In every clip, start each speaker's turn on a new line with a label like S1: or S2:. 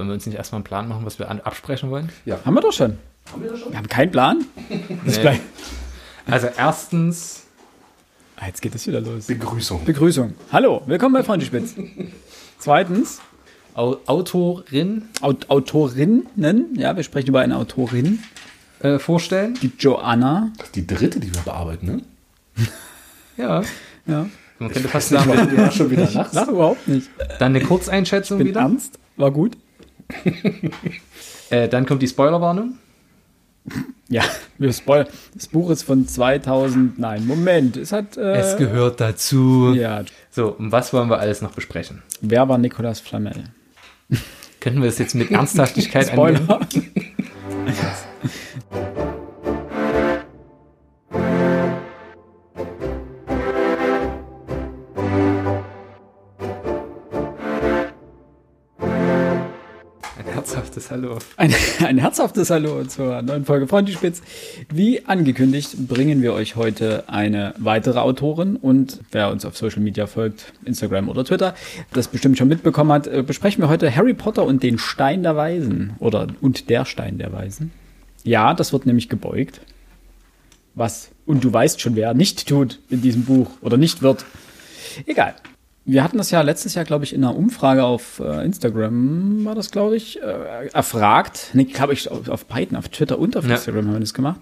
S1: Wollen wir uns nicht erstmal einen Plan machen, was wir absprechen wollen?
S2: Haben wir doch schon. Haben wir, schon? wir haben keinen Plan.
S1: Nee. Also erstens,
S2: Ah, jetzt geht es wieder los.
S3: Begrüßung.
S2: Begrüßung. Hallo, willkommen bei Freundespitz. Zweitens,
S1: Au Autorin
S2: Aut Autorinnen. Ja, wir sprechen über eine Autorin,
S1: äh, vorstellen.
S2: die Joanna.
S3: Das ist die dritte, die wir bearbeiten, ne?
S1: Ja.
S2: Ja.
S1: Man könnte fast sagen,
S3: du ja schon wieder nachts.
S2: Lach überhaupt nicht.
S1: dann eine Kurzeinschätzung
S2: Bin
S1: wieder.
S2: ernst. War gut.
S1: Äh, dann kommt die Spoilerwarnung.
S2: Ja, wir spoilern. Das Buch ist von 2000. Nein, Moment. Es hat. Äh,
S1: Es gehört dazu.
S2: Ja.
S1: So, und was wollen wir alles noch besprechen?
S2: Wer war Nicolas Flamel?
S1: Könnten wir das jetzt mit Ernsthaftigkeit angehen?
S2: Spoiler.
S1: Hallo.
S2: Ein, ein herzhaftes Hallo zur neuen Folge Freundespitz. Wie angekündigt bringen wir euch heute eine weitere Autorin und wer uns auf Social Media folgt, Instagram oder Twitter, das bestimmt schon mitbekommen hat, äh, besprechen wir heute Harry Potter und den Stein der Weisen oder und der Stein der Weisen. Ja, das wird nämlich gebeugt. Was, und du weißt schon, wer nicht tut in diesem Buch oder nicht wird. Egal. Wir hatten das ja letztes Jahr, glaube ich, in einer Umfrage auf äh, Instagram, war das, glaube ich, äh, erfragt. Nee, glaube ich, auf, auf beiden, auf Twitter und auf
S1: Ja.
S2: Instagram haben wir das gemacht.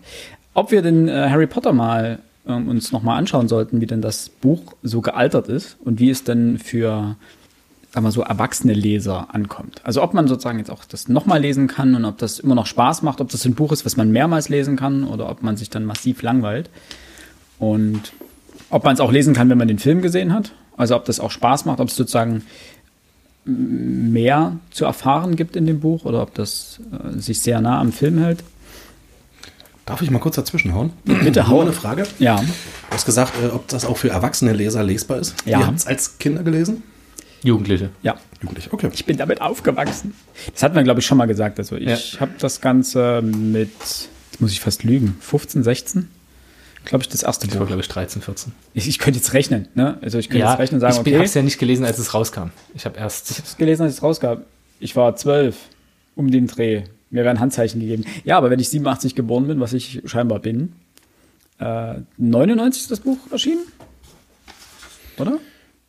S2: Ob wir den äh, Harry Potter mal ähm, uns nochmal anschauen sollten, wie denn das Buch so gealtert ist und wie es denn für, sagen wir so, erwachsene Leser ankommt. Also ob man sozusagen jetzt auch das nochmal lesen kann und ob das immer noch Spaß macht, ob das ein Buch ist, was man mehrmals lesen kann oder ob man sich dann massiv langweilt. Und ob man es auch lesen kann, wenn man den Film gesehen hat. Also ob das auch Spaß macht, ob es sozusagen mehr zu erfahren gibt in dem Buch oder ob das äh, sich sehr nah am Film hält.
S3: Darf ich mal kurz dazwischenhauen?
S2: Bitte hau.
S3: eine Frage.
S2: Ja,
S3: Du hast gesagt, äh, ob das auch für erwachsene Leser lesbar ist.
S2: Ja.
S3: Ihr habt es als Kinder gelesen?
S1: Jugendliche.
S2: ja.
S3: Jugendlich, okay.
S2: Ich bin damit aufgewachsen. Das hatten wir, glaube ich, schon mal gesagt. Also ich habe das Ganze mit, jetzt muss ich fast lügen, 15, 16, glaube ich, das erste
S1: Ich war,
S2: Buch.
S1: glaube ich, 13, 14.
S2: Ich, ich könnte jetzt rechnen, ne? Also ich könnte jetzt rechnen und sagen,
S1: ich
S2: okay,
S1: habe es ja nicht gelesen, als es rauskam. Ich habe erst.
S2: Ich habe es gelesen, als es rauskam. Ich war zwölf, um den Dreh. Mir werden Handzeichen gegeben. Ja, aber wenn ich 87 geboren bin, was ich scheinbar bin, äh, 99 ist das Buch erschienen? Oder?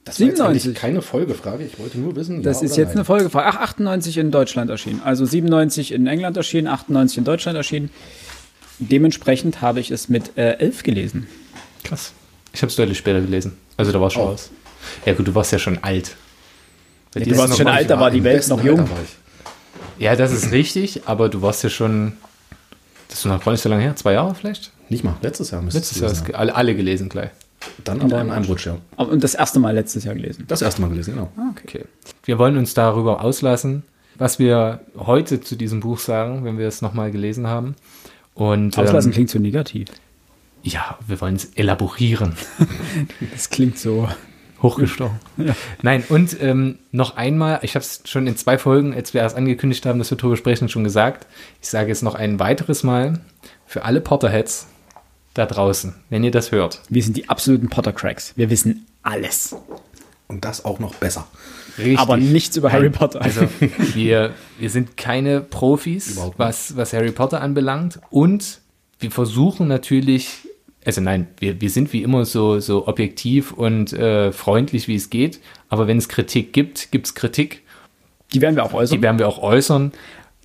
S3: Das war jetzt eigentlich
S2: 97.
S3: keine Folgefrage. Ich wollte nur wissen.
S2: Das
S3: ja
S2: ist
S3: oder
S2: jetzt eine
S3: nein.
S2: Folgefrage. Ach, 98 in Deutschland erschienen. Also 97 in England erschienen, 98 in Deutschland erschienen. Dementsprechend habe ich es mit äh, 11 gelesen.
S1: Krass. Ich habe es deutlich später gelesen. Also da war es schon
S3: Oh.
S1: raus. Ja, gut, du warst ja schon alt. Dir
S2: du warst schon alt, da war die Welt noch jung.
S1: Ja, das ist richtig, aber du warst ja schon. Das ist noch gar nicht so lange her. Zwei Jahre vielleicht?
S3: Nicht mal. Letztes Jahr müsste
S1: Letztes
S3: es
S1: Jahr ge- alle, alle gelesen gleich.
S3: Dann aber in einem Rutsch, ja.
S2: Und das erste Mal letztes Jahr gelesen.
S3: Das erste Mal gelesen, genau.
S1: Okay. Wir wollen uns darüber auslassen, was wir heute zu diesem Buch sagen, wenn wir es nochmal gelesen haben. Und
S2: Auslassen
S1: ähm,
S2: klingt so negativ.
S1: ja, wir wollen es elaborieren.
S2: Das klingt so.
S1: Hochgestochen. Nein, und ähm, noch einmal, ich habe es schon in zwei Folgen, als wir erst angekündigt haben, dass wir darüber sprechen, schon gesagt. Ich sage jetzt noch ein weiteres Mal für alle Potterheads da draußen, wenn ihr das hört.
S2: Wir sind die absoluten Potter-Cracks. Wir wissen alles.
S3: Und das auch noch besser.
S1: Richtig.
S2: Aber nichts über Harry Potter.
S1: Also wir, wir sind keine Profis, was, was Harry Potter anbelangt. Und wir versuchen natürlich, also nein, wir, wir sind wie immer so, so objektiv und äh, freundlich, wie es geht. Aber wenn es Kritik gibt, gibt es Kritik.
S2: Die werden wir auch äußern.
S1: Die werden wir auch äußern.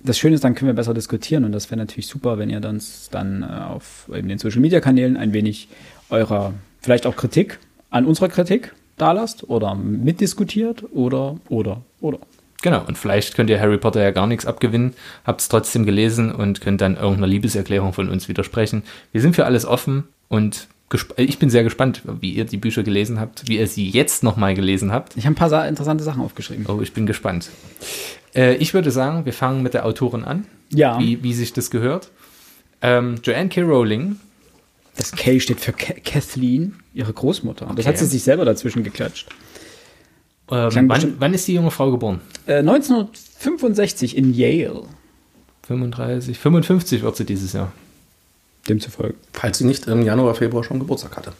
S2: das Schöne ist, dann können wir besser diskutieren und das wäre natürlich super, wenn ihr dann, dann äh, auf eben den Social Media Kanälen ein wenig eurer, vielleicht auch Kritik an unserer Kritik da lasst oder mitdiskutiert oder, oder, oder.
S1: Genau, und vielleicht könnt ihr Harry Potter ja gar nichts abgewinnen, habt es trotzdem gelesen und könnt dann irgendeiner Liebeserklärung von uns widersprechen. Wir sind für alles offen und äh, ich bin sehr gespannt, wie ihr die Bücher gelesen habt, wie ihr sie jetzt nochmal gelesen habt.
S2: Ich habe ein paar sa- interessante Sachen aufgeschrieben.
S1: Oh, ich bin gespannt. Äh, ich würde sagen, wir fangen mit der Autorin an,
S2: Ja,
S1: wie, wie sich das gehört. Ähm, Joanne K. Rowling,
S2: das K steht für Ka- Kathleen, ihre Großmutter. Das
S1: Okay.
S2: hat sie sich selber dazwischen geklatscht.
S1: ähm, wann, wann ist die junge Frau geboren?
S2: Äh, 1965 in Yale,
S1: 35, 55 wird sie dieses Jahr.
S2: demzufolge.
S3: Falls sie nicht im Januar, Februar schon Geburtstag hatte.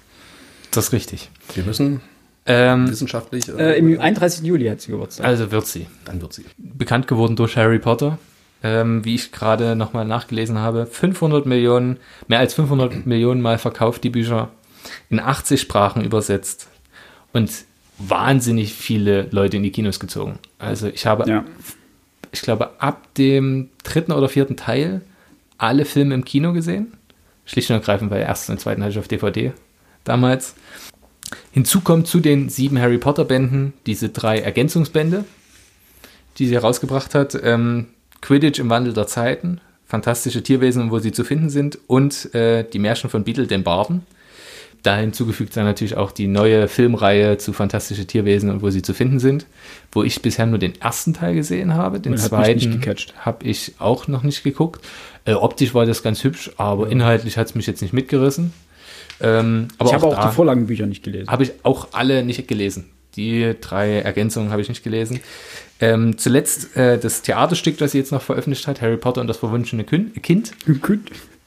S1: Das ist richtig.
S3: Wir müssen
S1: Ähm,
S3: Wissenschaftlich.
S2: Äh, Im 31. Juli hat sie Geburtstag.
S1: also wird sie.
S3: dann wird sie.
S1: Bekannt geworden durch Harry Potter. Ähm, wie ich gerade nochmal nachgelesen habe. 500 Millionen, mehr als 500 Millionen Mal verkauft die Bücher. In 80 Sprachen übersetzt. Und wahnsinnig viele Leute in die Kinos gezogen. Also ich habe
S2: ja.
S1: ich glaube, ab dem dritten oder vierten Teil alle Filme im Kino gesehen. Schlicht und ergreifend, weil ersten und zweiten hatte ich auf DVD damals. Hinzu kommt zu den sieben Harry Potter Bänden diese drei Ergänzungsbände, die sie herausgebracht hat. Ähm, Quidditch im Wandel der Zeiten, fantastische Tierwesen, wo sie zu finden sind und äh, die Märchen von Beetle, dem Barden. Da hinzugefügt dann natürlich auch die neue Filmreihe zu Fantastische Tierwesen und wo sie zu finden sind, wo ich bisher nur den ersten Teil gesehen habe. Den
S2: Und
S1: zweiten habe ich auch noch nicht geguckt. Äh, optisch war das ganz hübsch, aber inhaltlich hat es mich jetzt nicht mitgerissen. Ähm, aber
S2: ich habe auch
S1: da
S2: die Vorlagenbücher nicht gelesen.
S1: habe ich auch alle nicht gelesen. Die drei Ergänzungen habe ich nicht gelesen. Ähm, zuletzt äh, das Theaterstück, das sie jetzt noch veröffentlicht hat, Harry Potter und das verwunschene Kind,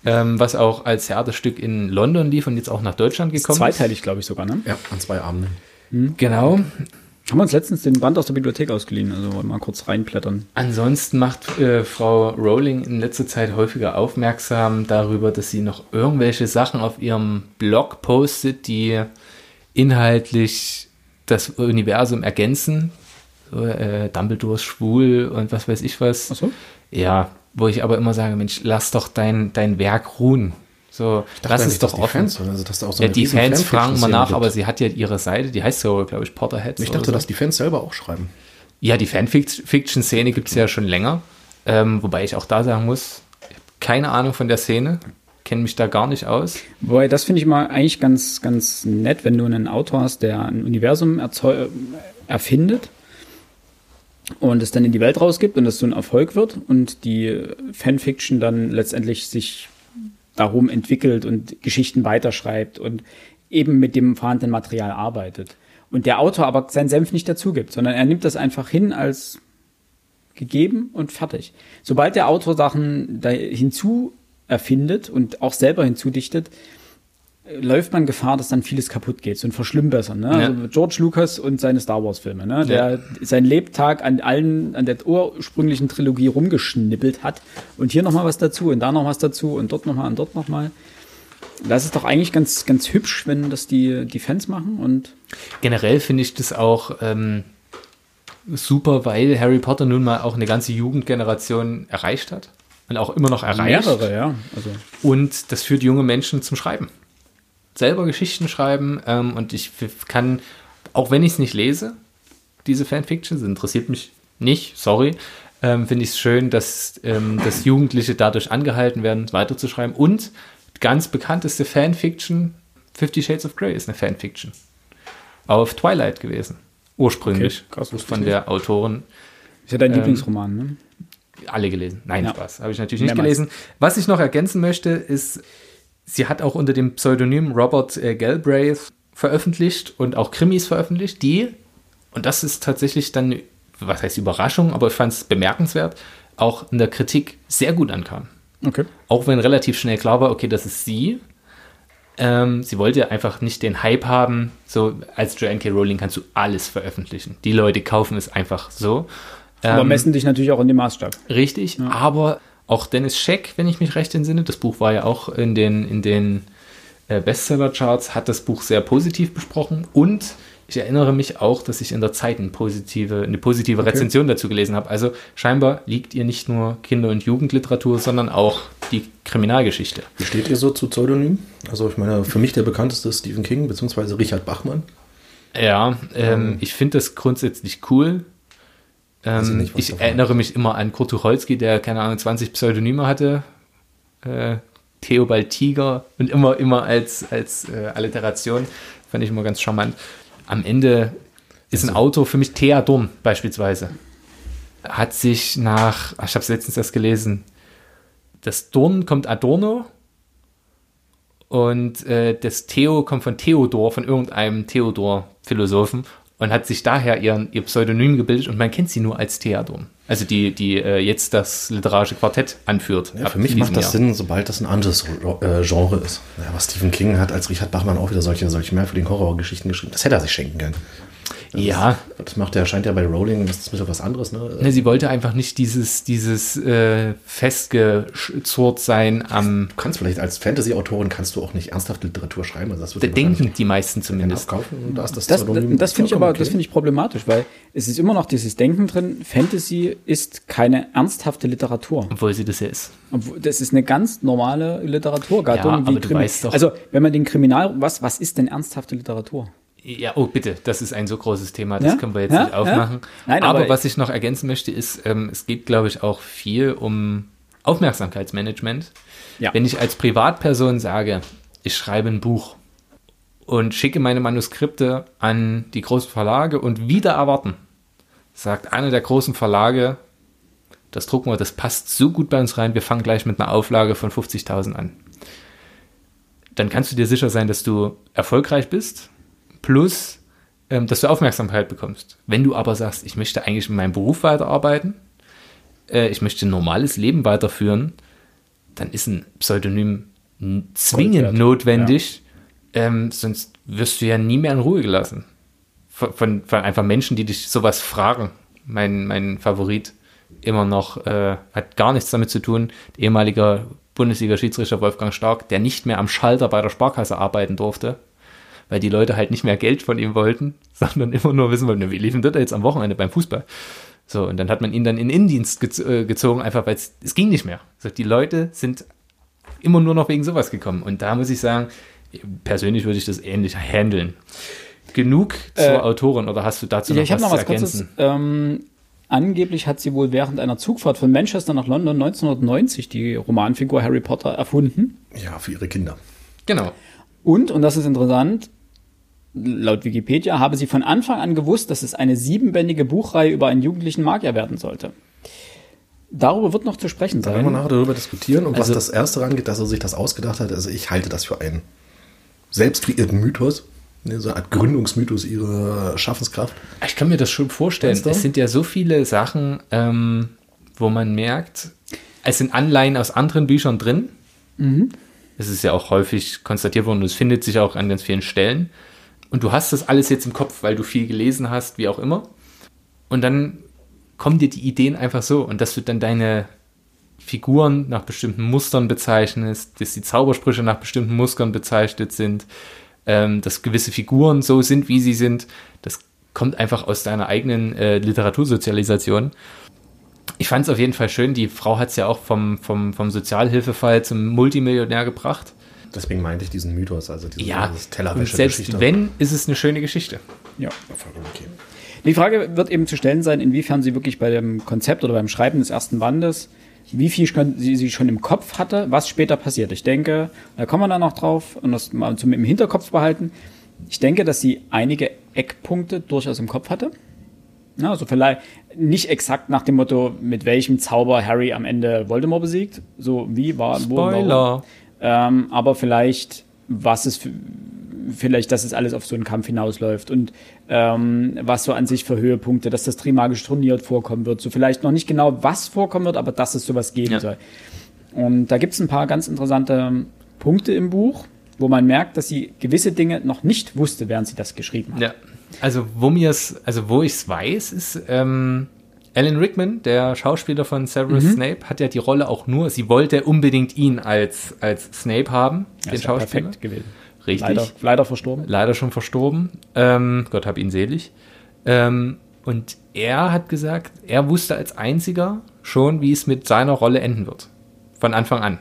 S1: ähm, was auch als Theaterstück in London lief und jetzt auch nach Deutschland gekommen ist.
S2: Zweiteilig, glaube ich sogar, ne?
S3: Ja, an zwei Abenden.
S1: Genau.
S2: Haben wir uns letztens den Band aus der Bibliothek ausgeliehen, also wollen wir mal kurz reinblättern.
S1: Ansonsten macht äh, Frau Rowling in letzter Zeit häufiger aufmerksam darüber, dass sie noch irgendwelche Sachen auf ihrem Blog postet, die inhaltlich das Universum ergänzen. So, äh, Dumbledore ist schwul und was weiß ich was.
S2: Ach so?
S1: Ja, wo ich aber immer sage, Mensch, lass doch dein, dein Werk ruhen. So, lass es doch
S3: die
S1: offen.
S3: Fans, also, dass da auch so
S1: ja, die Fans fragen mal nach,
S3: gibt.
S1: aber sie hat ja ihre Seite, die heißt so, glaube ich, Potterheads.
S3: Ich dachte,
S1: so.
S3: dass die Fans selber auch schreiben.
S1: Ja, die Fanfiction-Szene gibt es ja schon länger. Ähm, wobei ich auch da sagen muss, ich keine Ahnung von der Szene, kenne mich da gar nicht aus.
S2: Wobei, das finde ich mal eigentlich ganz, ganz nett, wenn du einen Autor hast, der ein Universum erfindet und es dann in die Welt rausgibt und das so ein Erfolg wird und die Fanfiction dann letztendlich sich darum entwickelt und Geschichten weiterschreibt und eben mit dem vorhandenen Material arbeitet. Und der Autor aber seinen Senf nicht dazu gibt, sondern er nimmt das einfach hin als gegeben und fertig. Sobald der Autor Sachen da hinzu erfindet und auch selber hinzudichtet, läuft man Gefahr, dass dann vieles kaputt geht, so ein Verschlimmbessern. Ne?
S1: Ja.
S2: Also George Lucas und seine Star Wars Filme, ne? der sein Lebtag an allen, an der ursprünglichen Trilogie rumgeschnippelt hat und hier nochmal was dazu und da noch was dazu und dort nochmal und dort nochmal. Das ist doch eigentlich ganz, ganz hübsch, wenn das die, die Fans machen und
S1: Generell finde ich das auch ähm, super, weil Harry Potter nun mal auch eine ganze Jugendgeneration erreicht hat und auch immer noch erreicht.
S2: mehrere, ja. Also
S1: Und das führt junge Menschen zum Schreiben. Selber Geschichten schreiben ähm, und ich kann, auch wenn ich es nicht lese, diese Fanfiction, das interessiert mich nicht, sorry, ähm, finde ich es schön, dass, ähm, dass Jugendliche dadurch angehalten werden, weiterzuschreiben. Und ganz bekannteste Fanfiction, Fifty Shades of Grey ist eine Fanfiction. Auf Twilight gewesen. Ursprünglich.
S2: Okay, krass,
S1: von der Autorin
S2: ist ja dein
S1: Ähm,
S2: Lieblingsroman, ne?
S1: Alle gelesen. Nein,
S2: Ja.
S1: Spaß. Habe ich natürlich nicht
S2: Mehrmals.
S1: gelesen. Was ich noch ergänzen möchte, ist, sie hat auch unter dem Pseudonym Robert äh, Galbraith veröffentlicht und auch Krimis veröffentlicht, die, und das ist tatsächlich dann, was heißt Überraschung, aber ich fand es bemerkenswert, auch in der Kritik sehr gut ankamen.
S2: Okay.
S1: Auch wenn relativ schnell klar war, okay, das ist sie. Ähm, sie wollte einfach nicht den Hype haben, so als Joanne K. Rowling kannst du alles veröffentlichen. Die Leute kaufen es einfach so.
S2: Aber
S1: Ähm,
S2: messen dich natürlich auch an dem Maßstab.
S1: Richtig, aber auch Dennis Scheck, wenn ich mich recht entsinne, das Buch war ja auch in den, in den äh, Bestseller-Charts, hat das Buch sehr positiv besprochen und ich erinnere mich auch, dass ich in der Zeit eine positive, eine positive Rezension dazu gelesen habe. Also scheinbar liegt ihr nicht nur Kinder- und Jugendliteratur, sondern auch die Kriminalgeschichte.
S3: Wie steht ihr so zu Pseudonymen? Also ich meine, für mich der bekannteste ist Stephen King bzw. Richard Bachmann.
S1: Ja, ähm, ich finde das grundsätzlich cool. Ähm,
S3: nicht,
S1: ich erinnere mich immer an Kurt Tucholsky, der, keine Ahnung, 20 Pseudonyme hatte. Äh, Theobald Tiger und immer, immer als, als äh, Alliteration. Fand ich immer ganz charmant. Am Ende ist ein Autor für mich Thea Dorn beispielsweise. Hat sich nach, ach, ich habe es letztens erst gelesen, das Dorn kommt Adorno und äh, das Theo kommt von Theodor, von irgendeinem Theodor-Philosophen und hat sich daher ihren, ihr Pseudonym gebildet und man kennt sie nur als Theodorn. Also die, die äh, jetzt das literarische Quartett anführt.
S3: Ja, für mich macht das Jahr. Sinn, sobald das ein anderes äh, Genre ist. Ja, aber Stephen King hat als Richard Bachmann auch wieder solche, solche merkwürdigen Horrorgeschichten geschrieben. Das hätte er sich schenken können. Das
S1: ja.
S3: Ist, das macht ja, scheint ja bei Rowling, das ist ein bisschen was anderes, ne?
S1: ne sie wollte einfach nicht dieses, dieses äh, festgezurrt sein am.
S3: Du kannst vielleicht als Fantasy-Autorin kannst du auch nicht ernsthaft Literatur schreiben. Also das
S1: wird da denken die meisten zumindest.
S2: Kaufen, da das das, das, das finde ich aber, okay. das finde ich problematisch, weil es ist immer noch dieses Denken drin, Fantasy ist keine ernsthafte Literatur.
S1: Obwohl sie das ja ist.
S2: Das ist eine ganz normale Literaturgattung.
S1: Ja, aber du weißt doch.
S2: Also, wenn man den Kriminal, was, was ist denn ernsthafte Literatur?
S1: Ja, oh bitte, das ist ein so großes Thema, das ja? können wir jetzt ja? nicht aufmachen. Ja? Nein, aber, aber was ich noch ergänzen möchte, ist, ähm, es geht, glaube ich, auch viel um Aufmerksamkeitsmanagement. Wenn ich als Privatperson sage, ich schreibe ein Buch und schicke meine Manuskripte an die großen Verlage und wieder erwarten, sagt einer der großen Verlage, das drucken wir, das passt so gut bei uns rein, wir fangen gleich mit einer Auflage von 50.000 an. Dann kannst du dir sicher sein, dass du erfolgreich bist plus, ähm, dass du Aufmerksamkeit bekommst. Wenn du aber sagst, ich möchte eigentlich in meinem Beruf weiterarbeiten, äh, ich möchte ein normales Leben weiterführen, dann ist ein Pseudonym zwingend notwendig, ja. ähm, sonst wirst du ja nie mehr in Ruhe gelassen. Von, von, von, einfach Menschen, die dich sowas fragen. Mein, mein Favorit immer noch äh, hat gar nichts damit zu tun. ehemaliger Bundesliga-Schiedsrichter Wolfgang Stark, der nicht mehr am Schalter bei der Sparkasse arbeiten durfte, weil die Leute halt nicht mehr Geld von ihm wollten, sondern immer nur wissen wollten, wie liefen das jetzt am Wochenende beim Fußball? So, und dann hat man ihn dann in Indienst gez äh, gezogen, einfach weil es ging nicht mehr. Also die Leute sind immer nur noch wegen sowas gekommen. Und da muss ich sagen, persönlich würde ich das ähnlich handeln. Genug zur äh, Autorin oder hast du dazu
S2: noch ja, ich was noch was zu ergänzen? Kurzes, ähm, angeblich hat sie wohl während einer Zugfahrt von Manchester nach London 1990 die Romanfigur Harry Potter erfunden.
S3: Ja, für ihre Kinder.
S1: Genau.
S2: Und, und das ist interessant, laut Wikipedia habe sie von Anfang an gewusst, dass es eine siebenbändige Buchreihe über einen jugendlichen Magier werden sollte. Darüber wird noch zu sprechen
S3: sein. Da werden wir nachher darüber diskutieren. Und also, was das Erste angeht, dass er sich das ausgedacht hat, also ich halte das für einen selbst kreierten Mythos. Ne, so eine Art Gründungsmythos ihrer Schaffenskraft.
S1: Ich kann mir das schon vorstellen. Es sind ja so viele Sachen, ähm, wo man merkt, es sind Anleihen aus anderen Büchern drin. Mhm. Es ist ja auch häufig konstatiert worden und es findet sich auch an ganz vielen Stellen und du hast das alles jetzt im Kopf, weil du viel gelesen hast, wie auch immer. Und dann kommen dir die Ideen einfach so und dass du dann deine Figuren nach bestimmten Mustern bezeichnest, dass die Zaubersprüche nach bestimmten Mustern bezeichnet sind, ähm, dass gewisse Figuren so sind, wie sie sind, das kommt einfach aus deiner eigenen äh, Literatursozialisation. Ich fand es auf jeden Fall schön, die Frau hat es ja auch vom, vom, vom Sozialhilfefall zum Multimillionär gebracht.
S3: Deswegen meinte ich diesen Mythos, also
S1: diese ja, Tellerwäsche. Selbst wenn, ist es eine schöne Geschichte.
S2: Ja, vollkommen okay. Die Frage wird eben zu stellen sein, inwiefern sie wirklich bei dem Konzept oder beim Schreiben des ersten Bandes, wie viel sie, sie schon im Kopf hatte, was später passiert. Ich denke, da kommen wir dann noch drauf und das mal zum im Hinterkopf behalten. Ich denke, dass sie einige Eckpunkte durchaus im Kopf hatte. Ja, also vielleicht nicht exakt nach dem Motto, mit welchem Zauber Harry am Ende Voldemort besiegt. So wie war
S1: Spoiler.
S2: Wo, ähm, aber vielleicht, was es vielleicht, dass es alles auf so einen Kampf hinausläuft und ähm, was so an sich für Höhepunkte, dass das Trimagische Turnier vorkommen wird. So vielleicht noch nicht genau, was vorkommen wird, aber dass es sowas geben ja. soll. Und da gibt es ein paar ganz interessante Punkte im Buch, wo man merkt, dass sie gewisse Dinge noch nicht wusste, während sie das geschrieben hat.
S1: Ja. Also wo mir es, also wo ich es weiß, ist, ähm, Alan Rickman, der Schauspieler von Severus mhm. Snape, hat ja die Rolle auch nur, sie wollte unbedingt ihn als, als Snape haben,
S2: ja, den Schauspieler. Perfekt gewesen.
S1: Richtig.
S2: Leider, leider verstorben.
S1: Leider schon verstorben. Ähm, Gott hab ihn selig. Ähm, und er hat gesagt, er wusste als einziger schon, wie es mit seiner Rolle enden wird. Von Anfang an.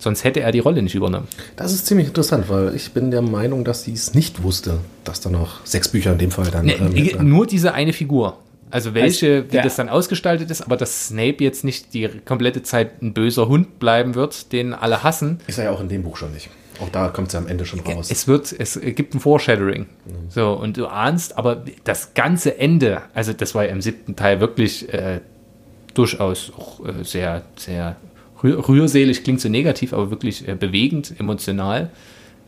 S1: Sonst hätte er die Rolle nicht übernommen.
S3: Das ist ziemlich interessant, weil ich bin der Meinung, dass sie es nicht wusste, dass da noch sechs Bücher in dem Fall dann. Nee,
S1: ähm, nur diese eine Figur. Also welche, wie das dann ausgestaltet ist, aber dass Snape jetzt nicht die komplette Zeit ein böser Hund bleiben wird, den alle hassen.
S3: Ist er ja auch in dem Buch schon nicht. Auch da kommt es ja am Ende schon raus.
S1: Es wird, es gibt ein Foreshadowing. Mhm. So, und du ahnst, aber das ganze Ende, also das war ja im siebten Teil wirklich äh, durchaus auch äh, sehr, sehr rührselig, klingt so negativ, aber wirklich äh, bewegend, emotional.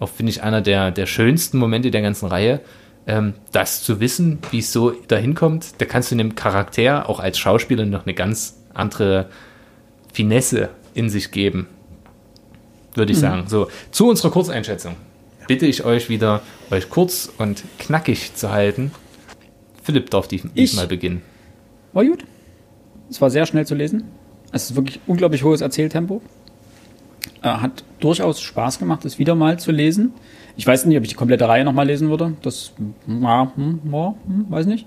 S1: Auch finde ich einer der, der schönsten Momente der ganzen Reihe ähm, das zu wissen, wie es so dahin kommt, da kannst du dem Charakter auch als Schauspieler noch eine ganz andere Finesse in sich geben, würde ich mhm. sagen. So, zu unserer Kurzeinschätzung bitte ich euch wieder, euch kurz und knackig zu halten. Philipp darf diesmal beginnen.
S2: War gut. Es war sehr schnell zu lesen. Es ist wirklich unglaublich hohes Erzähltempo. Äh, hat durchaus Spaß gemacht, es wieder mal zu lesen. Ich weiß nicht, ob ich die komplette Reihe nochmal lesen würde. Das ja, hm, ja, hm, weiß nicht.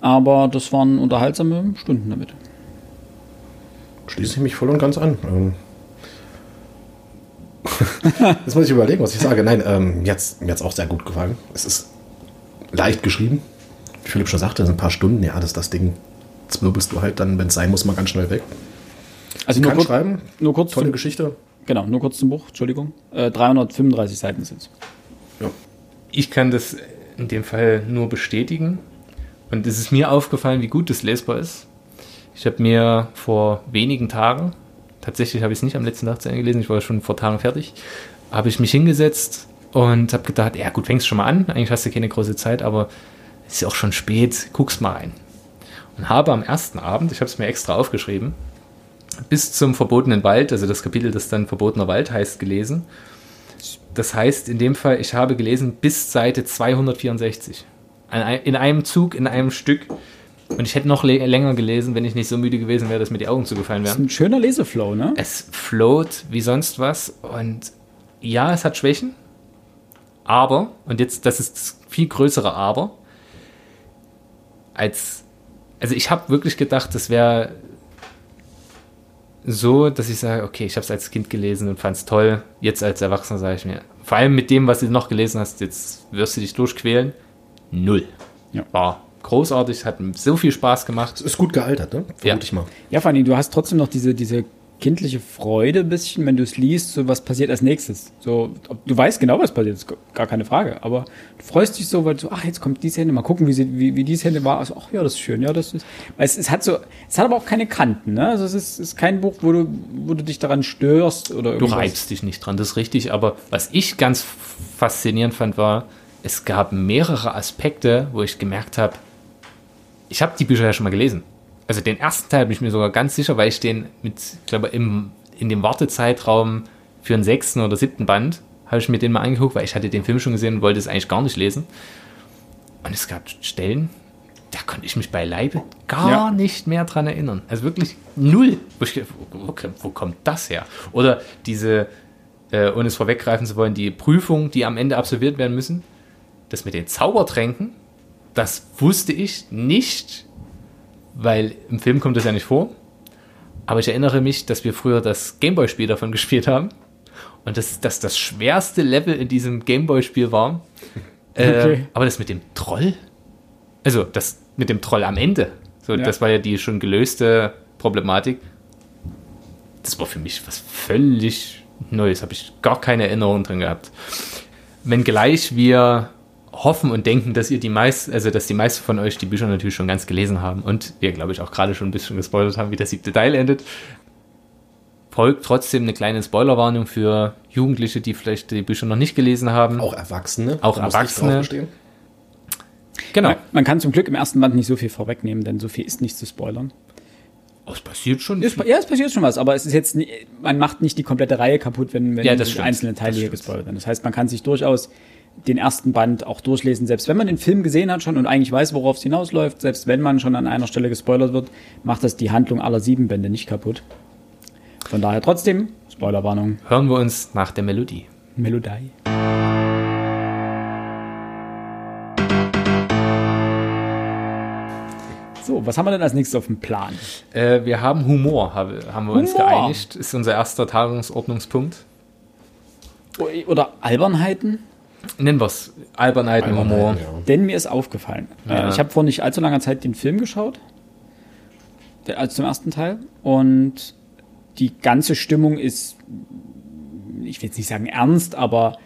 S2: Aber das waren unterhaltsame Stunden damit.
S3: Schließe ich mich voll und ganz an. Ähm Jetzt muss ich überlegen, was ich sage. Nein, ähm, mir hat es auch sehr gut gefallen. Es ist leicht geschrieben. Wie Philipp schon sagte, ein paar Stunden, ja, das das Ding. Zwirbelst du halt dann, wenn es sein muss, mal ganz schnell weg.
S2: Also nur kurz, schreiben,
S3: nur kurz tolle Geschichte.
S2: Genau, nur kurz zum Buch, Entschuldigung. Äh, 335 Seiten sind es.
S1: Ja. Ich kann das in dem Fall nur bestätigen. Und es ist mir aufgefallen, wie gut das lesbar ist. Ich habe mir vor wenigen Tagen tatsächlich habe ich es nicht am letzten Tag zu Ende gelesen, ich war schon vor Tagen fertig, habe ich mich hingesetzt und habe gedacht, ja gut, fängst schon mal an, eigentlich hast du keine große Zeit, aber es ist ja auch schon spät, guck's mal rein. Und habe am ersten Abend, ich habe es mir extra aufgeschrieben, bis zum verbotenen Wald, also das Kapitel, das dann verbotener Wald heißt, gelesen. Das heißt in dem Fall, ich habe gelesen bis Seite 264. In einem Zug, in einem Stück. Und ich hätte noch länger gelesen, wenn ich nicht so müde gewesen wäre, dass mir die Augen zugefallen wären. Das ist
S2: ein schöner Leseflow, ne?
S1: Es float wie sonst was. Und ja, es hat Schwächen. Aber, und jetzt, das ist das viel größere Aber, als, also ich habe wirklich gedacht, das wäre so, dass ich sage, okay, ich habe es als Kind gelesen und fand es toll. Jetzt als Erwachsener sage ich mir, vor allem mit dem, was du noch gelesen hast, jetzt wirst du dich durchquälen. Null. Ja. War großartig, hat so viel Spaß gemacht.
S3: Ist gut gealtert, ne?
S2: Vermute ja. ich mal. Ja, vor allem, du hast trotzdem noch diese, diese kindliche Freude ein bisschen, wenn du es liest, so was passiert als nächstes. So, du weißt genau, was passiert, ist gar keine Frage. Aber du freust dich so, weil du, ach, jetzt kommt diese Hände, mal gucken, wie, sie, wie, wie diese Hände war. Also, ach ja, das ist schön, ja, das ist. Weil es, es hat so, es hat aber auch keine Kanten, ne? Also es ist, ist kein Buch, wo du, wo du dich daran störst oder
S1: irgendwas. Du reibst dich nicht dran, das ist richtig. Aber was ich ganz faszinierend fand, war, es gab mehrere Aspekte, wo ich gemerkt habe, ich habe die Bücher ja schon mal gelesen. Also den ersten Teil bin ich mir sogar ganz sicher, weil ich den mit, ich glaube, im, in dem Wartezeitraum für den sechsten oder siebten Band habe ich mir den mal angeguckt, weil ich hatte den Film schon gesehen und wollte es eigentlich gar nicht lesen. Und es gab Stellen, da konnte ich mich beileibe gar ja. nicht mehr dran erinnern. Also wirklich null. Wo, ich, wo, wo kommt das her? Oder diese, äh, ohne es vorweggreifen zu wollen, die Prüfung, die am Ende absolviert werden müssen, das mit den Zaubertränken, das wusste ich nicht, weil im Film kommt das ja nicht vor. Aber ich erinnere mich, dass wir früher das Gameboy-Spiel davon gespielt haben. Und dass das das schwerste Level in diesem Gameboy-Spiel war. Äh, okay. Aber das mit dem Troll? Also, das mit dem Troll am Ende. So, ja. Das war ja die schon gelöste Problematik. Das war für mich was völlig Neues. Habe ich gar keine Erinnerung drin gehabt. Wenngleich wir hoffen und denken, dass ihr die meisten, also dass die meisten von euch die Bücher natürlich schon ganz gelesen haben und wir, glaube ich, auch gerade schon ein bisschen gespoilert haben, wie der siebte Teil endet. Folgt trotzdem eine kleine Spoilerwarnung für Jugendliche, die vielleicht die Bücher noch nicht gelesen haben.
S3: Auch Erwachsene.
S1: Auch Erwachsene.
S2: Genau. Man, man, kann zum Glück im ersten Band nicht so viel vorwegnehmen, denn so viel ist nicht zu spoilern.
S1: Oh, es passiert schon.
S2: Es, ja, es passiert schon was, aber es ist jetzt nie, man macht nicht die komplette Reihe kaputt, wenn, wenn
S1: ja,
S2: einzelne Teile hier gespoilert werden. Das heißt, man kann sich durchaus den ersten Band auch durchlesen, selbst wenn man den Film gesehen hat schon und eigentlich weiß, worauf es hinausläuft, selbst wenn man schon an einer Stelle gespoilert wird, macht das die Handlung aller sieben Bände nicht kaputt. Von daher trotzdem, Spoilerwarnung.
S1: Hören wir uns nach der Melodie.
S2: Melodie. So, was haben wir denn als nächstes auf dem Plan?
S1: Äh, wir haben Humor, haben, wir Humor. uns geeinigt. Ist unser erster Tagesordnungspunkt.
S2: Oder Albernheiten?
S1: Nennen wir es Albernheiten, Humor. Ja.
S2: Denn mir ist aufgefallen. Ja. Ich habe vor nicht allzu langer Zeit den Film geschaut. Der, also zum ersten Teil. Und die ganze Stimmung ist, ich will jetzt nicht sagen ernst, aber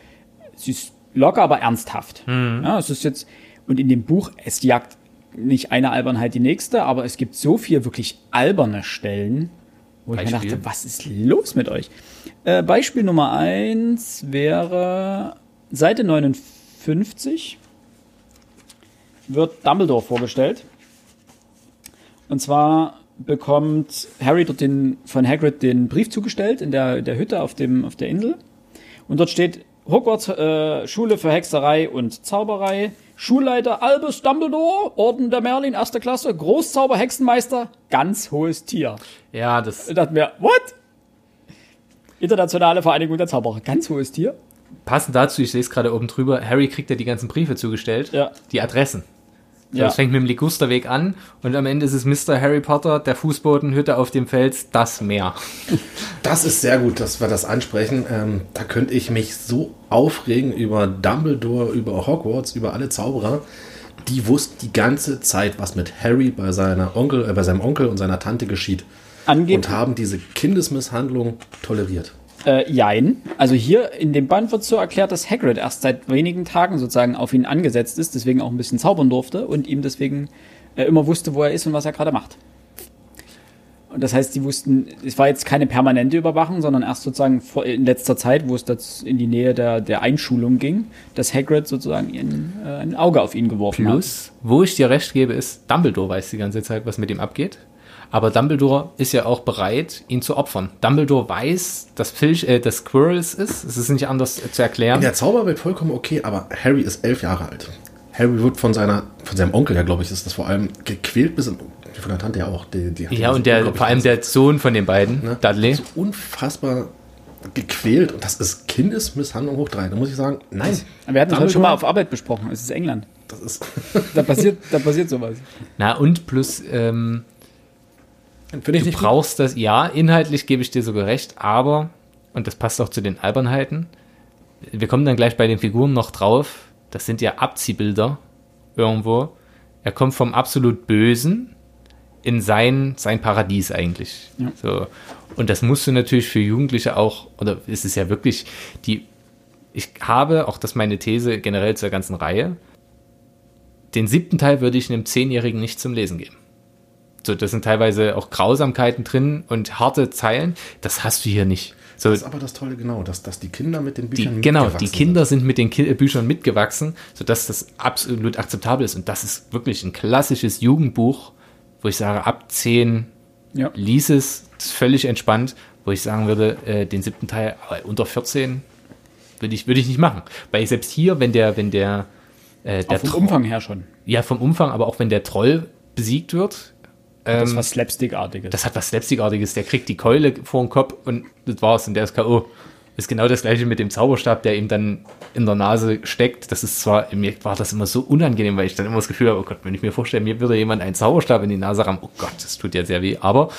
S2: sie ist locker, aber ernsthaft. Mhm. Ja, es ist jetzt, und in dem Buch, es jagt nicht eine Albernheit die nächste, aber es gibt so viel wirklich alberne Stellen, wo Beispiel? ich mir dachte, was ist los mit euch? Äh, Beispiel Nummer eins wäre Seite 59. wird Dumbledore vorgestellt. Und zwar bekommt Harry dort den, von Hagrid den Brief zugestellt in der, der Hütte auf, dem, auf der Insel. Und dort steht Hogwarts äh, Schule für Hexerei und Zauberei. Schulleiter Albus Dumbledore, Orden der Merlin, erste Klasse, Großzauber, Hexenmeister, ganz hohes Tier.
S1: Ja, das
S2: Ich dachte mir, what? Internationale Vereinigung der Zauberer, ganz hohes Tier.
S1: Passend dazu, ich sehe es gerade oben drüber, Harry kriegt ja die ganzen Briefe zugestellt,
S2: Ja.
S1: die Adressen. So,
S2: Ja.
S1: Es fängt mit dem Ligusterweg an und am Ende ist es Mr. Harry Potter, der Fußbodenhütte auf dem Fels, das Meer.
S3: Das ist sehr gut, dass wir das ansprechen. Ähm, da könnte ich mich so aufregen über Dumbledore, über Hogwarts, über alle Zauberer. Die wussten die ganze Zeit, was mit Harry bei, seiner Onkel, äh, bei seinem Onkel und seiner Tante geschieht.
S2: Angeblich.
S3: Und haben diese Kindesmisshandlung toleriert.
S2: Äh, jein. Also hier in dem Band wird so erklärt, dass Hagrid erst seit wenigen Tagen sozusagen auf ihn angesetzt ist, deswegen auch ein bisschen zaubern durfte und ihm deswegen äh, immer wusste, wo er ist und was er gerade macht. Und das heißt, die wussten, es war jetzt keine permanente Überwachung, sondern erst sozusagen vor, in letzter Zeit, wo es das in die Nähe der, der Einschulung ging, dass Hagrid sozusagen ein, äh, ein Auge auf ihn geworfen
S1: Plus, wo ich dir recht gebe, ist, Dumbledore weiß die ganze Zeit, was mit ihm abgeht. Aber Dumbledore ist ja auch bereit, ihn zu opfern. Dumbledore weiß, dass Filch, äh, dass Squirrels ist. Es ist nicht anders zu erklären.
S3: In der Zauberwelt vollkommen okay, aber Harry ist elf Jahre alt. Harry wird von seiner, von seinem Onkel, ja, glaube ich, ist das vor allem gequält bis in, von der Tante ja auch. Die, die
S1: Ja, und der, vor allem der Sohn von den beiden,
S3: Ne?
S1: Dudley.
S3: so unfassbar gequält und das ist Kindesmisshandlung hoch drei. Da muss ich sagen, nein.
S2: hat. Wir hatten das heute schon mal auf Arbeit besprochen. Es ist England.
S3: Das ist,
S2: Da passiert, da passiert sowas.
S1: Na, und plus, ähm,
S3: finde ich
S1: du
S3: nicht gut.
S1: brauchst das, ja, inhaltlich gebe ich dir sogar recht, aber, und das passt auch zu den Albernheiten, wir kommen dann gleich bei den Figuren noch drauf, das sind ja Abziehbilder irgendwo. Er kommt vom absolut Bösen in sein, sein Paradies eigentlich.
S2: Ja.
S1: So. Und das musst du natürlich für Jugendliche auch, oder ist es ja wirklich die, ich habe, auch das ist meine These generell zur ganzen Reihe, den siebten Teil würde ich einem Zehnjährigen nicht zum Lesen geben. So, das sind teilweise auch Grausamkeiten drin und harte Zeilen. Das hast du hier nicht. So,
S3: Das ist aber das Tolle, genau, dass, dass die Kinder mit den
S1: die,
S3: Büchern
S1: genau,
S3: mitgewachsen
S1: die Kinder sind mit den Ki äh, Büchern mitgewachsen, sodass das absolut akzeptabel ist. Und das ist wirklich ein klassisches Jugendbuch, wo ich sage, ab 10
S2: Ja.
S1: lies es, das ist völlig entspannt, wo ich sagen würde, äh, den siebten Teil aber unter 14 würde ich, würde ich nicht machen. Weil selbst hier, wenn der, wenn der, äh, der
S2: Auch vom
S1: Tro-
S2: Umfang her schon.
S1: ja, vom Umfang, aber auch wenn der Troll besiegt wird,
S2: Das
S1: ähm,
S2: war Slapstick-artiges.
S1: das hat was Slapstickartiges. Der kriegt die Keule vor den Kopf und das war's. Und der ist K.O. Ist genau das gleiche mit dem Zauberstab, der ihm dann in der Nase steckt. Das ist zwar, mir war das immer so unangenehm, weil ich dann immer das Gefühl habe, oh Gott, wenn ich mir vorstelle, mir würde jemand einen Zauberstab in die Nase rammen, oh Gott, das tut ja sehr weh. Aber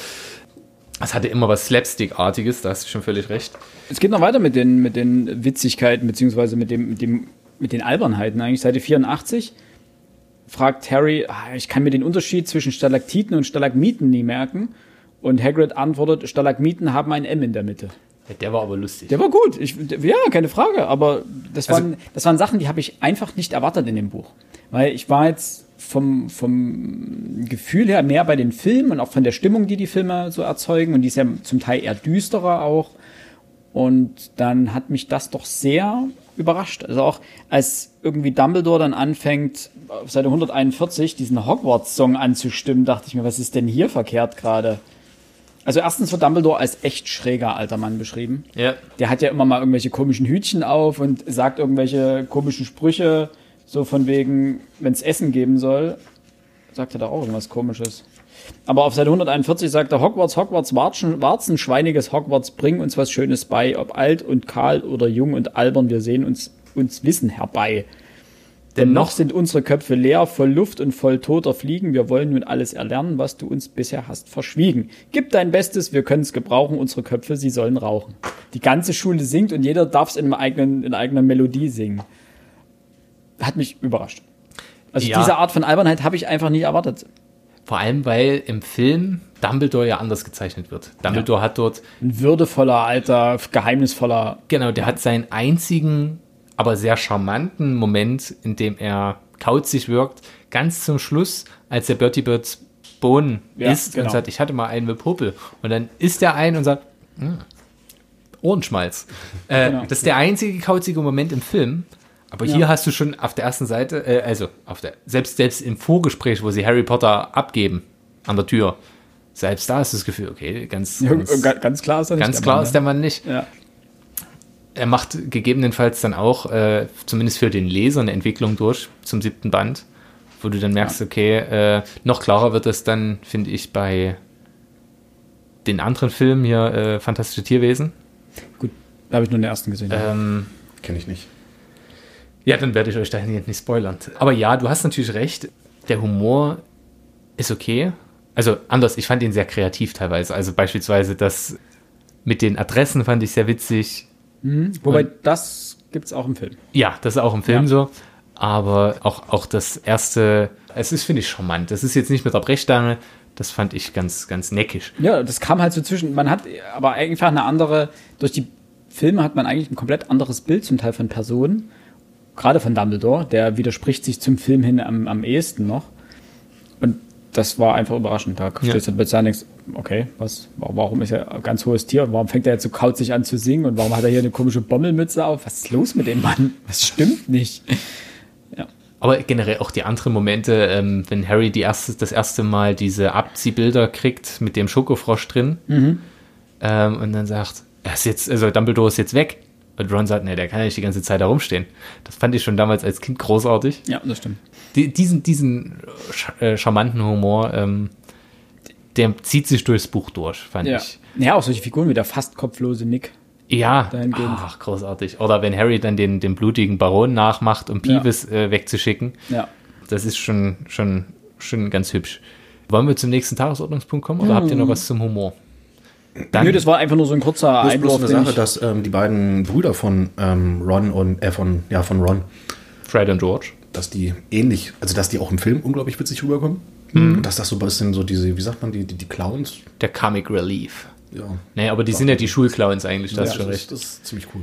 S1: es hatte immer was Slapstickartiges, da hast du schon völlig recht.
S2: Es geht noch weiter mit den, mit den Witzigkeiten, beziehungsweise mit, dem, mit, dem, mit den Albernheiten. Eigentlich Seite 84 fragt Harry, ah, ich kann mir den Unterschied zwischen Stalaktiten und Stalagmiten nie merken. Und Hagrid antwortet, Stalagmiten haben ein M in der Mitte.
S1: Der war aber lustig.
S2: Der war gut. Ich, ja, keine Frage. Aber das
S1: Also-
S2: waren, das waren Sachen, die habe ich einfach nicht erwartet in dem Buch. Weil ich war jetzt vom, vom Gefühl her mehr bei den Filmen und auch von der Stimmung, die die Filme so erzeugen. Und die ist ja zum Teil eher düsterer auch. Und dann hat mich das doch sehr überrascht. Also auch als irgendwie Dumbledore dann anfängt, auf Seite 141 diesen Hogwarts-Song anzustimmen, dachte ich mir, was ist denn hier verkehrt gerade? Also erstens wird Dumbledore als echt schräger alter Mann beschrieben.
S1: Ja.
S2: Der hat ja immer mal irgendwelche komischen Hütchen auf und sagt irgendwelche komischen Sprüche, so von wegen, wenn es Essen geben soll, sagt er da auch irgendwas komisches. Aber auf Seite 141 sagt er, Hogwarts, Hogwarts, Warzen, Warzen, schweiniges Hogwarts, bring uns was Schönes bei, ob alt und kahl oder jung und albern, wir sehen uns, uns Wissen herbei. Denn noch sind unsere Köpfe leer, voll Luft und voll toter Fliegen. Wir wollen nun alles erlernen, was du uns bisher hast verschwiegen. Gib dein Bestes, wir können es gebrauchen, unsere Köpfe, sie sollen rauchen. Die ganze Schule singt und jeder darf es in, eigenen, in eigener Melodie singen. Hat mich überrascht. Also
S1: Ja.
S2: diese Art von Albernheit habe ich einfach nicht erwartet.
S1: Vor allem, weil im Film Dumbledore ja anders gezeichnet wird. Dumbledore hat dort
S2: Ein würdevoller, alter, geheimnisvoller.
S1: Genau, der hat seinen einzigen, aber sehr charmanten Moment, in dem er kauzig wirkt, ganz zum Schluss, als der Bertie Birds Bohnen
S2: Ja,
S1: isst
S2: genau.
S1: und sagt, ich hatte mal einen mit Popel. Und dann isst er einen und sagt, "Mm, Ohrenschmalz. Äh,
S2: Genau.
S1: Das ist der einzige kauzige Moment im Film. Aber
S2: Ja.
S1: hier hast du schon auf der ersten Seite, äh, also auf der, selbst, selbst im Vorgespräch, wo sie Harry Potter abgeben an der Tür, selbst da du das Gefühl, okay, ganz,
S2: Ja,
S1: ganz,
S2: ga- ganz klar ist er nicht.
S1: ganz
S2: der
S1: klar
S2: Mann,
S1: ist der Mann nicht.
S2: ne? Ja.
S1: Er macht gegebenenfalls dann auch, äh, zumindest für den Leser, eine Entwicklung durch zum siebten Band, wo du dann merkst, okay, äh, noch klarer wird es dann, finde ich, bei den anderen Filmen hier, äh, Fantastische Tierwesen.
S2: Gut, da habe ich nur den ersten gesehen.
S1: Ähm,
S3: Kenne ich nicht.
S1: Ja, dann werde ich euch dahingehend nicht spoilern. Aber ja, du hast natürlich recht. Der Humor ist okay. Also anders, ich fand ihn sehr kreativ teilweise. Also beispielsweise das mit den Adressen fand ich sehr witzig.
S2: Wobei, das gibt es auch im Film.
S1: Ja, das ist auch im Film
S2: Ja.
S1: so. Aber auch, auch das erste, es ist, finde ich, charmant. Das ist jetzt nicht mit der Brechstange. Das fand ich ganz, ganz neckisch.
S2: Ja, das kam halt so zwischen. Man hat aber einfach eine andere. Durch die Filme hat man eigentlich ein komplett anderes Bild zum Teil von Personen. Gerade von Dumbledore. Der widerspricht sich zum Film hin am, am ehesten noch. Und das war einfach überraschend. Da
S1: Ja.
S2: stehst du plötzlich denkst, okay, was, warum ist er ein ganz hohes Tier? Warum fängt er jetzt so kauzig an zu singen? Und warum hat er hier eine komische Bommelmütze auf? Was ist los mit dem Mann? Was stimmt nicht?
S1: Aber generell auch die anderen Momente, ähm, wenn Harry die erste, das erste Mal diese Abziehbilder kriegt mit dem Schokofrosch drin ähm, und dann sagt, er ist jetzt, also Dumbledore ist jetzt weg. Und Ron sagt, nee, der kann ja nicht die ganze Zeit da rumstehen. Das fand ich schon damals als Kind großartig.
S2: Ja, das stimmt.
S1: Die, diesen, diesen äh, charmanten Humor, ähm, der zieht sich durchs Buch durch, fand
S2: Ja.
S1: ich.
S2: ja, auch solche Figuren wie der fast kopflose Nick.
S1: Ja, ach, großartig. Oder wenn Harry dann den, den blutigen Baron nachmacht, um
S2: Ja.
S1: Peeves äh, wegzuschicken.
S2: Ja.
S1: Das ist schon, schon, schon ganz hübsch. Wollen wir zum nächsten Tagesordnungspunkt kommen oder habt ihr noch was zum Humor? Dann,
S2: Nö, das war einfach nur so ein kurzer
S3: Bloß, bloß
S2: Einwurf.
S3: eine
S2: den
S3: Sache,
S2: ich-
S3: dass ähm, die beiden Brüder von ähm, Ron und äh, von, ja, von Ron,
S1: Fred und George.
S3: dass die ähnlich, also dass die auch im Film unglaublich witzig rüberkommen. Und dass das so ein bisschen so diese, wie sagt man, die, die, die Clowns.
S1: Der Comic Relief.
S3: Ja,
S1: Nee, aber die sind ja die Schulclowns eigentlich, das
S3: ja
S1: ist schon
S3: das,
S1: recht.
S3: das ist ziemlich cool.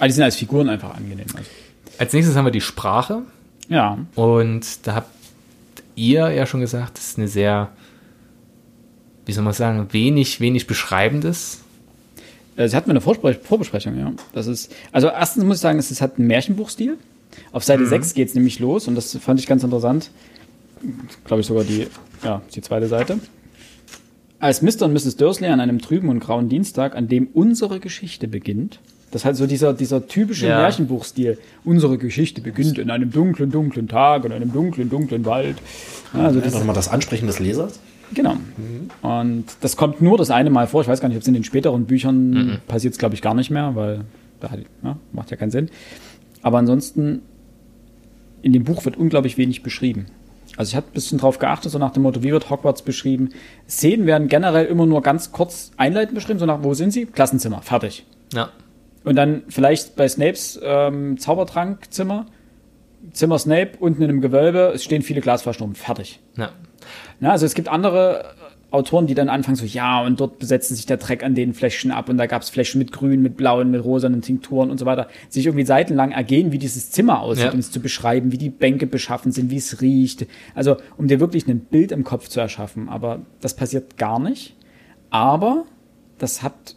S2: Ah, die sind als Figuren einfach angenehm. Also.
S1: Als nächstes haben wir die Sprache.
S2: Ja.
S1: Und da habt ihr ja schon gesagt, das ist eine sehr, wie soll man sagen, wenig, wenig beschreibendes.
S2: Äh, Sie hatten eine Vorspre Vorbesprechung, ja. Das ist, also erstens muss ich sagen, es hat einen Märchenbuchstil. Auf Seite 6 geht es nämlich los und das fand ich ganz interessant. Glaube ich sogar die, ja, die zweite Seite. Als Mr. und Mrs. Dursley an einem trüben und grauen Dienstag, an dem unsere Geschichte beginnt, das ist halt so dieser, dieser typische
S1: Ja.
S2: Märchenbuchstil. Unsere Geschichte beginnt in einem dunklen, dunklen Tag, in einem dunklen, dunklen Wald. Ja, also
S3: Ja,
S2: das,
S3: nochmal das Ansprechen des Lesers.
S2: Genau. Und das kommt nur das eine Mal vor. Ich weiß gar nicht, ob es in den späteren Büchern passiert es, glaube ich, gar nicht mehr, weil da hat, ja, macht ja keinen Sinn. Aber ansonsten, in dem Buch wird unglaublich wenig beschrieben. Also ich habe ein bisschen drauf geachtet, so nach dem Motto, wie wird Hogwarts beschrieben. Szenen werden generell immer nur ganz kurz einleitend beschrieben, so nach, wo sind sie? Klassenzimmer, fertig.
S1: Ja.
S2: Und dann vielleicht bei Snapes ähm, Zaubertrankzimmer, Zimmer Snape, unten in einem Gewölbe, es stehen viele Glasflaschen rum, fertig.
S1: ja.
S2: Na, also es gibt andere äh, Autoren, die dann anfangen so, ja, und dort besetzte sich der Dreck an den Fläschchen ab und da gab es Fläschchen mit grün, mit blauen, mit rosanen Tinkturen und so weiter. Sich irgendwie seitenlang ergehen, wie dieses Zimmer aussieht,
S1: Ja.
S2: um es zu beschreiben, wie die Bänke beschaffen sind, wie es riecht. Also um dir wirklich ein Bild im Kopf zu erschaffen. Aber das passiert gar nicht. Aber das hat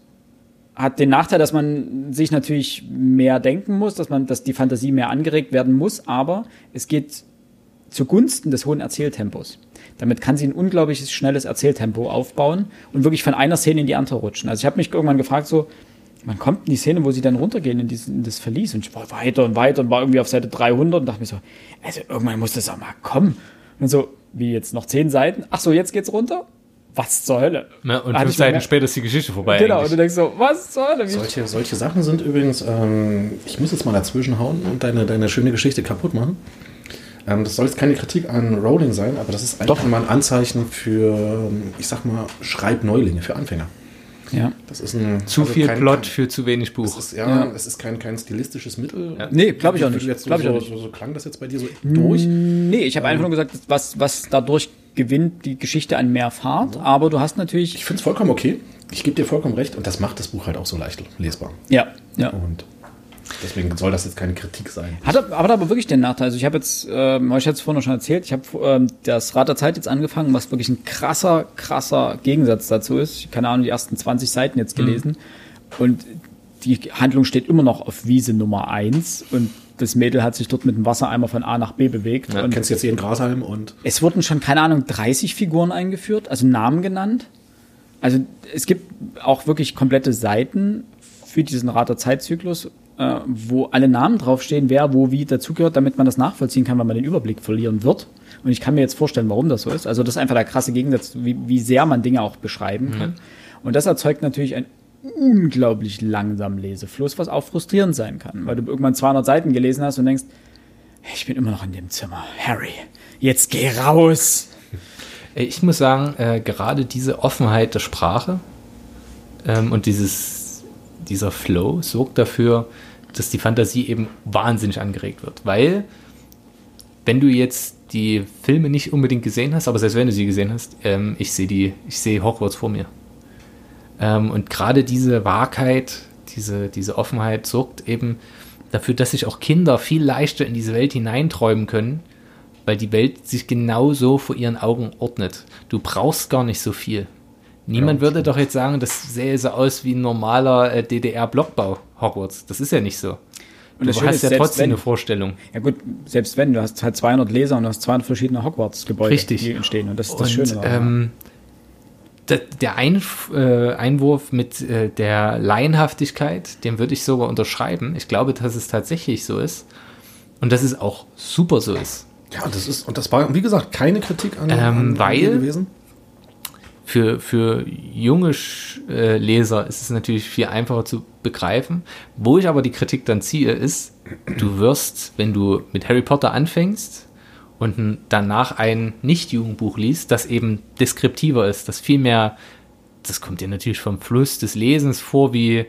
S2: hat den Nachteil, dass man sich natürlich mehr denken muss, dass man, dass die Fantasie mehr angeregt werden muss, aber es geht zugunsten des hohen Erzähltempos. Damit kann sie ein unglaubliches schnelles Erzähltempo aufbauen und wirklich von einer Szene in die andere rutschen. Also ich habe mich irgendwann gefragt, so, wann kommt denn die Szene, wo sie dann runtergehen in, diesen, in das Verlies? Und ich war weiter und weiter und war irgendwie auf Seite 300 und dachte mir so, also irgendwann muss das auch mal kommen. Und so, wie jetzt noch zehn Seiten? Ach so, jetzt geht's runter? Was zur Hölle?
S1: ja und
S2: Hatte
S1: fünf Seiten
S2: mehr-
S1: später ist die Geschichte vorbei.
S2: Genau, und
S1: eigentlich.
S2: du denkst so, was zur Hölle? Wie
S3: Solche, solche Sachen sind übrigens, ähm, ich muss jetzt mal dazwischen hauen und deine, deine schöne Geschichte kaputt machen. Ähm, das soll jetzt keine Kritik an Rowling sein, aber das ist einfach mal ein Anzeichen für, ähm, ich sag mal, Schreibneulinge, für Anfänger.
S2: ja.
S3: Das ist ein
S1: Zu
S3: also
S1: viel
S3: kein-
S1: Plot
S3: kein-
S1: für zu wenig
S3: Das
S1: Buch.
S3: ist, ja,
S2: Ja.
S3: es ist kein, kein stilistisches Mittel.
S2: Nee, glaub ich auch nicht.
S3: Jetzt so,
S2: Glaub ich auch nicht.
S3: so, so klang das jetzt bei dir so durch.
S2: Nee, ich habe einfach nur gesagt, was, was dadurch gewinnt die Geschichte an mehr Fahrt, aber du hast
S3: Ich
S2: natürlich.
S3: finde es vollkommen okay. Ich gebe dir vollkommen recht und das macht das Buch halt auch so leicht lesbar.
S2: Ja, ja.
S3: Und deswegen soll das jetzt keine Kritik sein.
S2: Hat aber, hat aber wirklich den Nachteil. Also ich habe jetzt, ähm, euch jetzt vorhin schon erzählt, ich habe ähm, das Rad der Zeit jetzt angefangen, was wirklich ein krasser, krasser Gegensatz dazu ist. Ich keine Ahnung, die ersten 20 Seiten jetzt gelesen. Und die Handlung steht immer noch auf Wiese Nummer eins und das Mädel hat sich dort mit dem Wassereimer von A nach B bewegt.
S3: Ja,
S2: und
S3: kennst jetzt jeden Grashalm und
S2: es wurden schon, keine Ahnung, 30 Figuren eingeführt, also Namen genannt. Also es gibt auch wirklich komplette Seiten für diesen Rater-Zeitzyklus, äh, wo alle Namen draufstehen, wer wo wie dazugehört, damit man das nachvollziehen kann, weil man den Überblick verlieren wird. Und ich kann mir jetzt vorstellen, warum das so ist. Also das ist einfach der krasse Gegensatz, wie, wie sehr man Dinge auch beschreiben kann. Und das erzeugt natürlich einen unglaublich langsamen Lesefluss, was auch frustrierend sein kann, weil du irgendwann 200 Seiten gelesen hast und denkst, ich bin immer noch in dem Zimmer. Harry, jetzt geh raus.
S1: Ich muss sagen, äh, gerade diese Offenheit der Sprache ähm, und dieses, dieser Flow sorgt dafür, dass die Fantasie eben wahnsinnig angeregt wird. Weil, wenn du jetzt die Filme nicht unbedingt gesehen hast, aber selbst wenn du sie gesehen hast, ähm, ich sehe die, ich sehe Hogwarts vor mir. Ähm, und gerade diese Wahrheit, diese, diese Offenheit sorgt eben dafür, dass sich auch Kinder viel leichter in diese Welt hineinträumen können, weil die Welt sich genauso vor ihren Augen ordnet. Du brauchst gar nicht so viel. Niemand
S3: Ja,
S1: würde doch jetzt sagen, das sähe so aus wie ein normaler äh, DDR-Blockbau Hogwarts. Das ist ja nicht so.
S2: Und
S1: Du hast
S2: ist,
S1: ja trotzdem
S2: wenn-
S1: eine Vorstellung.
S2: Ja gut, selbst wenn, du hast halt 200 Leser und du hast 200 verschiedene Hogwarts-Gebäude, die entstehen. Und das ist das
S1: Und,
S2: Schöne daran.
S1: ähm, der, der Einf äh, Einwurf mit äh, der Laienhaftigkeit, den würde ich sogar unterschreiben. Ich glaube, dass es tatsächlich so ist. Und dass es auch super so ist.
S3: ja, das ist, und das war, wie gesagt, keine Kritik an,
S1: Ähm,
S3: an
S1: weil-
S3: gewesen.
S1: Für, für junge äh, Leser ist es natürlich viel einfacher zu begreifen. Wo ich aber die Kritik dann ziehe, ist, du wirst, wenn du mit Harry Potter anfängst und danach ein Nicht-Jugendbuch liest, das eben deskriptiver ist, das viel mehr, das kommt dir natürlich vom Fluss des Lesens vor wie,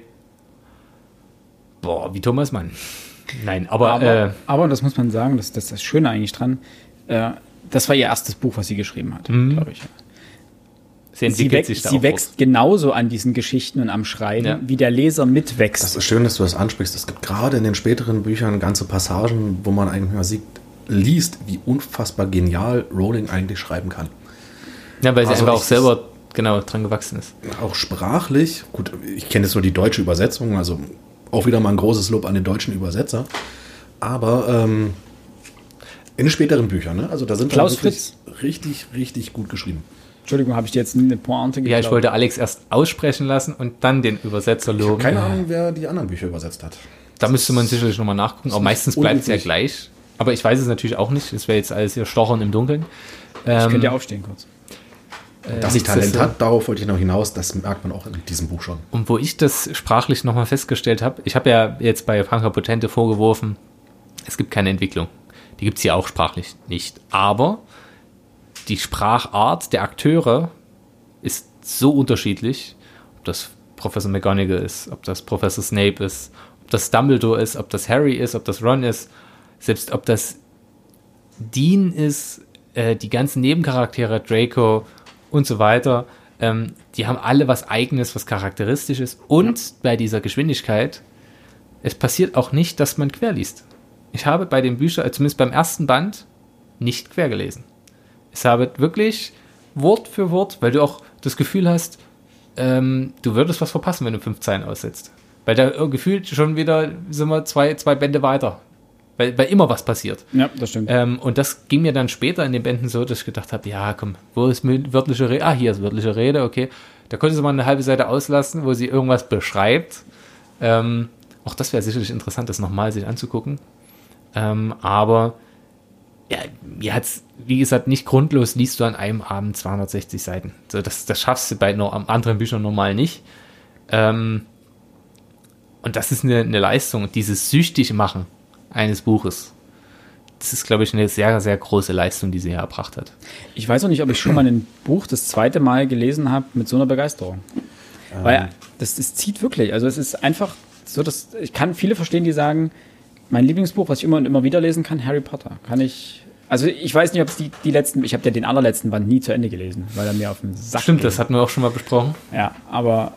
S1: boah, wie Thomas Mann. Nein, aber,
S2: aber,
S1: äh,
S2: aber, das muss man sagen, das, das ist das Schöne eigentlich dran, äh, das war ihr erstes Buch, was sie geschrieben hat, glaube ich.
S1: Sie
S2: Sie, wächst,
S1: sich da
S2: sie
S1: auch
S2: wächst genauso an diesen Geschichten und am Schreiben,
S1: Ja.
S2: wie der Leser mitwächst.
S3: Das ist schön, dass du das ansprichst. Es gibt gerade in den späteren Büchern ganze Passagen, wo man eigentlich mal sieht, liest, wie unfassbar genial Rowling eigentlich schreiben kann.
S1: Ja, weil sie
S3: Also
S1: einfach auch selber genau dran gewachsen ist.
S3: Auch sprachlich, gut, ich kenne jetzt nur die deutsche Übersetzung, also auch wieder mal ein großes Lob an den deutschen Übersetzer. Aber ähm, in den späteren Büchern, ne? also da sind
S2: Klaus
S3: wirklich richtig, richtig gut geschrieben.
S2: Entschuldigung, habe ich dir jetzt eine Pointe
S1: Ja, ich wollte Alex erst aussprechen lassen und dann den Übersetzer loben.
S3: Keine Ahnung, wer die anderen Bücher übersetzt hat.
S1: Da müsste man sicherlich nochmal nachgucken, aber meistens bleibt es ja gleich. Aber ich weiß es natürlich auch nicht. Es wäre jetzt alles hier Stochern im Dunkeln.
S2: Ich
S1: Ähm,
S2: könnte ja aufstehen kurz.
S3: Dass sie Talent
S1: nichtsdestotrotz-
S3: hat, darauf wollte ich noch hinaus, das merkt man auch in diesem Buch schon.
S1: Und wo ich das sprachlich nochmal festgestellt habe, ich habe ja jetzt bei Franka Potente vorgeworfen, es gibt keine Entwicklung. Die gibt es hier auch sprachlich nicht. Aber die Sprachart der Akteure ist so unterschiedlich, ob das Professor McGonagall ist, ob das Professor Snape ist, ob das Dumbledore ist, ob das Harry ist, ob das Ron ist, selbst ob das Dean ist, äh, die ganzen Nebencharaktere, Draco und so weiter, ähm, die haben alle was Eigenes, was charakteristisch ist. Und bei dieser Geschwindigkeit, es passiert auch nicht, dass man quer liest. Ich habe bei den Büchern, zumindest beim ersten Band, nicht quer gelesen. Ich habe wirklich Wort für Wort, weil du auch das Gefühl hast, ähm, du würdest was verpassen, wenn du fünf Zeilen aussetzt. Weil da äh, gefühlt schon wieder sind wir zwei, zwei Bände weiter. Weil, weil immer was passiert.
S2: Ja, das stimmt.
S1: Ähm, und das ging mir dann später in den Bänden so, dass ich gedacht habe, ja, komm, wo ist wörtliche Rede? Ah, hier ist wörtliche Rede, okay. Da konnte sie mal eine halbe Seite auslassen, wo sie irgendwas beschreibt. Ähm, auch das wäre sicherlich interessant, das nochmal sich anzugucken. Ähm, aber ja, mir hat's, wie gesagt, nicht grundlos liest du an einem Abend 260 Seiten. So, das, das schaffst du bei noch, anderen Büchern normal nicht. Ähm, und das ist eine, eine Leistung. Dieses süchtig machen eines Buches, das ist, glaube ich, eine sehr, sehr große Leistung, die sie hier erbracht hat.
S2: Ich weiß auch nicht, ob ich schon mal ein Buch das zweite Mal gelesen habe mit so einer Begeisterung. Weil das, das zieht wirklich. Also es ist einfach so, dass ich kann viele verstehen, die sagen, mein Lieblingsbuch, was ich immer und immer wieder lesen kann, Harry Potter. Kann ich. Also ich weiß nicht, ob es die, die letzten, ich habe ja den allerletzten Band nie zu Ende gelesen, weil er mir auf den Sack
S1: Stimmt,
S2: geht.
S1: das hatten wir auch schon mal besprochen.
S2: Ja, aber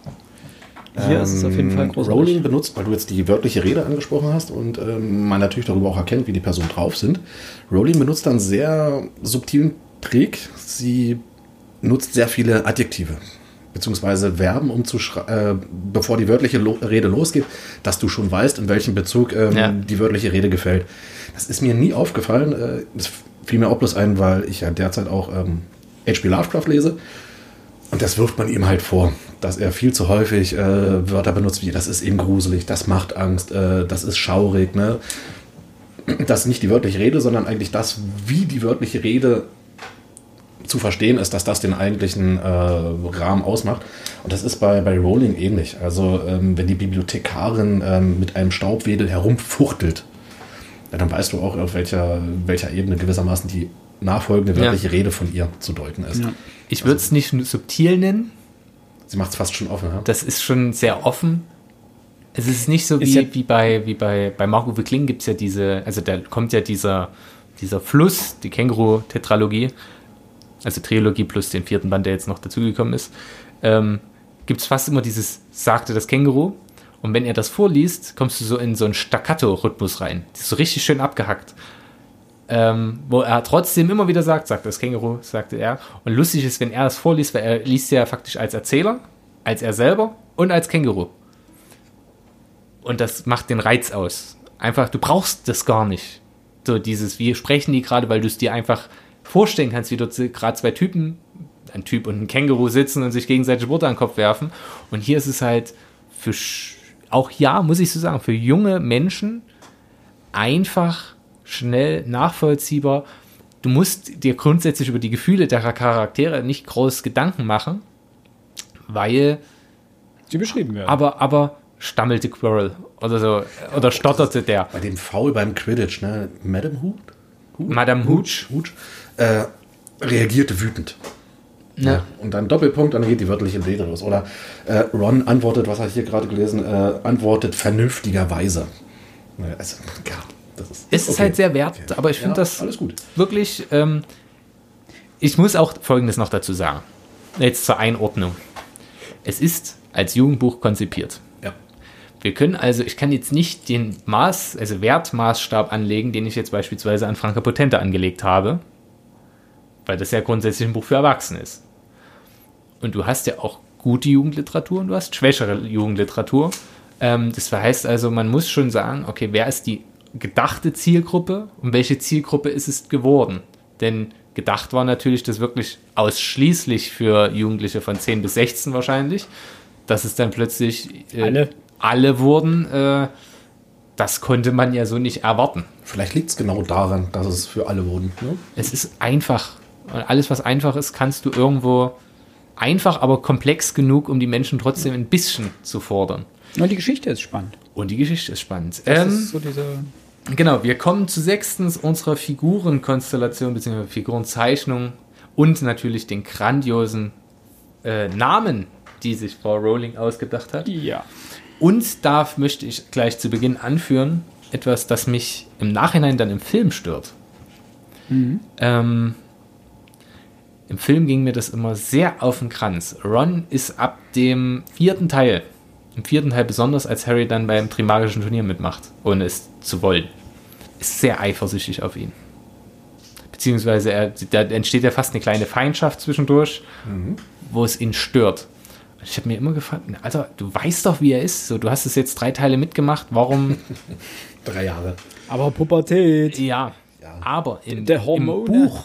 S2: hier ist es auf jeden Fall
S3: Ähm,
S2: großartig.
S3: Rowling benutzt, weil du jetzt die wörtliche Rede angesprochen hast und ähm, man natürlich darüber auch erkennt, wie die Personen drauf sind. Rowling benutzt einen sehr subtilen Trick. Sie nutzt sehr viele Adjektive. Beziehungsweise Verben, um zu äh, bevor die wörtliche Lo Rede losgeht, dass du schon weißt, in welchem Bezug ähm, ja. die wörtliche Rede gefällt. Das ist mir nie aufgefallen. Äh, das fiel mir auch bloß ein, weil ich ja derzeit auch ähm, H.P. Lovecraft lese. Und das wirft man ihm halt vor, dass er viel zu häufig äh, Wörter benutzt wie, das ist eben gruselig, das macht Angst, äh, das ist schaurig. Ne? Das ist nicht die wörtliche Rede, sondern eigentlich das, wie die wörtliche Rede zu verstehen ist, dass das den eigentlichen äh, Rahmen ausmacht. Und das ist bei, bei Rowling ähnlich. Also ähm, wenn die Bibliothekarin ähm, mit einem Staubwedel herumfuchtelt, ja, dann weißt du auch, auf welcher, welcher Ebene gewissermaßen die nachfolgende wörtliche ja. Rede von ihr zu deuten ist. Ja.
S1: Ich würde es nicht subtil nennen.
S3: Sie macht es fast schon offen. Ja?
S1: Das ist schon sehr offen. Es ist nicht so wie, ja wie bei, wie bei, bei Marco Kling gibt es ja diese, also da kommt ja dieser, dieser Fluss, die Känguru-Tetralogie, also Trilogie plus den vierten Band, der jetzt noch dazugekommen ist, ähm, gibt es fast immer dieses sagte das Känguru. Und wenn er das vorliest, kommst du so in so einen Staccato-Rhythmus rein. Das ist so richtig schön abgehackt. Ähm, wo er trotzdem immer wieder sagt, sagt das Känguru, sagte er. Und lustig ist, wenn er das vorliest, weil er liest ja faktisch als Erzähler, als er selber und als Känguru. Und das macht den Reiz aus. Einfach, du brauchst das gar nicht. So dieses, wie sprechen die gerade, weil du es dir einfach vorstellen kannst, wie dort gerade zwei Typen, ein Typ und ein Känguru sitzen und sich gegenseitig Worte an den Kopf werfen. Und hier ist es halt für, auch ja, muss ich so sagen, für junge Menschen einfach schnell nachvollziehbar. Du musst dir grundsätzlich über die Gefühle der Charaktere nicht groß Gedanken machen, weil
S2: sie beschrieben werden.
S1: Aber, aber stammelte Quirrell oder so oder stotterte der.
S3: Bei dem Foul beim Quidditch, ne? Madame Hooch?
S1: Madame Hooch.
S3: Hooch äh, reagierte wütend. Ja. ja. Und dann Doppelpunkt, dann geht die wörtliche Rede los. Oder äh, Ron antwortet, was habe ich hier gerade gelesen, äh, antwortet vernünftigerweise.
S1: Also, ja, das ist, es ist okay. halt sehr wert, okay. aber ich finde ja, das wirklich. Ähm, ich muss auch Folgendes noch dazu sagen. Jetzt zur Einordnung. Es ist als Jugendbuch konzipiert.
S3: Ja.
S1: Wir können also, ich kann jetzt nicht den Maß, also Wertmaßstab anlegen, den ich jetzt beispielsweise an Franka Potente angelegt habe, weil das ja grundsätzlich ein Buch für Erwachsene ist. Und du hast ja auch gute Jugendliteratur und du hast schwächere Jugendliteratur. Ähm, das heißt also, man muss schon sagen, okay, wer ist die gedachte Zielgruppe und welche Zielgruppe ist es geworden? Denn gedacht war natürlich das wirklich ausschließlich für Jugendliche von 10 bis 16 wahrscheinlich, dass es dann plötzlich
S2: äh, alle.
S1: alle wurden. Äh, das konnte man ja so nicht erwarten.
S3: Vielleicht liegt es genau daran, dass es für alle wurden. Ne?
S1: Es ist einfach. Und alles, was einfach ist, kannst du irgendwo einfach, aber komplex genug, um die Menschen trotzdem ein bisschen zu fordern.
S2: Und die Geschichte ist spannend.
S1: Und die Geschichte ist spannend. Das ähm, ist so diese genau, wir kommen zu sechstens unserer Figurenkonstellation bzw. Figurenzeichnung und natürlich den grandiosen äh, Namen, die sich Frau Rowling ausgedacht hat.
S2: Ja.
S1: Und da möchte ich gleich zu Beginn anführen, etwas, das mich im Nachhinein dann im Film stört. Mhm. Ähm, im Film ging mir das immer sehr auf den Kranz. Ron ist ab dem vierten Teil, im vierten Teil besonders, als Harry dann beim Trimagischen Turnier mitmacht, ohne es zu wollen, ist sehr eifersüchtig auf ihn. Beziehungsweise er, da entsteht ja fast eine kleine Feindschaft zwischendurch, mhm. wo es ihn stört. Ich habe mir immer gefragt, Alter, du weißt doch, wie er ist. So, du hast es jetzt drei Teile mitgemacht. Warum?
S3: drei Jahre.
S2: Aber Pubertät.
S1: Ja. ja. Aber in,
S2: der
S1: im Buch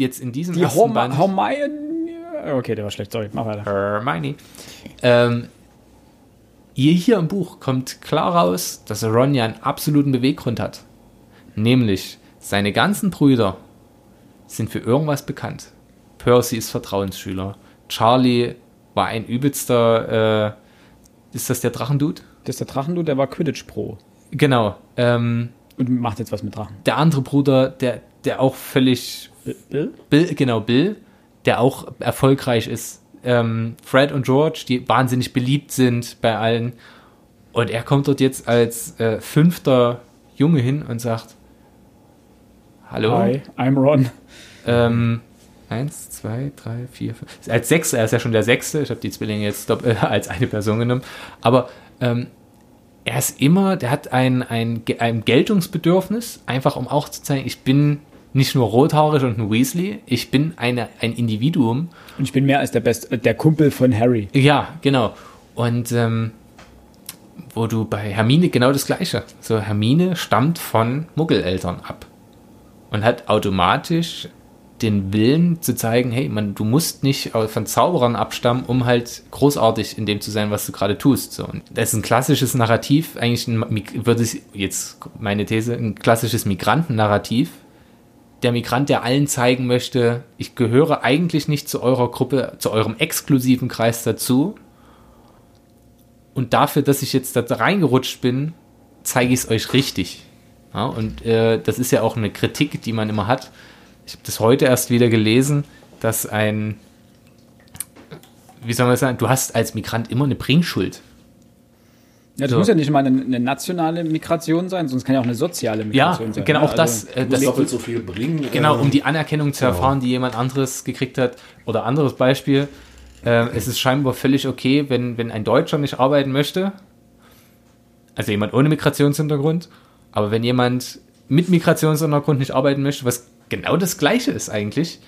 S1: jetzt in diesem
S2: die ersten Horm Band. Hermione. Okay, der war schlecht, sorry, mach weiter.
S1: Hermione. Ähm, hier, hier im Buch kommt klar raus, dass Ron ja einen absoluten Beweggrund hat. Nämlich, seine ganzen Brüder sind für irgendwas bekannt. Percy ist Vertrauensschüler. Charlie war ein übelster. Äh, ist das der Drachendude?
S2: Das ist der Drachendude, der war Quidditch Pro.
S1: Genau. Ähm,
S2: Und macht jetzt was mit Drachen.
S1: Der andere Bruder, der, der auch völlig
S2: Bill?
S1: Bill, genau, Bill, der auch erfolgreich ist. Ähm, Fred und George, die wahnsinnig beliebt sind bei allen. Und er kommt dort jetzt als äh, fünfter Junge hin und sagt: Hallo.
S2: Hi, I'm Ron.
S1: Ähm, eins, zwei, drei, vier, fünf. Als Sechster, er ist ja schon der Sechste. Ich habe die Zwillinge jetzt äh, als eine Person genommen. Aber ähm, er ist immer, der hat ein, ein, ein Geltungsbedürfnis, einfach um auch zu zeigen, ich bin nicht nur rothaarig und ein Weasley, ich bin eine, ein Individuum.
S2: Und ich bin mehr als der Best, äh, der Kumpel von Harry.
S1: Ja, genau. Und ähm, wo du bei Hermine genau das Gleiche. So, Hermine stammt von Muggeleltern ab und hat automatisch den Willen zu zeigen, hey, man, du musst nicht von Zauberern abstammen, um halt großartig in dem zu sein, was du gerade tust. So, und das ist ein klassisches Narrativ, eigentlich ein, würde ich jetzt meine These, ein klassisches Migrantennarrativ. Der Migrant, der allen zeigen möchte, ich gehöre eigentlich nicht zu eurer Gruppe, zu eurem exklusiven Kreis dazu. Und dafür, dass ich jetzt da reingerutscht bin, zeige ich es euch richtig. Ja, und äh, das ist ja auch eine Kritik, die man immer hat ich habe das heute erst wieder gelesen, dass ein, wie soll man sagen, du hast als Migrant immer eine Bringschuld.
S2: Ja, das so. muss ja nicht mal eine, eine, nationale Migration sein, sonst kann ja auch eine soziale Migration
S1: ja,
S2: sein.
S1: Genau, auch also, das.
S3: Äh, das doppelt so viel bringen.
S1: Genau, um die Anerkennung zu genau. erfahren, die jemand anderes gekriegt hat. Oder anderes Beispiel. Äh, es ist scheinbar völlig okay, wenn, wenn ein Deutscher nicht arbeiten möchte, also jemand ohne Migrationshintergrund, aber wenn jemand mit Migrationshintergrund nicht arbeiten möchte, was genau das Gleiche ist eigentlich,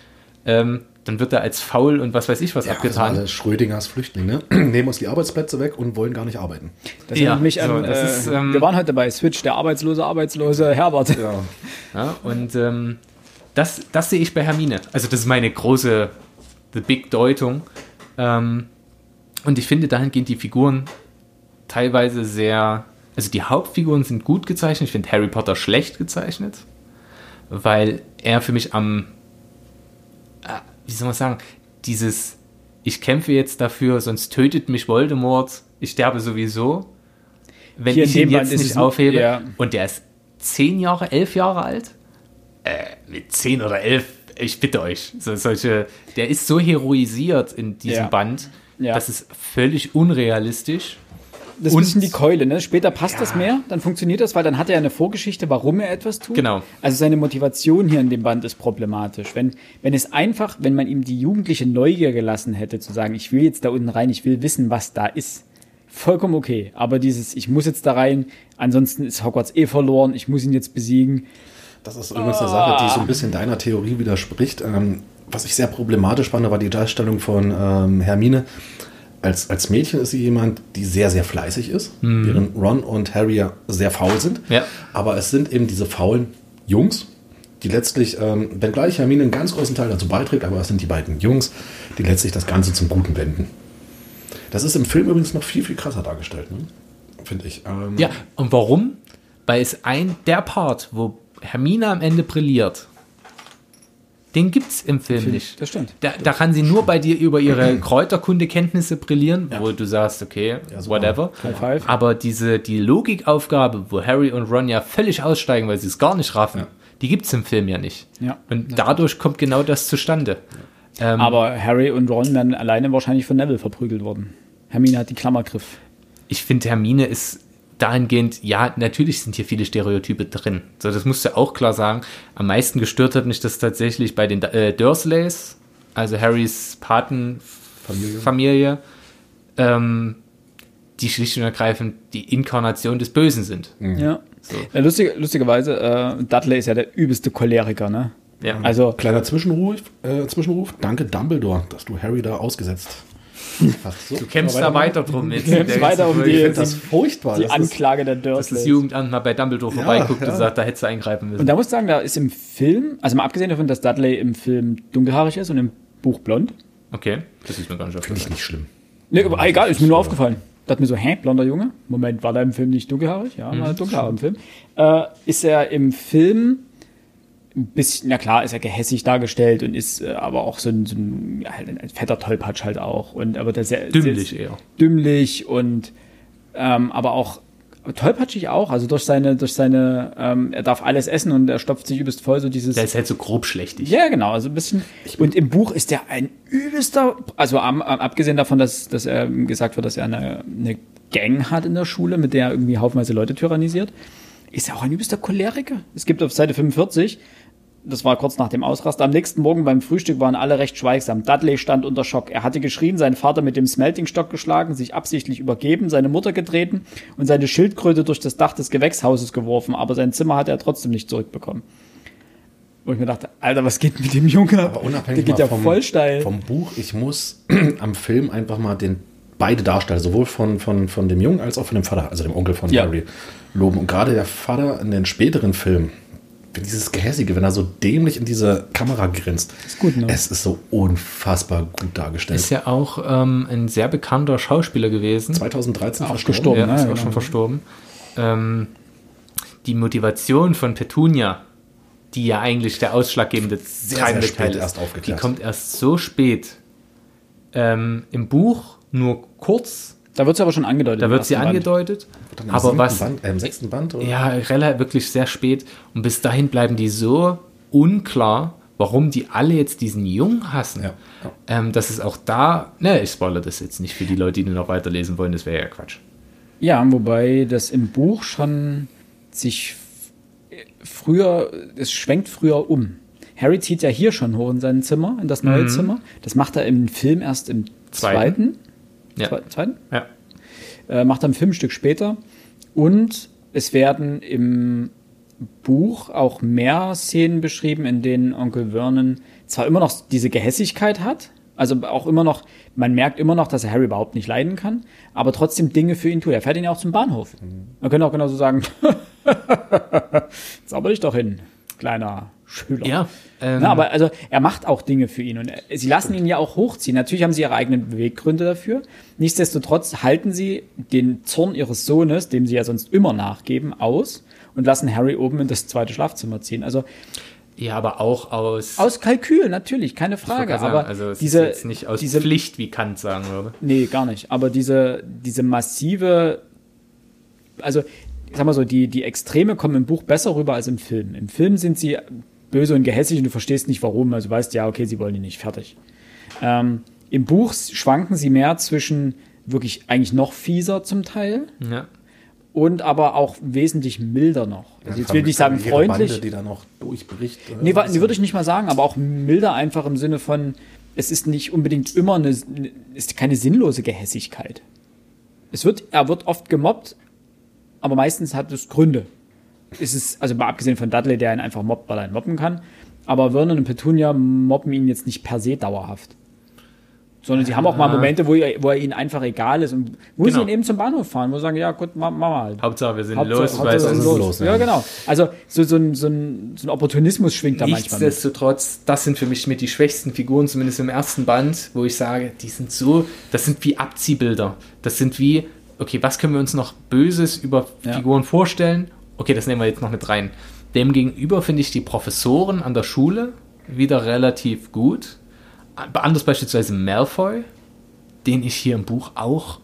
S1: ähm, dann wird er als faul und was weiß ich was ja, abgetan.
S3: Also Schrödingers Flüchtlinge nehmen uns die Arbeitsplätze weg und wollen gar nicht arbeiten.
S2: Das ja, mich an, so, äh, ist, ähm, wir waren heute bei Switch, der arbeitslose, arbeitslose Herbert.
S1: Ja, ja und ähm, das, das sehe ich bei Hermine. Also das ist meine große, the big Deutung. Ähm, und ich finde dahingehend die Figuren teilweise sehr, also die Hauptfiguren sind gut gezeichnet. Ich finde Harry Potter schlecht gezeichnet weil er für mich am, wie soll man sagen, dieses, ich kämpfe jetzt dafür, sonst tötet mich Voldemort, ich sterbe sowieso, wenn Hier ich ihn jetzt nicht aufhebe. Ja. Und der ist zehn Jahre, elf Jahre alt? Äh, mit zehn oder elf, ich bitte euch, so, solche, der ist so heroisiert in diesem ja. Band, ja. das ist völlig unrealistisch
S2: das ist ein bisschen die Keule, ne? Später passt ja. das mehr, dann funktioniert das, weil dann hat er eine Vorgeschichte, warum er etwas tut.
S1: Genau.
S2: Also seine Motivation hier in dem Band ist problematisch. Wenn, wenn es einfach, wenn man ihm die jugendliche Neugier gelassen hätte, zu sagen, ich will jetzt da unten rein, ich will wissen, was da ist, vollkommen okay. Aber dieses, ich muss jetzt da rein, ansonsten ist Hogwarts eh verloren, ich muss ihn jetzt besiegen.
S3: Das ist übrigens eine Sache, die so ein bisschen deiner Theorie widerspricht. Ähm, was ich sehr problematisch fand, war die Darstellung von ähm, Hermine als, als Mädchen ist sie jemand, die sehr, sehr fleißig ist, mhm. während Ron und Harry ja sehr faul sind.
S1: Ja.
S3: Aber es sind eben diese faulen Jungs, die letztlich, ähm, wenngleich Hermine einen ganz großen Teil dazu beiträgt, aber es sind die beiden Jungs, die letztlich das Ganze zum Guten wenden. Das ist im Film übrigens noch viel, viel krasser dargestellt, ne? finde ich.
S1: Ähm, ja, und warum? Weil es ein, der Part, wo Hermine am Ende brilliert, den gibt es im Film nicht.
S2: Das stimmt.
S1: Da, da, kann sie nur bei dir über ihre Kräuterkundekenntnisse brillieren, ja. wo du sagst, okay, ja, whatever. Aber diese, die Logikaufgabe, wo Harry und Ron ja völlig aussteigen, weil sie es gar nicht raffen, ja. die gibt es im Film ja nicht.
S2: Ja.
S1: Und dadurch kommt genau das zustande.
S2: Ähm, Aber Harry und Ron werden alleine wahrscheinlich von Neville verprügelt worden. Hermine hat die Klammergriff.
S1: Ich finde, Hermine ist dahingehend, ja, natürlich sind hier viele Stereotype drin. So, das musst du auch klar sagen. Am meisten gestört hat mich das tatsächlich bei den äh, Dursleys, also Harrys Patenfamilie, Familie, ähm, die schlicht und ergreifend die Inkarnation des Bösen sind.
S2: Mhm. Ja. So. ja lustig, lustigerweise, äh, Dudley ist ja der übelste Choleriker, ne?
S3: Ja. Also, Kleiner Zwischenruf, äh, Zwischenruf. Danke, Dumbledore, dass du Harry da ausgesetzt
S1: so. Du kämpfst da weiter drum mit.
S2: Du kämpfst weiter um die,
S3: das furchtbar.
S2: die das Anklage der Dursleys.
S1: Dass das Jugendamt mal bei Dumbledore vorbeiguckt ja, ja. und sagt, da hättest du eingreifen müssen.
S2: Und da muss ich sagen, da ist im Film, also mal abgesehen davon, dass Dudley im Film dunkelhaarig ist und im Buch blond.
S1: Okay, das ist mir gar
S3: nicht Finde ich nicht schlimm.
S2: Nee, aber egal, ist mir nur aufgefallen. Da hat mir so, hä, blonder Junge? Moment, war der im Film nicht dunkelhaarig? Ja, mhm. war dunkelhaarig im Film. Äh, ist er im Film ein bisschen, na klar, ist er gehässig dargestellt und ist äh, aber auch so ein, so ein, halt ein fetter Tollpatsch halt auch. Und aber das
S1: ist dümmlich eher.
S2: Dümmlich und ähm, aber auch tollpatschig auch, also durch seine, durch seine, ähm, er darf alles essen und er stopft sich übelst voll, so dieses.
S1: Der ist halt so grob schlechtig.
S2: Ja, genau, also ein bisschen. Und im Buch ist er ein übelster, also am, abgesehen davon, dass, dass er gesagt wird, dass er eine, eine Gang hat in der Schule, mit der er irgendwie haufenweise Leute tyrannisiert, ist er auch ein übelster Choleriker. Es gibt auf Seite 45 das war kurz nach dem Ausraster. Am nächsten Morgen beim Frühstück waren alle recht schweigsam. Dudley stand unter Schock. Er hatte geschrien, seinen Vater mit dem Smeltingstock geschlagen, sich absichtlich übergeben, seine Mutter getreten und seine Schildkröte durch das Dach des Gewächshauses geworfen, aber sein Zimmer hatte er trotzdem nicht zurückbekommen. Wo ich mir dachte, Alter, was geht mit dem Jungen ab?
S3: Aber unabhängig
S2: Der geht ja
S3: vom,
S2: voll steil.
S3: vom Buch, ich muss am Film einfach mal den beide Darsteller, sowohl von, von, von dem Jungen als auch von dem Vater, also dem Onkel von
S2: Ja.
S3: Harry, loben. Und gerade der Vater in den späteren Filmen, dieses Gehässige, wenn er so dämlich in diese Kamera grinst,
S2: Ist gut, ne?
S3: es ist so unfassbar gut dargestellt.
S1: Ist ja auch ähm, ein sehr bekannter Schauspieler gewesen.
S3: 2013
S2: Auch
S3: verstorben.
S2: gestorben.
S1: ja,
S2: ne?
S1: ist auch
S2: Genau.
S1: schon verstorben. Ähm, die Motivation von Petunia, die ja eigentlich der ausschlaggebende
S3: sehr
S1: treibende
S3: spät
S1: Teil ist,
S3: erst
S1: die kommt erst so spät. Ähm, Im Buch nur kurz,
S2: Da wird sie aber schon angedeutet.
S1: da wird sie angedeutet,
S3: Dann im
S1: aber was,
S3: Band, äh, im sechsten Band? Oder?
S1: ja, relativ wirklich sehr spät und bis dahin bleiben die so unklar, warum die alle jetzt diesen Jungen hassen.
S3: Ja, ja.
S1: Ähm, dass es auch da, ne, ich spoilere das jetzt nicht für die Leute, die noch weiterlesen wollen, das wäre ja Quatsch.
S2: Ja, wobei das im Buch schon sich früher, es schwenkt früher um. Harry zieht ja hier schon hoch in sein Zimmer, in das neue Zimmer. Das macht er im Film erst im zweiten.
S1: Zweiten. Ja.
S2: Zwe- zweiten?
S1: Ja.
S2: Äh, macht Film ein Stück später. Und es werden im Buch auch mehr Szenen beschrieben, in denen Onkel Vernon zwar immer noch diese Gehässigkeit hat, also auch immer noch, man merkt immer noch, dass er Harry überhaupt nicht leiden kann, aber trotzdem Dinge für ihn tut. Er fährt ihn ja auch zum Bahnhof. Man könnte auch genauso sagen, sauber dich doch hin, kleiner Schüler.
S1: Ja, ähm,
S2: Na, aber also er macht auch Dinge für ihn und er, sie lassen ihn ja auch hochziehen. Natürlich haben sie ihre eigenen Beweggründe dafür. Nichtsdestotrotz halten sie den Zorn ihres Sohnes, dem sie ja sonst immer nachgeben, aus und lassen Harry oben in das zweite Schlafzimmer ziehen. Also
S1: ja, aber auch aus,
S2: aus Kalkül natürlich, keine Frage.
S1: gerade
S2: Aber
S1: sagen, also es
S2: diese
S1: ist jetzt nicht aus
S2: diese
S1: Pflicht, wie Kant sagen würde.
S2: Nee, gar nicht. Aber diese, diese massive, also ich sag mal so, die, die Extreme kommen im Buch besser rüber als im Film. Im Film sind sie böse und gehässig und du verstehst nicht warum. Also du weißt, ja, okay, sie wollen ihn nicht, fertig. Ähm, Im Buch schwanken sie mehr zwischen wirklich eigentlich noch fieser zum Teil
S1: Ja.
S2: und aber auch wesentlich milder noch. Also jetzt will ich nicht sagen freundlich.
S3: Bande, die da noch durchbricht. oder?
S2: Nee, nee, würde ich nicht mal sagen, aber auch milder einfach im Sinne von, es ist nicht unbedingt immer eine, ist keine sinnlose Gehässigkeit. Es wird, er wird oft gemobbt, aber meistens hat es Gründe. Es ist, also mal abgesehen von Dudley, der ihn einfach mobbt, weil er ihn mobben kann, aber Vernon und Petunia mobben ihn jetzt nicht per se dauerhaft. Sondern sie haben auch mal Momente, wo er, wo er ihnen einfach egal ist und wo
S1: Genau.
S2: sie ihn eben zum Bahnhof fahren, wo sie sagen, ja gut, ma- machen wir halt.
S1: Hauptsache, wir sind
S2: Hauptsache-
S1: los, weil
S2: sind
S1: sonst
S3: los.
S2: Ja,
S3: ja.
S2: genau. Also so, so, ein, so, ein, so ein Opportunismus schwingt da manchmal.
S1: Nichtsdestotrotz, das sind für mich mit die schwächsten Figuren, zumindest im ersten Band, wo ich sage, die sind so, das sind wie Abziehbilder. Das sind wie, okay, was können wir uns noch Böses über
S2: Ja.
S1: Figuren vorstellen? Okay, das nehmen wir jetzt noch mit rein. Demgegenüber finde ich die Professoren an der Schule wieder relativ gut. Anders beispielsweise Malfoy, den ich hier im Buch auch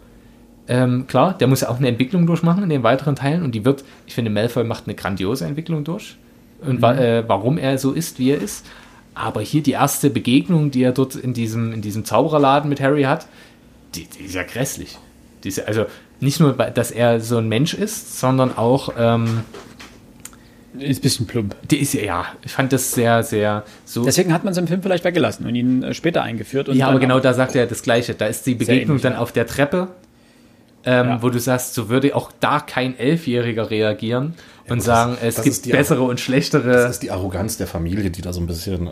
S1: ähm, klar, der muss ja auch eine Entwicklung durchmachen in den weiteren Teilen und die wird, ich finde, Malfoy macht eine grandiose Entwicklung durch und wa äh, warum er so ist, wie er ist. Aber hier die erste Begegnung, die er dort in diesem, in diesem Zaubererladen mit Harry hat, die, die ist ja grässlich. Die ist ja, also nicht nur, dass er so ein Mensch ist, sondern auch, ähm,
S2: Ist ein bisschen plump.
S1: die ist ja, ja, ich fand das sehr, sehr so.
S2: Deswegen hat man es im Film vielleicht weggelassen und ihn äh, später eingeführt. Und
S1: ja, aber genau da sagt er das Gleiche. Da ist die Begegnung
S2: ähnlich,
S1: dann
S2: ja.
S1: auf der Treppe, ähm,
S2: Ja.
S1: wo du sagst, so würde auch da kein Elfjähriger reagieren und
S3: gut,
S1: sagen,
S3: das-
S1: es
S3: das
S1: gibt
S3: ist die-
S1: bessere und
S3: Das
S1: schlechtere.
S3: ist die Arroganz der Familie, die da so ein bisschen äh,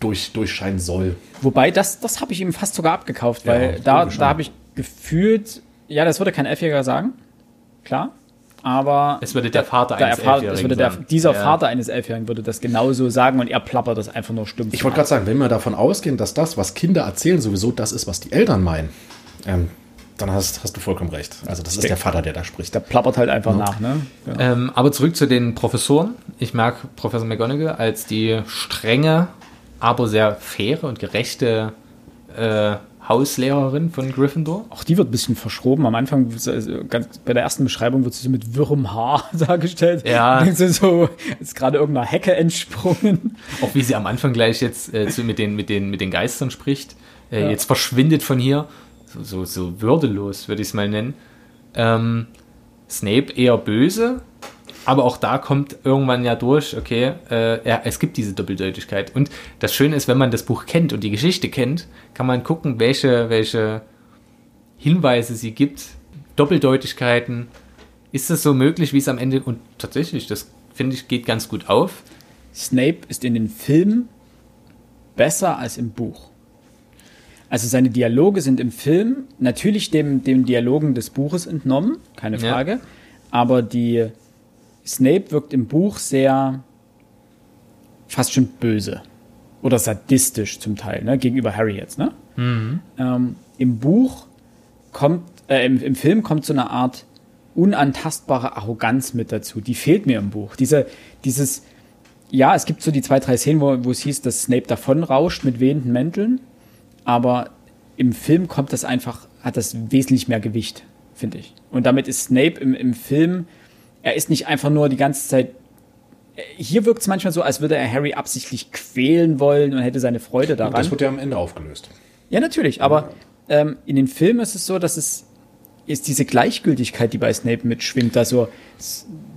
S3: durch, durchscheinen soll.
S2: Wobei, das, das habe ich ihm fast sogar abgekauft,
S3: Ja,
S2: weil da,
S3: irgendwie schon.
S2: da habe ich gefühlt, ja, das würde kein Elfjähriger sagen, klar, aber
S1: Es würde der Vater
S2: der
S1: eines
S2: es
S1: Elfjährigen
S2: würde der,
S1: sagen.
S2: dieser
S1: Ja.
S2: Vater eines Elfjährigen würde das genauso sagen und er plappert das einfach nur stumpf.
S3: Ich wollte gerade sagen, wenn wir davon ausgehen, dass das, was Kinder erzählen, sowieso das ist, was die Eltern meinen, ähm, dann hast, hast du vollkommen recht. Also das ist der Vater, der da spricht.
S2: der plappert halt einfach nach, ne? Genau.
S1: Ähm, aber zurück zu den Professoren. Ich mag Professor McGonagall als die strenge, aber sehr faire und gerechte äh, Hauslehrerin von Gryffindor.
S2: Auch die wird ein bisschen verschroben. Am Anfang, also ganz, bei der ersten Beschreibung wird sie so mit wirrem Haar dargestellt.
S1: Ja.
S2: Du so, ist gerade irgendeiner Hecke entsprungen.
S1: Auch wie sie am Anfang gleich jetzt äh, zu, mit, den, mit, den, mit den Geistern spricht. Äh, Jetzt verschwindet von hier. So, so, so würdelos, würde ich es mal nennen. Ähm, Snape eher böse, aber auch da kommt irgendwann ja durch, okay, äh, ja, es gibt diese Doppeldeutigkeit. Und das Schöne ist, wenn man das Buch kennt und die Geschichte kennt, kann man gucken, welche, welche Hinweise sie gibt, Doppeldeutigkeiten. Ist das so möglich, wie es am Ende, und tatsächlich, das finde ich, geht ganz gut auf.
S2: Snape ist in den Filmen besser als im Buch. Also seine Dialoge sind im Film natürlich dem, dem Dialogen des Buches entnommen, keine
S1: Ja.
S2: Frage. Aber die Snape wirkt im Buch sehr fast schon böse oder sadistisch zum Teil, ne, gegenüber Harry jetzt. Ne? Ähm, Im Buch kommt, äh, im, im Film kommt so eine Art unantastbare Arroganz mit dazu. Die fehlt mir im Buch. Diese, dieses, ja, es gibt so die zwei, drei Szenen, wo, wo es hieß, dass Snape davonrauscht mit wehenden Mänteln, aber im Film kommt das einfach, hat das wesentlich mehr Gewicht, finde ich. Und damit ist Snape im, im Film, er ist nicht einfach nur die ganze Zeit. Hier wirkt es manchmal so, als würde er Harry absichtlich quälen wollen und hätte seine Freude daran.
S3: Das wird ja am Ende aufgelöst.
S2: Ja, natürlich, aber ähm, in den Filmen ist es so, dass es ist diese Gleichgültigkeit, die bei Snape mitschwingt, da so,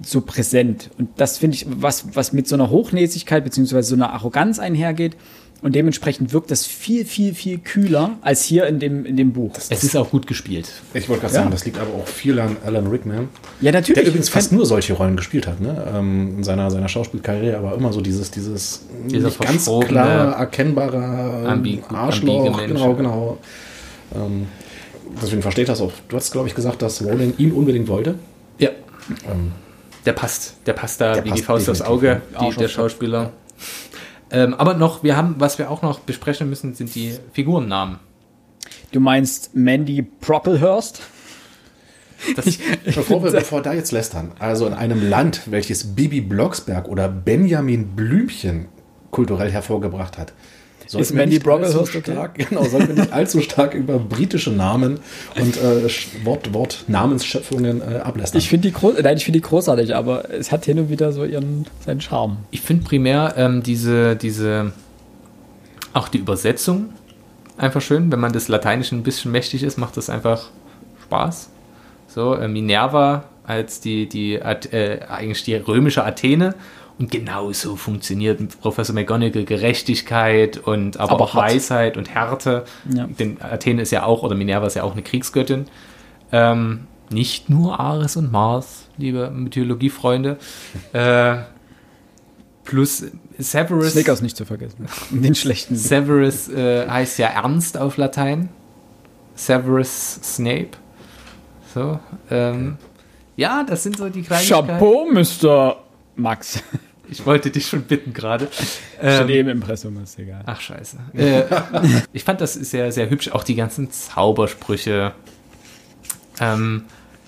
S2: so präsent. Und das finde ich, was, was mit so einer Hochnäsigkeit beziehungsweise so einer Arroganz einhergeht. Und dementsprechend wirkt das viel, viel, viel kühler als hier in dem, in dem Buch.
S1: Es ist auch gut gespielt.
S3: Ich wollte gerade
S2: Ja.
S3: sagen, das liegt aber auch viel an Alan Rickman.
S2: Ja, natürlich.
S3: Der übrigens fast nur solche Rollen gespielt hat, ne? Ähm, in seiner, seiner Schauspielkarriere, aber immer so dieses, dieses
S1: Dieser
S3: nicht ganz klar erkennbare ähm,
S1: ambi-
S3: Arschloch.
S1: ambige Mensch.
S3: Genau, genau. Ähm, deswegen versteht das auch. Du hast, glaube ich, gesagt, dass Rowling ihn unbedingt wollte.
S1: Ja.
S3: Ähm,
S1: Der passt. Der passt da
S3: Der
S1: wie
S3: passt
S1: die Faust aufs Auge,
S3: ja.
S1: die, der Schauspieler. Ähm, aber noch, wir haben, was wir auch noch besprechen müssen, sind die Figurennamen.
S2: du meinst Mandy Propelhurst?
S1: Das,
S3: bevor wir bevor da jetzt lästern, also in einem Land, welches Bibi Blocksberg oder Benjamin Blümchen kulturell hervorgebracht hat. Sollten wir
S2: Mandy Brocklehurst okay?
S3: stark, genau, sollten wir nicht allzu stark über britische Namen und äh, Wort, Wort Namensschöpfungen äh, ablästern.
S2: Ich finde die, groß, nein, ich finde die großartig, aber es hat hin und wieder so ihren, seinen Charme.
S1: ich finde primär ähm, diese, diese, auch die Übersetzung einfach schön. Wenn man des Lateinischen ein bisschen mächtig ist, macht das einfach Spaß. So, äh, Minerva als die, die äh, eigentlich die römische Athene. Und genauso funktioniert mit Professor McGonagall Gerechtigkeit und aber,
S2: Aber
S1: auch
S2: hart.
S1: Weisheit und Härte.
S2: Ja.
S1: Denn Athene ist ja auch, oder Minerva ist ja auch eine Kriegsgöttin. Ähm, nicht nur Ares und Mars, liebe Mythologiefreunde. Äh, plus Severus.
S2: Snickers nicht zu vergessen. Den schlechten.
S1: Severus äh, heißt ja Ernst auf Latein. Severus Snape. So. Ähm, ja, das sind so die Kleinigkeiten.
S2: Chapeau, Mr. Max.
S1: Ich wollte dich schon bitten gerade. Ähm,
S2: im Impressum, ist egal.
S1: ach scheiße. Äh, ich fand das sehr, sehr hübsch. Auch die ganzen Zaubersprüche. Ähm,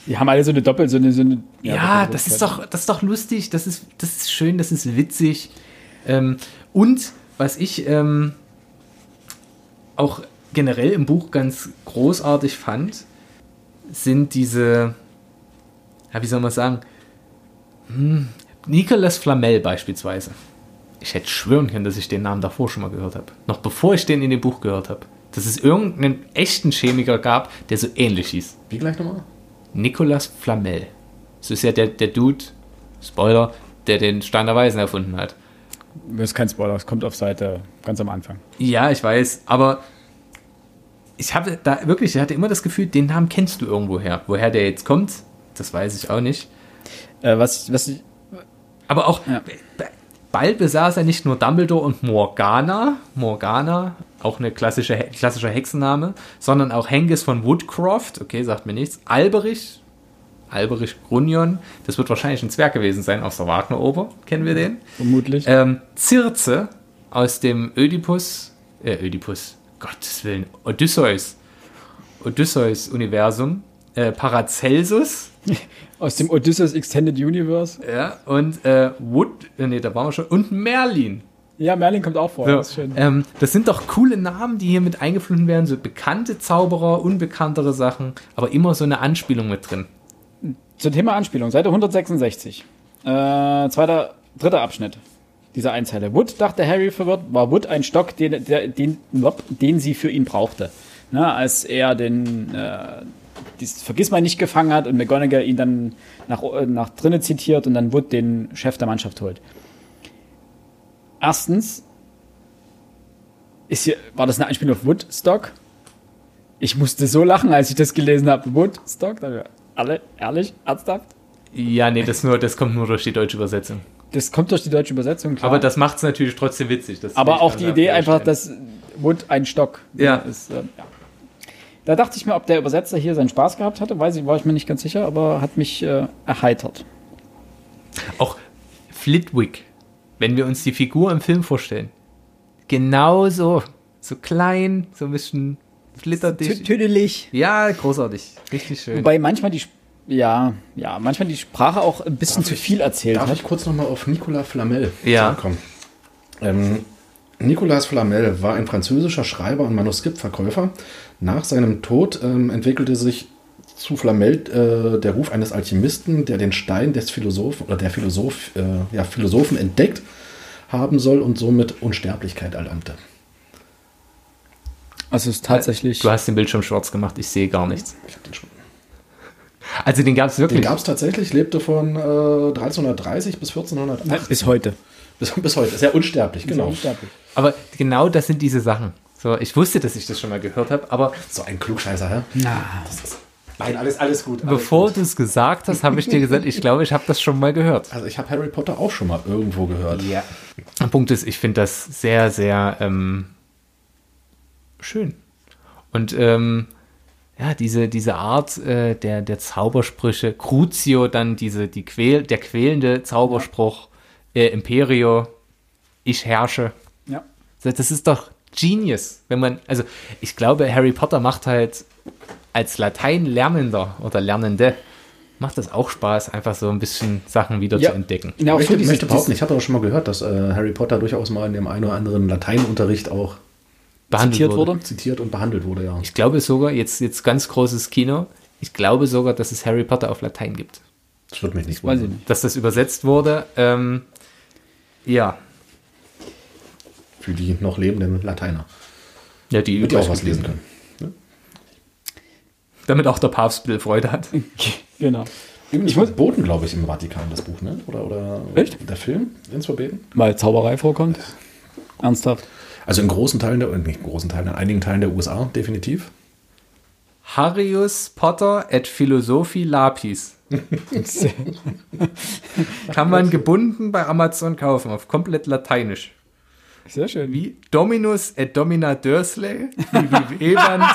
S2: Die haben alle so eine Doppel, so eine. So eine
S1: Ja, das ist doch, das ist doch lustig, das ist, das ist schön, das ist witzig. Ähm, und was ich ähm, auch generell im Buch ganz großartig fand, sind diese, ja, wie soll man sagen, hm, Nicolas Flamel beispielsweise. Ich hätte schwören können, dass ich den Namen davor schon mal gehört habe. Noch bevor ich den in dem Buch gehört habe. Dass es irgendeinen echten Chemiker gab, der so ähnlich hieß.
S3: Wie gleich nochmal?
S1: Nicolas Flamel. Das ist ja der, der Dude, Spoiler, der den Stein der Weisen erfunden hat.
S2: Das ist kein Spoiler, es kommt auf Seite ganz am Anfang.
S1: Ja, ich weiß, aber ich habe da wirklich, ich hatte immer das Gefühl, den Namen kennst du irgendwoher. Woher der jetzt kommt, das weiß ich auch nicht.
S2: Äh, was, was ich,
S1: Aber auch,
S2: Ja.
S1: bald besaß er nicht nur Dumbledore und Morgana, Morgana, auch eine klassische, He- klassischer Hexenname, sondern auch Hengis von Woodcroft, okay, sagt mir nichts, Alberich, Alberich Grunion, das wird wahrscheinlich ein Zwerg gewesen sein aus der Wagner-Oper, kennen wir den.
S2: vermutlich.
S1: Ähm, Circe aus dem Ödipus, äh, Ödipus, Gottes Willen, Odysseus, Odysseus-Universum, äh, Paracelsus,
S2: Aus dem Odysseus Extended Universe.
S1: ja, und äh, Wood, äh, nee, da waren wir schon, und Merlin.
S2: Ja, Merlin kommt auch vor.
S1: So,
S2: Das ist schön.
S1: ähm, das sind doch coole Namen, die hier mit eingeflossen werden, so bekannte Zauberer, unbekanntere Sachen, aber immer so eine Anspielung mit drin.
S2: Zum Thema Anspielung, Seite 166. Äh, zweiter, dritter Abschnitt dieser Einzeile. Wood, dachte Harry verwirrt, war Wood ein Stock, den, der, den, den sie für ihn brauchte. Na, als er den äh, dieses Vergissmal nicht gefangen hat und McGonagall ihn dann nach, äh, nach drinnen zitiert und dann Wood den Chef der Mannschaft holt. Erstens, ist hier, war das eine Anspielung auf Woodstock? Ich musste so lachen, als ich das gelesen habe. Woodstock? Alle, ehrlich, ernsthaft?
S1: Ja, nee, das, nur, das kommt nur durch die deutsche Übersetzung.
S2: Das kommt durch die deutsche Übersetzung, klar.
S1: Aber das macht es natürlich trotzdem witzig.
S2: Aber auch die Idee einfach, dass Wood ein Stock
S1: Ja.
S2: ist. Äh, ja. Da dachte ich mir, ob der Übersetzer hier seinen Spaß gehabt hatte, weiß ich, war ich mir nicht ganz sicher, aber hat mich äh, erheitert.
S1: Auch Flitwick, wenn wir uns die Figur im Film vorstellen. Genauso. So klein, so ein bisschen flitterdicht.
S2: Tüdelig.
S1: Ja, großartig. Richtig schön.
S2: Wobei manchmal die, ja, ja, manchmal die Sprache auch ein bisschen zu viel erzählt
S3: Darf
S2: hat.
S3: ich kurz nochmal auf Nicolas Flamel
S1: Ja.
S3: zurückkommen? Ähm, Nicolas Flamel war ein französischer Schreiber und Manuskriptverkäufer. Nach seinem Tod ähm, entwickelte sich zu Flamel äh, der Ruf eines Alchemisten, der den Stein des Philosophen oder der Philosoph, äh, ja, Philosophen entdeckt haben soll und somit Unsterblichkeit erlangte.
S2: Also es ist tatsächlich.
S1: Du hast den Bildschirm schwarz gemacht, ich sehe gar nichts.
S3: Ich hab den schon.
S1: Also den gab es
S3: Den
S1: wirklich.
S3: gab es tatsächlich, lebte von äh, 1330 bis 1408.
S2: Nein, bis heute.
S3: Bis, bis heute. Ist ja unsterblich, genau.
S2: Unsterblich.
S1: aber genau das sind diese Sachen. So, ich wusste, dass ich das schon mal gehört habe, aber
S3: So ein Klugscheißer, hä?
S2: Na,
S3: Nein, alles, alles gut. Alles
S1: bevor du es gesagt hast, habe ich dir gesagt, ich glaube, ich habe das schon mal gehört.
S3: Also ich habe Harry Potter auch schon mal irgendwo gehört.
S1: Ja. Der Punkt ist, ich finde das sehr, sehr ähm, schön. Und ähm, ja, diese, diese Art äh, der, der Zaubersprüche, Crucio, dann diese, die Quäl, der quälende Zauberspruch, äh, Imperio, ich herrsche.
S2: ja.
S1: Das ist doch genius, wenn man, also ich glaube, Harry Potter macht halt als Lateinlernender oder Lernende, macht das auch Spaß, einfach so ein bisschen Sachen wieder
S2: Ja.
S1: zu entdecken.
S2: Ja, auch
S3: Ich möchte, möchte behaupten, ich habe aber schon mal gehört, dass äh, Harry Potter durchaus mal in dem einen oder anderen Lateinunterricht auch
S1: Behandelt
S2: zitiert wurde.
S3: zitiert und behandelt wurde, ja.
S1: Ich glaube sogar, jetzt, jetzt ganz großes Kino, ich glaube sogar, dass es Harry Potter auf Latein gibt.
S3: Das würde mich nicht wundern.
S1: Dass das übersetzt wurde, ähm, ja.
S3: Für die noch lebenden Lateiner.
S1: Ja, die,
S3: Damit die auch was lesen können.
S1: Damit auch der Papst Bill Freude hat.
S2: Genau.
S3: Übrigens ich verboten, glaube ich, im Vatikan, das Buch, ne? Oder, oder
S2: Echt?
S3: der Film? Ins Verbeten?
S2: Weil Zauberei vorkommt. Ernsthaft.
S3: Also in großen Teilen der, nicht in großen Teilen, in einigen Teilen der USA, definitiv.
S1: Harrius Potter et Philosophi Lapis. Kann man gebunden bei Amazon kaufen, auf komplett lateinisch.
S2: Sehr schön.
S1: Wie Dominus et Domina Dursley, wie Evand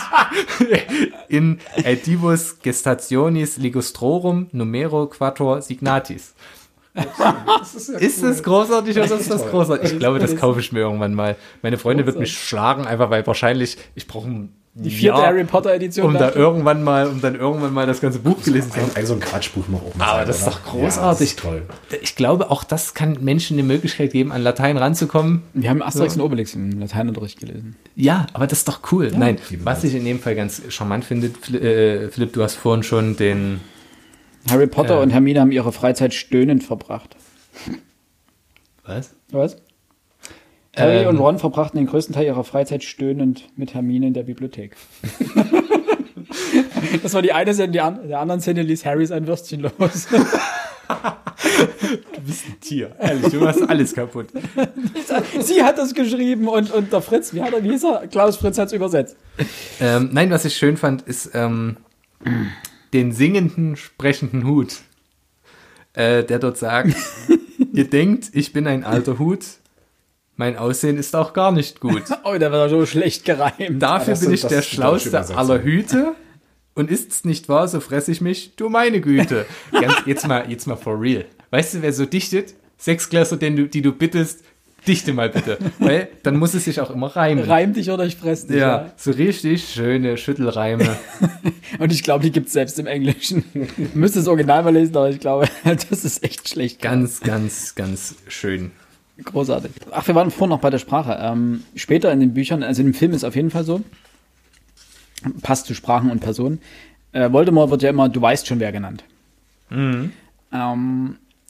S1: in Edivus Gestationis Ligustrorum Numero Quator Signatis. Ist das großartig oder ist das großartig? Ich glaube, das kaufe ich mir irgendwann mal. Meine Freundin wird mich schlagen, einfach weil wahrscheinlich ich brauche ein
S2: Die vierte
S1: Jahr,
S2: Harry Potter Edition.
S1: um da irgendwann mal, um dann irgendwann mal das ganze Buch gelesen zu haben.
S3: Ein, ein so ein Quatschbuch noch oben.
S1: Aber
S3: sein,
S1: das ist doch großartig.
S3: Ja, das ist toll.
S1: Ich glaube, auch das kann Menschen die Möglichkeit geben, an Latein ranzukommen.
S2: Wir haben Asterix und Obelix im Lateinunterricht gelesen.
S1: Ja, aber das ist doch cool. Nein,
S3: liebe
S1: was ich in dem Fall ganz charmant finde, Fli- äh, Philipp, du hast vorhin schon den.
S2: Harry Potter
S1: Ja.
S2: und Hermine haben ihre Freizeit stöhnend verbracht.
S1: Was?
S2: Was? Harry
S1: Ähm.
S2: und Ron verbrachten den größten Teil ihrer Freizeit stöhnend mit Hermine in der Bibliothek. das war die eine Szene, die an, der anderen Szene ließ Harry sein Würstchen los.
S1: Du bist ein Tier. Ehrlich, du machst alles kaputt.
S2: Sie hat das geschrieben und, und der Fritz, wie, hat er, wie hieß er? Klaus Fritz hat es übersetzt.
S1: Ähm, nein, was ich schön fand, ist ähm, den singenden, sprechenden Hut, äh, der dort sagt, ihr denkt, ich bin ein alter Hut, mein Aussehen ist auch gar nicht gut.
S2: Oh, der war so schlecht gereimt.
S1: Dafür
S3: das
S1: bin ich der schlauste aller Hüte. Und ist's nicht wahr, so fress ich mich, du meine Güte. Ganz, jetzt mal, jetzt mal for real. Weißt du, wer so dichtet? Sechsklässler, den du, die du bittest, dichte mal bitte. Weil dann muss es sich auch immer reimen.
S2: Reim dich oder ich fress dich.
S1: ja,
S2: Ja.
S1: so richtig schöne Schüttelreime.
S2: Und ich glaube, die gibt es selbst im Englischen. Müsste das Original mal lesen, aber ich glaube, das ist echt schlecht.
S1: Ganz, ganz, ganz schön.
S2: Großartig. Ach, wir waren vorhin noch bei der Sprache. Ähm, später in den Büchern, also in dem Film ist auf jeden Fall so, passt zu Sprachen und Personen. Äh, Voldemort wird ja immer, du weißt schon wer genannt. Ähm,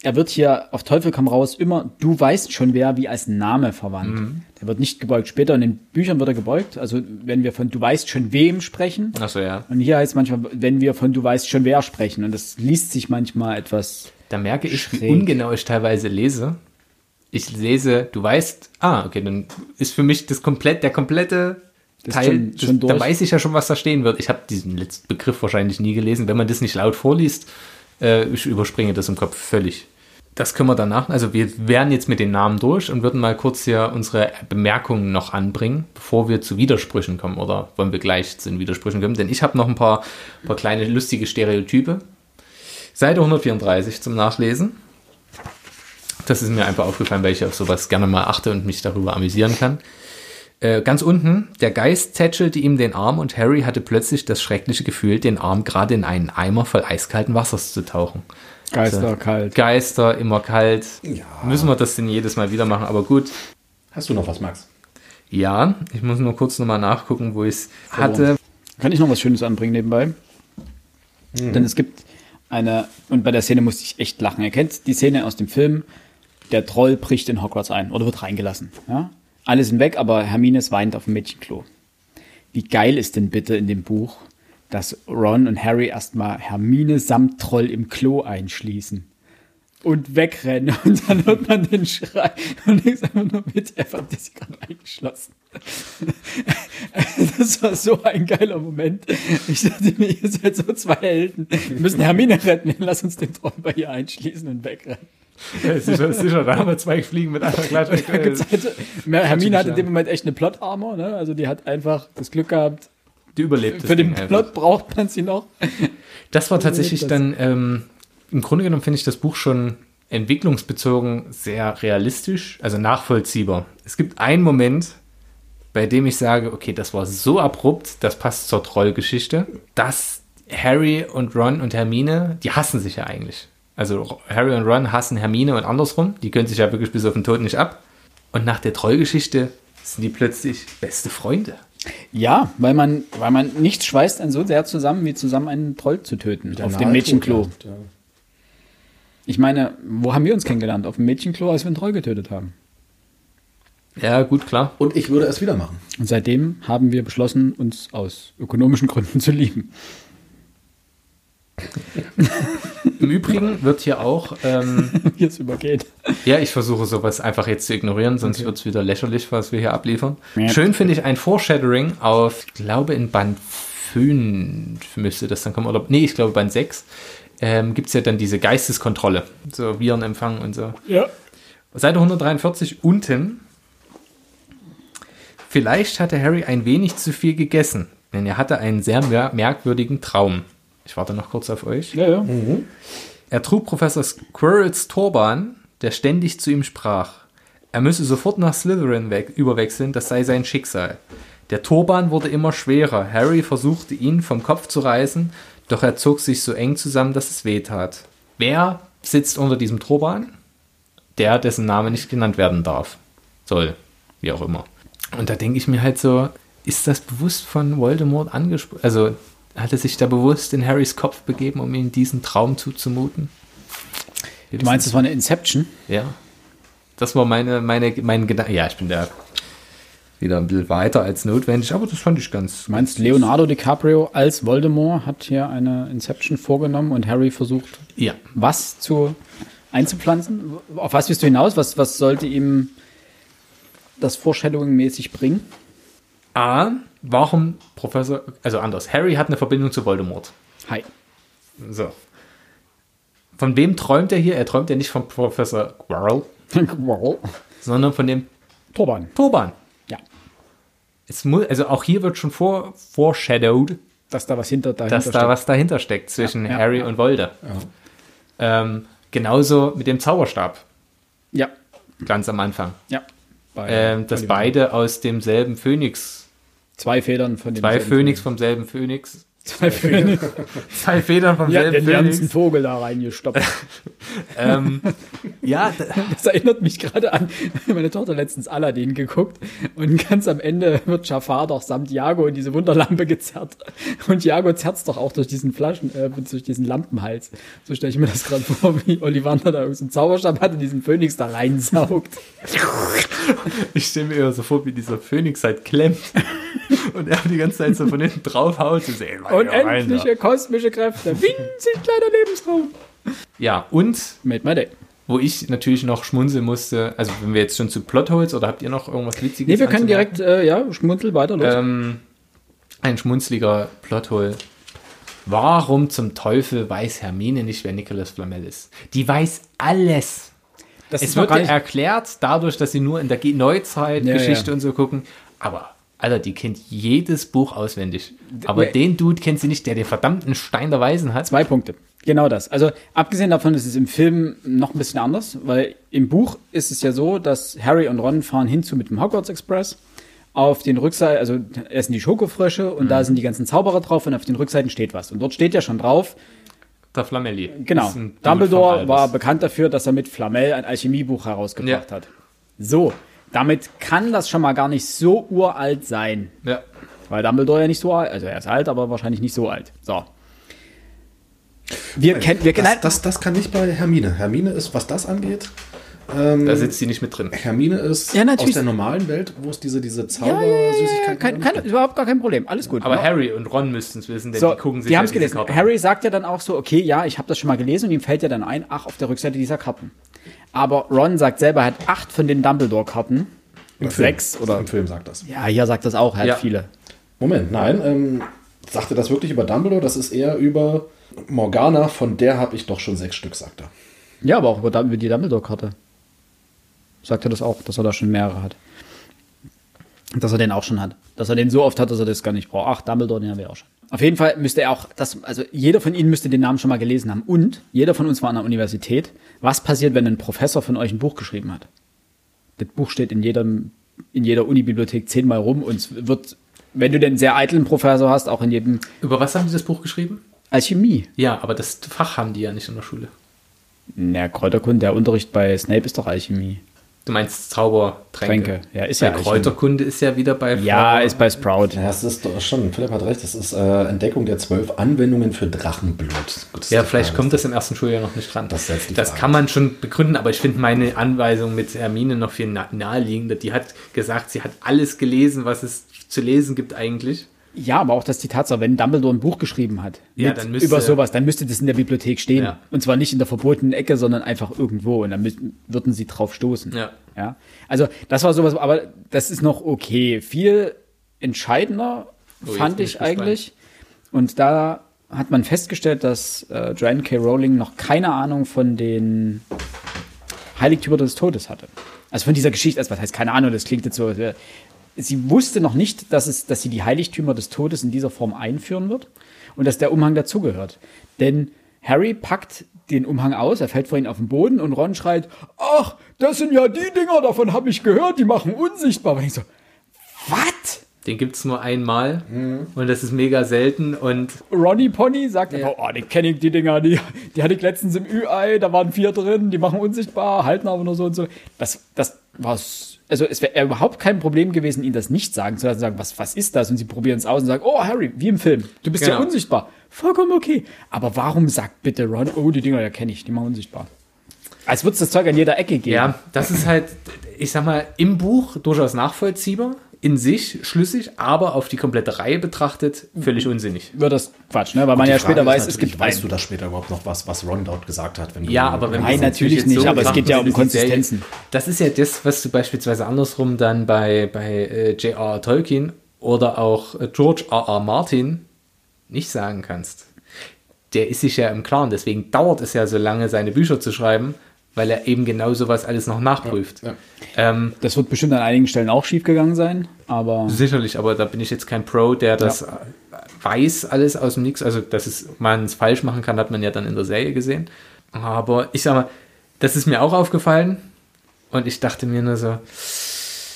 S2: er wird hier auf Teufel komm raus immer, du weißt schon wer, wie als Name verwandt. Der wird nicht gebeugt. Später in den Büchern wird er gebeugt. Also wenn wir von du weißt schon wem sprechen.
S1: Achso, ja.
S2: Und hier heißt es manchmal, wenn wir von du weißt schon wer sprechen. Und das liest sich manchmal etwas.
S1: Da merke ich, wie
S2: Schräg.
S1: ungenau ich teilweise lese. Ich lese, du weißt, ah, okay, dann ist für mich das komplett, der komplette
S2: Das
S1: Teil,
S2: schon-
S1: das,
S2: schon
S1: da weiß ich ja schon, was da stehen wird. Ich habe diesen letzten Begriff wahrscheinlich nie gelesen. Wenn man das nicht laut vorliest, äh, ich überspringe das im Kopf völlig. das können wir danach. Also wir wären jetzt mit den Namen durch und würden mal kurz hier unsere Bemerkungen noch anbringen, bevor wir zu Widersprüchen kommen. Oder wollen wir gleich zu den Widersprüchen kommen? Denn ich habe noch ein paar, paar kleine lustige Stereotype. Seite 134 zum Nachlesen. Das ist mir einfach aufgefallen, weil ich auf sowas gerne mal achte und mich darüber amüsieren kann. Äh, ganz unten, der Geist tätschelte ihm den Arm und Harry hatte plötzlich das schreckliche Gefühl, den Arm gerade in einen Eimer voll eiskalten Wassers zu tauchen.
S2: Geister,
S1: So.
S2: kalt.
S1: Geister, immer kalt.
S3: Ja.
S1: Müssen wir das denn jedes Mal wieder machen? Aber gut,
S3: Hast du noch was, Max?
S1: ja, ich muss nur kurz nochmal nachgucken, wo ich es hatte.
S2: Kann ich noch was Schönes anbringen nebenbei? Denn es gibt eine, und bei der Szene musste ich echt lachen. Ihr kennt die Szene aus dem Film, der Troll bricht in Hogwarts ein oder wird reingelassen. Ja? Alle sind weg, aber Hermines weint auf dem Mädchenklo. Wie geil ist denn bitte in dem Buch, dass Ron und Harry erstmal Hermine samt Troll im Klo einschließen und wegrennen und dann hört man den Schrei und ich einfach nur mit, er hat sie gerade eingeschlossen. Das war so ein geiler Moment. Ich dachte mir, ihr seid so zwei Helden. Wir müssen Hermine retten. Lass uns den Troll bei ihr einschließen und wegrennen.
S1: Sicher, sicher, da haben wir zwei Fliegen mit einer Klatsche.
S2: Hermine hat in dem Moment echt eine Plot-Armor. Ne? Also die hat einfach das Glück gehabt.
S1: Die überlebt
S2: Für den
S1: Ding einfach.
S2: Plot braucht man sie noch.
S1: Das war tatsächlich
S2: das.
S1: dann, ähm, im Grunde genommen finde ich das Buch schon entwicklungsbezogen sehr realistisch, also nachvollziehbar. Es gibt einen Moment, bei dem ich sage, okay, das war so abrupt, das passt zur Trollgeschichte, dass Harry und Ron und Hermine, die hassen sich ja eigentlich. Also Harry und Ron hassen Hermine und andersrum, die können sich ja wirklich bis auf den Tod nicht ab. Und nach der Trollgeschichte sind die plötzlich beste Freunde.
S2: Ja, weil man, weil man nichts schweißt einen so sehr zusammen, wie zusammen einen Troll zu töten. auf dem Mädchenklo.
S3: Ja.
S2: Ich meine, wo haben wir uns kennengelernt? Auf dem Mädchenklo, als wir einen Troll getötet haben.
S1: Ja, gut, klar.
S3: Und ich würde es wieder machen.
S2: Und seitdem haben wir beschlossen, uns aus ökonomischen Gründen zu lieben.
S1: Im Übrigen wird hier auch ähm,
S2: es übergeht.
S1: Ja, ich versuche sowas einfach jetzt zu ignorieren, sonst wird es wieder lächerlich, was wir hier abliefern.
S2: Ja.
S1: Schön finde ich ein Foreshadowing auf, ich glaube in Band 5 müsste das dann kommen, oder nee, ich glaube Band 6, ähm, gibt es ja dann diese Geisteskontrolle, so Virenempfang und so.
S2: Ja.
S1: Seite 143 unten. Vielleicht hatte Harry ein wenig zu viel gegessen, denn er hatte einen sehr mer merkwürdigen Traum. Ich warte noch kurz auf euch.
S2: Ja, ja.
S1: Er trug Professor Squirrels Turban, der ständig zu ihm sprach. Er müsse sofort nach Slytherin überwechseln, das sei sein Schicksal. Der Turban wurde immer schwerer. Harry versuchte ihn vom Kopf zu reißen, doch er zog sich so eng zusammen, dass es weh tat. Wer sitzt unter diesem Turban? Der, dessen Name nicht genannt werden darf. Soll. Wie auch immer. Und da denke ich mir halt so, ist das bewusst von Voldemort angesprochen? Also hat er sich da bewusst in Harrys Kopf begeben, um ihm diesen Traum zuzumuten?
S2: Du meinst, es war eine Inception?
S1: Ja. Das war meine, meine, mein Gedanke. Ja, ich bin da wieder ein bisschen weiter als notwendig, aber das fand ich ganz.
S2: Du meinst, Leonardo DiCaprio als Voldemort hat hier eine Inception vorgenommen und Harry versucht,
S1: Ja.
S2: was zu einzupflanzen? Auf was willst du hinaus? Was, was sollte ihm das Foreshadowing-mäßig bringen?
S1: A, warum Professor, also anders, Harry hat eine Verbindung zu Voldemort.
S2: Hi.
S1: So. Von wem träumt er hier? Er träumt ja nicht von Professor Quirrell,
S2: wow.
S1: sondern von dem
S2: Turban.
S1: Turban.
S2: Ja.
S1: Es muss, also auch hier wird schon vor, foreshadowed,
S2: Dass da was hinter dahinter
S1: dass da was dahinter steckt zwischen
S2: Ja, ja,
S1: Harry
S2: ja.
S1: und Volde. Ähm, genauso mit dem Zauberstab,
S2: Ja.
S1: ganz am Anfang.
S2: Ja. Bei
S1: Ähm, dass beide aus demselben Phönix,
S2: Zwei Federn von dem
S1: zwei Phönix. vom selben Phönix,
S2: Zwei Phönix.
S1: zwei Federn vom
S2: Ja,
S1: selben
S2: den ganzen
S1: Phönix.
S2: Vogel da reingestopft.
S1: Ähm, ja,
S2: Das erinnert mich gerade an meine Tochter letztens Aladdin geguckt und ganz am Ende wird Jafar doch samt Jago in diese Wunderlampe gezerrt und Jago zerrt doch auch durch diesen Flaschen, äh, durch diesen Lampenhals. So stelle ich mir das gerade vor, wie Ollivander da so einen Zauberstab hat und diesen Phönix da reinsaugt.
S1: ich stelle mir eher so vor, wie dieser Phönix halt klemmt und er die ganze Zeit so von hinten drauf haut. So, ey,
S2: Unendliche kosmische Kräfte, winzig kleiner Lebensraum.
S1: Ja, und
S2: Made my day.
S1: wo ich natürlich noch schmunzeln musste, also wenn wir jetzt schon zu Plotholes oder habt ihr noch irgendwas Witziges?
S2: Nee, wir können direkt, äh, ja, schmunzel weiter los.
S1: Ähm, ein schmunzliger Plothole Warum zum Teufel weiß Hermine nicht, wer Nicholas Flamel ist? Die weiß alles.
S2: Das
S1: Es wird
S2: gar
S1: ja
S2: nicht,
S1: erklärt, dadurch, dass sie nur in der Ge- Neuzeit-Geschichte
S2: Ja, ja.
S1: und so gucken. Aber, Alter, die kennt jedes Buch auswendig. Aber
S2: Nee.
S1: den Dude kennt sie nicht, der den verdammten Stein der Weisen hat.
S2: Zwei Punkte. Genau das. Also abgesehen davon ist es im Film noch ein bisschen anders, weil im Buch ist es ja so, dass Harry und Ron fahren hinzu mit dem Hogwarts Express. Auf den Rückseiten, also essen die Schokofrösche und
S1: Mhm.
S2: da sind die ganzen Zauberer drauf und auf den Rückseiten steht was. Und dort steht ja schon drauf,
S1: Der Flamelli.
S2: genau, Dumbledore war bekannt dafür, dass er mit Flamel ein Alchemiebuch herausgebracht
S1: Ja.
S2: hat. So, damit kann das schon mal gar nicht so uralt sein.
S1: Ja.
S2: Weil Dumbledore ja nicht so alt, also er ist alt, aber wahrscheinlich nicht so alt. So. Wir kennen, wir kennen,
S3: Das, das, das kann nicht bei Hermine. Hermine ist, was das angeht, ähm,
S1: Da sitzt sie nicht mit drin.
S3: Hermine ist
S2: Ja,
S3: aus der normalen Welt, wo es diese, diese
S2: ja, ja, ja,
S3: Zaubersüßigkeiten
S2: kein, überhaupt gar kein Problem, alles gut.
S1: Aber
S2: Ja.
S1: Harry und Ron müssten es wissen, denn
S2: so,
S1: die gucken sich
S2: die
S1: ja
S2: haben es gelesen. Harry sagt ja dann auch so, okay, ja, ich habe das schon mal gelesen und ihm fällt ja dann ein, ach, auf der Rückseite dieser Karten. Aber Ron sagt selber, er hat acht von den Dumbledore-Karten.
S3: Im Film.
S2: Sechs oder-
S3: Im Film sagt das.
S2: Ja, hier sagt das auch, er hat
S1: Ja.
S2: viele.
S3: Moment, nein. Ähm, sagt er das wirklich über Dumbledore? Das ist eher über Morgana, von der habe ich doch schon sechs Stück, sagt er.
S2: Ja, aber auch über die Dumbledore-Karte. Sagt er das auch, dass er da schon mehrere hat. Dass er den auch schon hat. Dass er den so oft hat, dass er das gar nicht braucht. Ach, Dumbledore, den haben wir auch schon. Auf jeden Fall müsste er auch, das, also jeder von Ihnen müsste den Namen schon mal gelesen haben. Und jeder von uns war an der Universität. Was passiert, wenn ein Professor von euch ein Buch geschrieben hat? Das Buch steht in jedem, in jeder Unibibliothek zehnmal rum und es wird, wenn du den sehr eitlen Professor hast, auch in jedem
S1: Über was haben die das Buch geschrieben?
S2: Alchemie.
S1: Ja, aber das Fach haben die ja nicht in der Schule.
S2: Na, Kräuterkunde, der Unterricht bei Snape ist doch Alchemie.
S1: Du meinst Zaubertränke.
S2: Tränke. Ja, ist
S1: Bei
S2: ja.
S1: Kräuterkunde ist ja wieder bei
S2: Ja,
S1: Frau-
S2: ist bei Sprout.
S3: Ja, es ist doch schon, Philipp hat recht, das ist äh, Entdeckung der zwölf Anwendungen für Drachenblut. Gut, das
S1: Ja, vielleicht
S3: Frage.
S1: kommt das im ersten Schuljahr noch nicht dran.
S3: Das
S1: das kann man schon begründen, aber ich finde meine Anweisung mit Hermine noch viel na- naheliegender. Die hat gesagt, sie hat alles gelesen, was es zu lesen gibt eigentlich.
S2: Ja, aber auch dass die Tatsache, wenn Dumbledore ein Buch geschrieben hat
S1: Ja, dann müsste-
S2: über sowas, dann müsste das in der Bibliothek stehen.
S1: Ja.
S2: Und zwar nicht in der verbotenen Ecke, sondern einfach irgendwo. Und dann müssten, würden sie drauf stoßen.
S1: Ja.
S2: ja. Also das war sowas, aber das ist noch okay. Viel entscheidender
S1: Oh,
S2: fand ich
S1: ich gespannt.
S2: eigentlich. Und da hat man festgestellt, dass äh, Joanne K. Rowling noch keine Ahnung von den Heiligtümer des Todes hatte. Also von dieser Geschichte, also was heißt keine Ahnung, das klingt jetzt so. Sie wusste noch nicht, dass, es, dass sie die Heiligtümer des Todes in dieser Form einführen wird und dass der Umhang dazugehört. Denn Harry packt den Umhang aus, er fällt vor ihn auf den Boden und Ron schreit, ach, das sind ja die Dinger, davon habe ich gehört, die machen unsichtbar. Und ich so, was?
S1: Den gibt es nur einmal
S2: Mhm.
S1: und das ist mega selten und
S2: Ronny Pony sagt
S1: Ja.
S2: einfach, oh, die kenne ich, die Dinger, die, die hatte ich letztens im Ü-Ei, da waren vier drin, die machen unsichtbar, halten aber nur so und so. Das, das war, also es wäre überhaupt kein Problem gewesen, ihnen das nicht sagen zu lassen, sagen, was, was ist das? Und sie probieren es aus und sagen, oh, Harry, wie im Film, du bist ja
S1: Genau.
S2: unsichtbar. Vollkommen okay. Aber warum sagt bitte Ron, oh, die Dinger, ja kenne ich, die machen unsichtbar. Als würde es das Zeug an jeder Ecke geben.
S1: ja, das ist halt, ich sag mal, im Buch durchaus nachvollziehbar, in sich schlüssig, aber auf die komplette Reihe betrachtet völlig unsinnig.
S2: Wird das Quatsch, ne? Weil man
S3: Die
S2: ja
S3: Frage
S2: später weiß, es gibt
S3: Weißt du da später überhaupt noch was, was Ron dort gesagt hat? Wenn
S1: Ja, aber wenn
S2: Nein,
S1: wir
S2: natürlich nicht, aber es geht ja um
S1: Serie-
S2: Konsistenzen.
S1: Das ist ja das, was du beispielsweise andersrum dann bei, bei äh, J.R.R. Tolkien oder auch äh, George R.R. Martin nicht sagen kannst. Der ist sich ja im Klaren, deswegen dauert es ja so lange, seine Bücher zu schreiben, weil er eben genau sowas alles noch nachprüft.
S3: ja.
S1: Ähm,
S2: Das wird bestimmt an einigen Stellen auch schief gegangen sein, aber
S1: Sicherlich, aber da bin ich jetzt kein Pro, der das äh, weiß alles aus dem Nix. Also, dass es man es falsch machen kann, hat man ja dann in der Serie gesehen. Aber ich sag mal, das ist mir auch aufgefallen und ich dachte mir nur so,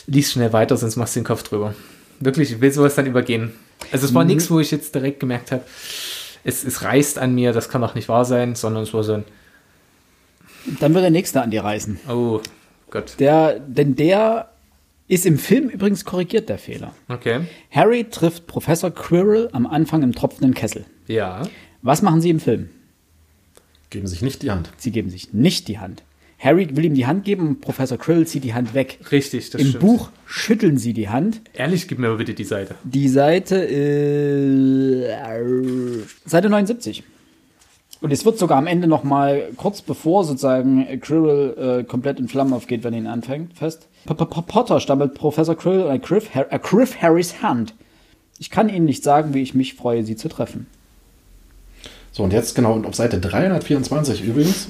S1: lies schnell weiter, sonst machst du den Kopf drüber. Wirklich, ich will sowas dann übergehen. Also es war nichts, wo ich jetzt direkt gemerkt habe, es, es reißt an mir, das kann doch nicht wahr sein, sondern es war so ein,
S2: dann wird der nächste an die reißen.
S1: oh Gott,
S2: Der, denn der ist im Film übrigens korrigiert, der Fehler.
S1: okay,
S2: Harry trifft Professor Quirrell am Anfang im tropfenden Kessel.
S1: ja,
S2: Was machen sie im Film?
S3: geben sich nicht die Hand.
S2: Sie geben sich nicht die Hand. Harry will ihm die Hand geben und Professor Quirrell zieht die Hand weg.
S1: richtig, das
S2: Im
S1: stimmt.
S2: Buch schütteln sie die Hand.
S1: Ehrlich, gib mir mal bitte die Seite.
S2: Die Seite äh, Seite 79. Und es wird sogar am Ende noch mal kurz bevor sozusagen Quirrell äh, komplett in Flammen aufgeht, wenn er ihn anfängt, fest. P -P -P Potter stammelt Professor Quirrell ein Griff, Har äh, Griff Harrys Hand. Ich kann Ihnen nicht sagen, wie ich mich freue, Sie zu treffen.
S3: So, und jetzt genau auf Seite 324 übrigens.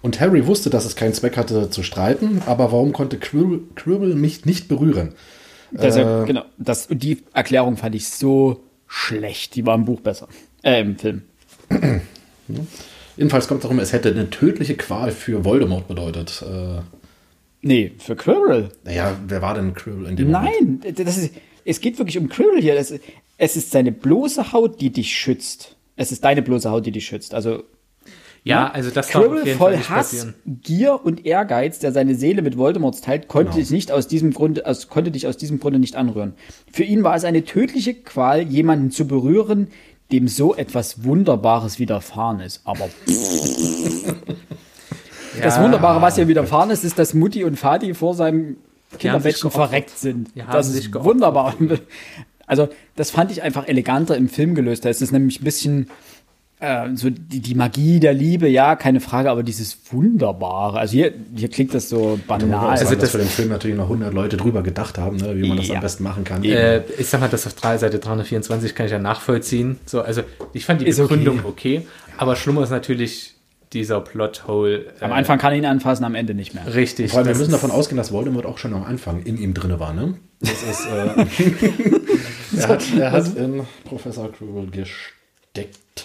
S3: Und Harry wusste, dass es keinen Zweck hatte zu streiten, aber warum konnte Quirrell, Quirrell mich nicht berühren?
S2: Deshalb, genau, das, die Erklärung fand ich so schlecht. Die war im Buch besser. Äh, im Film.
S3: Jedenfalls kommt es darum, es hätte eine tödliche Qual für Voldemort bedeutet. Äh,
S2: Nee, für Quirrell.
S3: naja, wer war denn Quirrell in dem Moment?
S2: Nein, das ist, es geht wirklich um Quirrell hier. Das, es ist seine bloße Haut, die dich schützt. Es ist deine bloße Haut, die dich schützt. Also
S1: Ja, also das
S2: Quirrell voll
S1: nicht
S2: Hass,
S1: passieren.
S2: Gier und Ehrgeiz, der seine Seele mit Voldemorts teilt, konnte dich nicht aus diesem Grunde, aus, konnte dich aus diesem Grunde nicht anrühren. Für ihn war es eine tödliche Qual, jemanden zu berühren, dem so etwas Wunderbares widerfahren ist. Aber das Wunderbare, was hier widerfahren ist, ist, dass Mutti und Vati vor seinem Kinderbettchen verreckt sind. Das ist wunderbar. Also, das fand ich einfach eleganter im Film gelöst. Da ist es nämlich ein bisschen äh, so die, die Magie der Liebe, ja, keine Frage, aber dieses Wunderbare. Also hier, hier klingt das so banal.
S3: Also,
S1: Also
S3: dass
S1: das-
S3: für den Film natürlich noch 100 Leute drüber gedacht haben, ne, wie man das
S2: Ja.
S3: am besten machen kann.
S1: Äh, ich sag mal, das auf drei, Seite 324 kann ich ja nachvollziehen. So, also ich fand die
S2: Ist okay.
S1: Begründung okay. aber schlimmer ist natürlich dieser Plothole. Äh,
S2: am Anfang kann er ihn anfassen, am Ende nicht mehr.
S1: Richtig.
S3: Vor allem, wir müssen davon ausgehen, dass Voldemort auch schon am Anfang in ihm drinne war, ne? Das ist, äh, er, hat, er hat in Professor Quirrell gesteckt.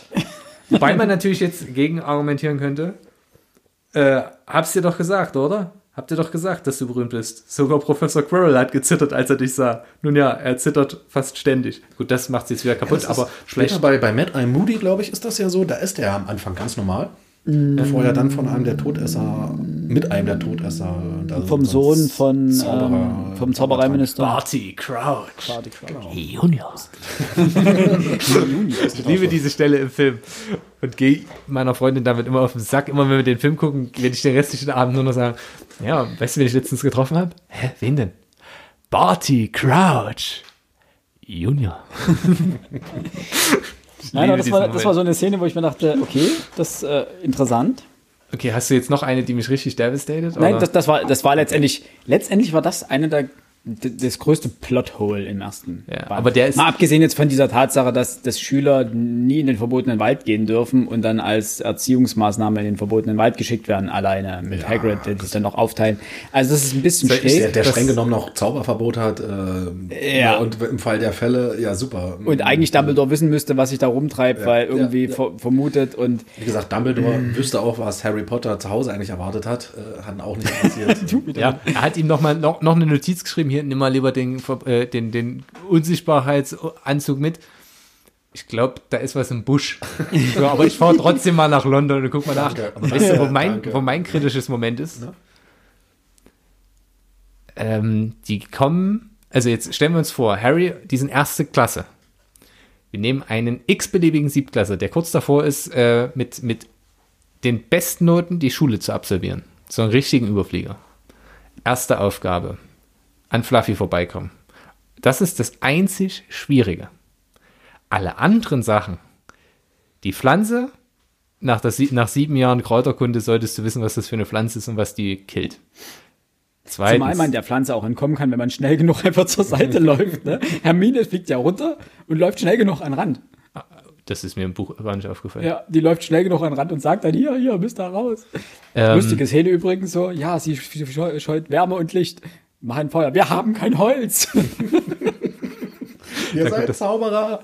S1: Wobei man natürlich jetzt gegen argumentieren könnte. Äh, hab's dir doch gesagt, oder? Habt ihr doch gesagt, dass du berühmt bist. Sogar Professor Quirrell hat gezittert, als er dich sah. Nun ja, er zittert fast ständig. Gut, das macht jetzt wieder kaputt,
S3: Das
S1: aber schlecht.
S3: bei, bei Mad Eye Moody, glaube ich, ist das ja so. Da ist er am Anfang ganz normal. Bevor er dann von einem der Todesser, mit einem der Todesser.
S2: Vom Sohn von
S3: Zauberer-
S2: ähm, vom Zaubereiminister.
S1: Barty Crouch.
S2: Barty Crouch.
S1: Hey, Junior. Ich liebe diese Stelle im Film und gehe meiner Freundin damit immer auf den Sack. Immer wenn wir den Film gucken, werde ich den restlichen Abend nur noch sagen, ja, weißt du, wen ich letztens getroffen habe? Hä, wen denn? Barty Crouch. Junior.
S2: Nein, aber das war, das war so eine Szene, wo ich mir dachte, okay, das ist äh, interessant.
S1: Okay, hast du jetzt noch eine, die mich richtig devastated?
S2: Nein, das, das war, das war letztendlich, letztendlich war das eine der, das größte Plothole im ersten.
S1: Ja,
S2: Band.
S1: aber der ist-
S2: Mal abgesehen jetzt von dieser Tatsache, dass, dass Schüler nie in den verbotenen Wald gehen dürfen und dann als Erziehungsmaßnahme in den verbotenen Wald geschickt werden, alleine mit
S3: Ja,
S2: Hagrid, der das dann noch aufteilen. Also das ist ein bisschen schräg.
S3: Der, der streng genommen noch Zauberverbot hat. Äh,
S2: Ja.
S3: Und im Fall der Fälle, ja, super.
S2: und eigentlich Dumbledore wissen müsste, was sich da rumtreibt, weil irgendwie
S3: ja, ja.
S2: ver vermutet und
S3: Wie gesagt, Dumbledore wüsste auch, was Harry Potter zu Hause eigentlich erwartet hat. Äh, hat ihn auch nicht interessiert.
S1: Ja, er hat ihm noch mal noch, noch eine Notiz geschrieben, hier nimm mal lieber den, äh, den, den Unsichtbarheitsanzug mit. Ich glaube, da ist was im Busch. So, aber ich fahre trotzdem mal nach London und guck mal nach.
S3: Danke.
S1: Und weißt du, wo mein,
S3: Danke.
S1: wo mein kritisches Moment ist? Ähm, die kommen, also jetzt stellen wir uns vor, Harry, die sind erste Klasse. Wir nehmen einen x-beliebigen Siebtklässler, der kurz davor ist, äh, mit, mit den besten Noten die Schule zu absolvieren. So einen richtigen Überflieger. Erste Aufgabe. An Fluffy vorbeikommen. Das ist das einzig Schwierige. Alle anderen Sachen, die Pflanze, nach, das, nach sieben Jahren Kräuterkunde solltest du wissen, was das für eine Pflanze ist und was die killt.
S2: zumal
S1: Zweitens,
S2: man der Pflanze auch entkommen kann, wenn man schnell genug einfach zur Seite läuft. Ne? Hermine fliegt ja runter und läuft schnell genug an den Rand.
S1: das ist mir im Buch gar nicht aufgefallen.
S2: Ja, die läuft schnell genug an den Rand und sagt dann, hier, hier, bist da raus.
S1: Ähm,
S2: Lustige Szene übrigens so, ja, sie scheu- scheut Wärme und Licht. Mach ein Feuer. Wir haben kein Holz.
S3: Ihr seid Zauberer.